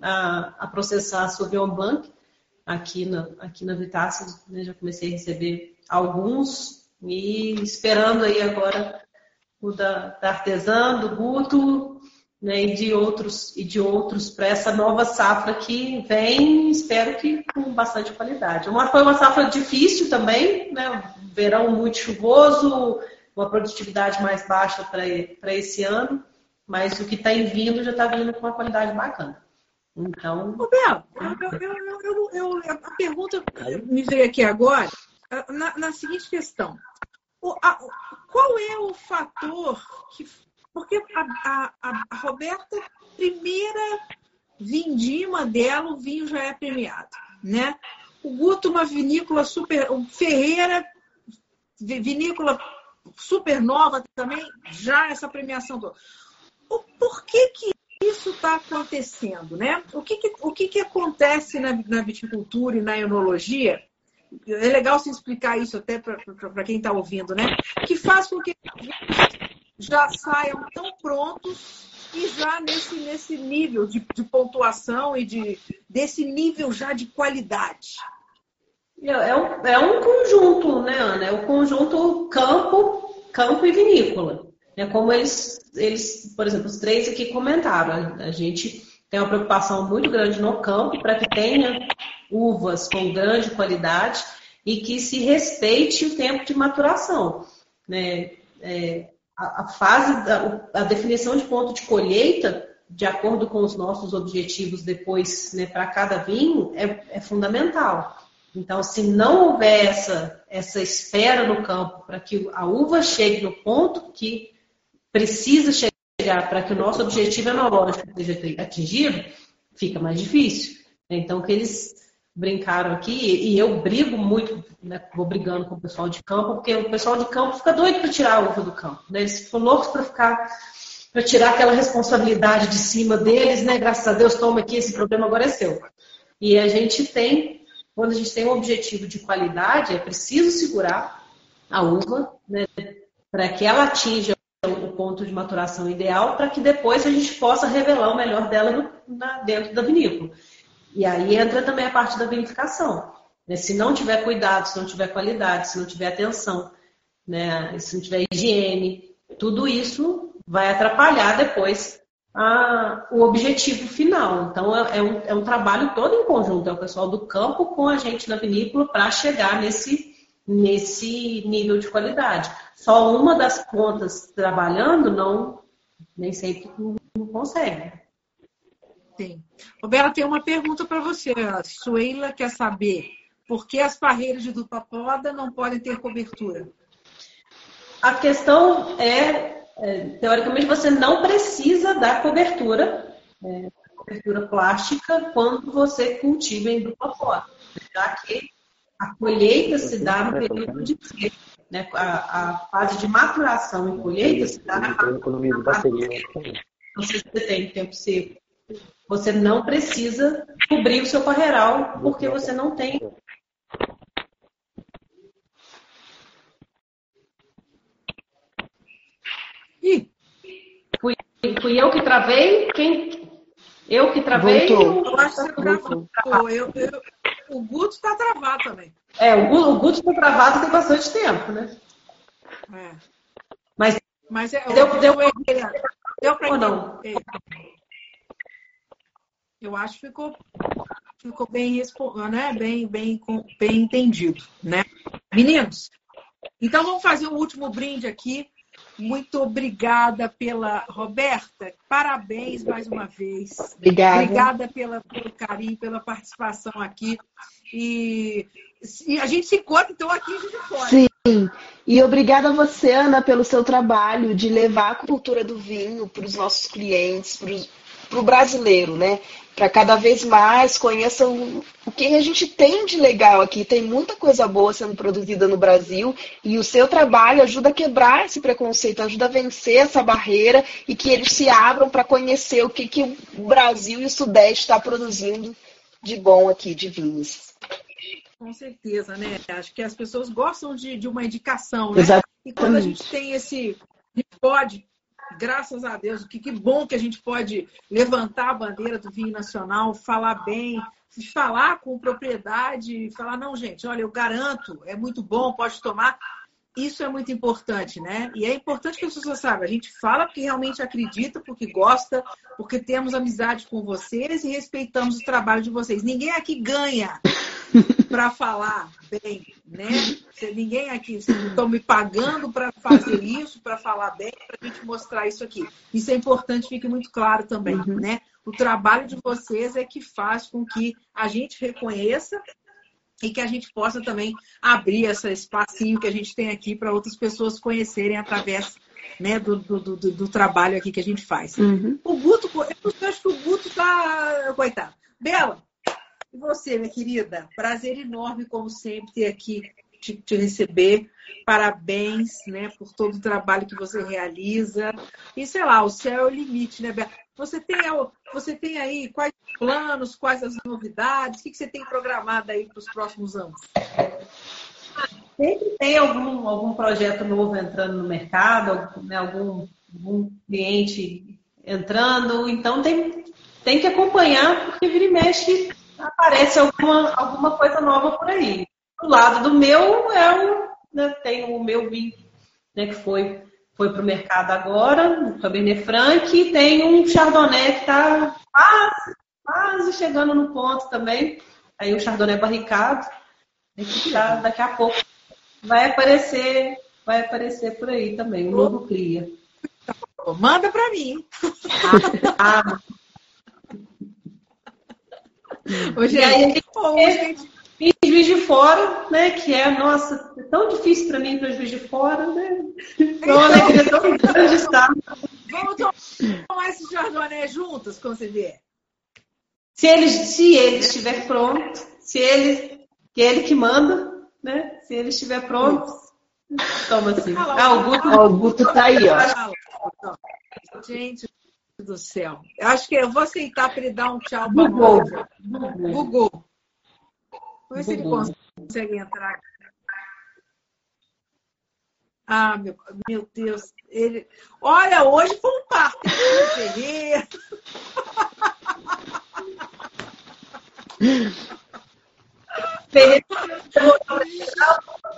a, a processar Sauvignon Blanc aqui na, aqui na Vitácia, né? já comecei a receber alguns e esperando aí agora o da, da artesã, do Guto, né, e de outros e de outros para essa nova safra que vem, espero que com bastante qualidade. Uma foi uma safra difícil também, né, verão muito chuvoso, uma produtividade mais baixa para esse ano, mas o que está vindo já está vindo com uma qualidade bacana. Então. Bel, eu, eu, eu, a pergunta me veio aqui agora na, na seguinte questão. O, a, qual é o fator que. Porque a, a, a Roberta, primeira vindima dela, o vinho já é premiado. Né? O Guto, uma vinícola super. Ferreira, vinícola super nova também, já essa premiação toda. O, por que, que isso está acontecendo? Né? O, que, que, o que, que acontece na, na viticultura e na enologia é legal se explicar isso até para quem está ouvindo, né? Que faz com que já saiam tão prontos e já nesse, nesse nível de, de pontuação e de, desse nível já de qualidade? É, é um, é um conjunto, né, Ana? É o um conjunto campo, campo e vinícola. É como eles, eles, por exemplo, os três aqui comentaram. A gente tem uma preocupação muito grande no campo para que tenha uvas com grande qualidade e que se respeite o tempo de maturação. Né? É, a, a, fase, da, a definição de ponto de colheita, de acordo com os nossos objetivos depois né, para cada vinho, é, é, fundamental. Então, se não houver essa, essa espera no campo para que a uva chegue no ponto que precisa chegar para que o nosso objetivo enológico seja atingido, fica mais difícil. Então, que eles brincaram aqui, e eu brigo muito, né, vou brigando com o pessoal de campo, porque o pessoal de campo fica doido para tirar a uva do campo. Né? Eles ficam loucos para ficar, para tirar aquela responsabilidade de cima deles, né? Graças a Deus, toma aqui, esse problema agora é seu. E a gente tem, quando a gente tem um objetivo de qualidade, é preciso segurar a uva, né, para que ela atinja o ponto de maturação ideal, para que depois a gente possa revelar o melhor dela no, na, dentro da vinícola. E aí entra também a parte da verificação. Né? Se não tiver cuidado, se não tiver qualidade, se não tiver atenção, né? se não tiver higiene, tudo isso vai atrapalhar depois a, o objetivo final. Então é, é, um, é um trabalho todo em conjunto, é o pessoal do campo com a gente na vinícola para chegar nesse, nesse nível de qualidade. Só uma das pontas trabalhando não nem sempre não consegue. Sim. Roberta, tem uma pergunta para você. A Sueila quer saber por que as parreiras de dupla poda não podem ter cobertura? A questão é, é teoricamente, você não precisa dar cobertura, é, cobertura plástica, quando você cultiva em dupla poda, já que a colheita se dá no período de seca. Né? A, a, fase de maturação e colheita se dá na fase de Então, se você tem tempo seco você não precisa cobrir o seu parreiral porque você não tem. Ih, fui, fui eu que travei? Quem? Eu que travei? Voltou. Eu acho que você travou. Eu, eu, o Guto está travado também. É, o Guto está travado tem bastante tempo, né? É. Mas, Mas é, deu, deu, deu, deu para não? Eu acho que ficou, ficou bem, né? bem, bem, bem entendido, né? Meninos, então vamos fazer um último brinde aqui. Muito obrigada pela Roberta. Parabéns mais uma vez. Obrigada. Obrigada pela, pelo carinho, pela participação aqui. E, e a gente se encontra então aqui de fora. Sim. E obrigada a você, Ana, pelo seu trabalho de levar a cultura do vinho para os nossos clientes, para o brasileiro, né? para cada vez mais conheçam o que a gente tem de legal aqui. Tem muita coisa boa sendo produzida no Brasil e o seu trabalho ajuda a quebrar esse preconceito, ajuda a vencer essa barreira e que eles se abram para conhecer o que, que o Brasil e o Sudeste está produzindo de bom aqui, de vinhos. Com certeza, né? Acho que as pessoas gostam de, de uma indicação, né? Exatamente. E quando a gente tem esse. Pode graças a Deus, que, que bom que a gente pode levantar a bandeira do vinho nacional, falar bem, falar com propriedade, falar, não, gente, olha, eu garanto, é muito bom, pode tomar. Isso é muito importante, né? E é importante que as pessoas saibam. A gente fala porque realmente acredita, porque gosta, porque temos amizade com vocês e respeitamos o trabalho de vocês. Ninguém aqui ganha para falar bem, né? Ninguém aqui estão me pagando para fazer isso, para falar bem, para a gente mostrar isso aqui. Isso é importante, fique muito claro também, uhum. né? O trabalho de vocês é que faz com que a gente reconheça e que a gente possa também abrir esse espacinho que a gente tem aqui para outras pessoas conhecerem através né, do, do, do, do, trabalho aqui que a gente faz. Uhum. O Guto, eu acho que o Guto tá. Coitado. Bela, e você, minha querida? Prazer enorme, como sempre, ter aqui te, te, receber. Parabéns, né, por todo o trabalho que você realiza. E sei lá, o céu é o limite, né, Bela? Você tem, você tem aí quais planos, quais as novidades? O que você tem programado aí para os próximos anos? Sempre tem algum, algum projeto novo entrando no mercado, né, algum, algum cliente entrando. Então tem, tem que acompanhar, porque vira e mexe aparece alguma, alguma coisa nova por aí. Do lado do meu é o, né, tem o meu vinho, né, que foi foi para o mercado agora, o Cabernet Franc, e tem um Chardonnay que está quase, quase chegando no ponto também. Aí o Chardonnay barricado, que tá, daqui a pouco vai aparecer, vai aparecer por aí também, o novo Clia. Manda para mim. Ah, Hoje e aí, é, gente. Em Juiz de Fora, né? Que é, nossa, é tão difícil para mim para Juiz de Fora, né? Então, uma alegria tão grande estar. Vamos tomar esse Chardonnay juntos vier. Se ele, se ele estiver pronto, se ele, que ele que manda, né? Se ele estiver pronto, toma assim. Ah, o Guto, Ó, o Guto tá aí, ó. Gente do céu. Eu acho que eu vou aceitar para ele dar um tchau para Bugou. Bugou. Vamos ver se ele consegue entrar. aqui. Ah, meu, meu Deus. Ele... Olha, hoje foi um parto. Ferreira.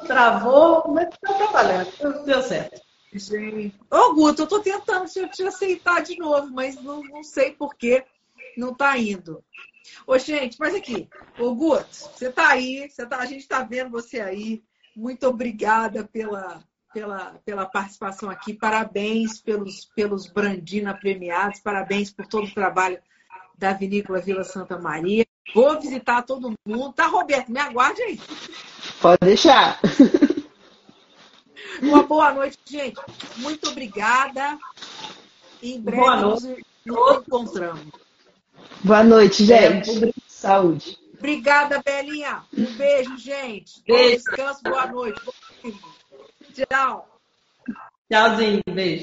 travou, mas tá trabalhando, deu certo. Gente. Ô, Guto, eu tô tentando te, te aceitar de novo, mas não, não sei por que não tá indo. Ô, gente, mas aqui, ô, Guto, você tá aí, você tá, a gente tá vendo você aí. Muito obrigada pela, pela, pela participação aqui. Parabéns pelos, pelos Brandina premiados, parabéns por todo o trabalho da Vinícola Vila Santa Maria. Vou visitar todo mundo. Tá, Roberto? Me aguarde aí. Pode deixar. Uma boa noite, gente. Muito obrigada. Em breve nos encontramos. Boa noite, gente. Saúde. Obrigada, Belinha. Um beijo, gente. Bom Beijo. descanso, boa noite. Bom. Tchau. Tchauzinho, beijo.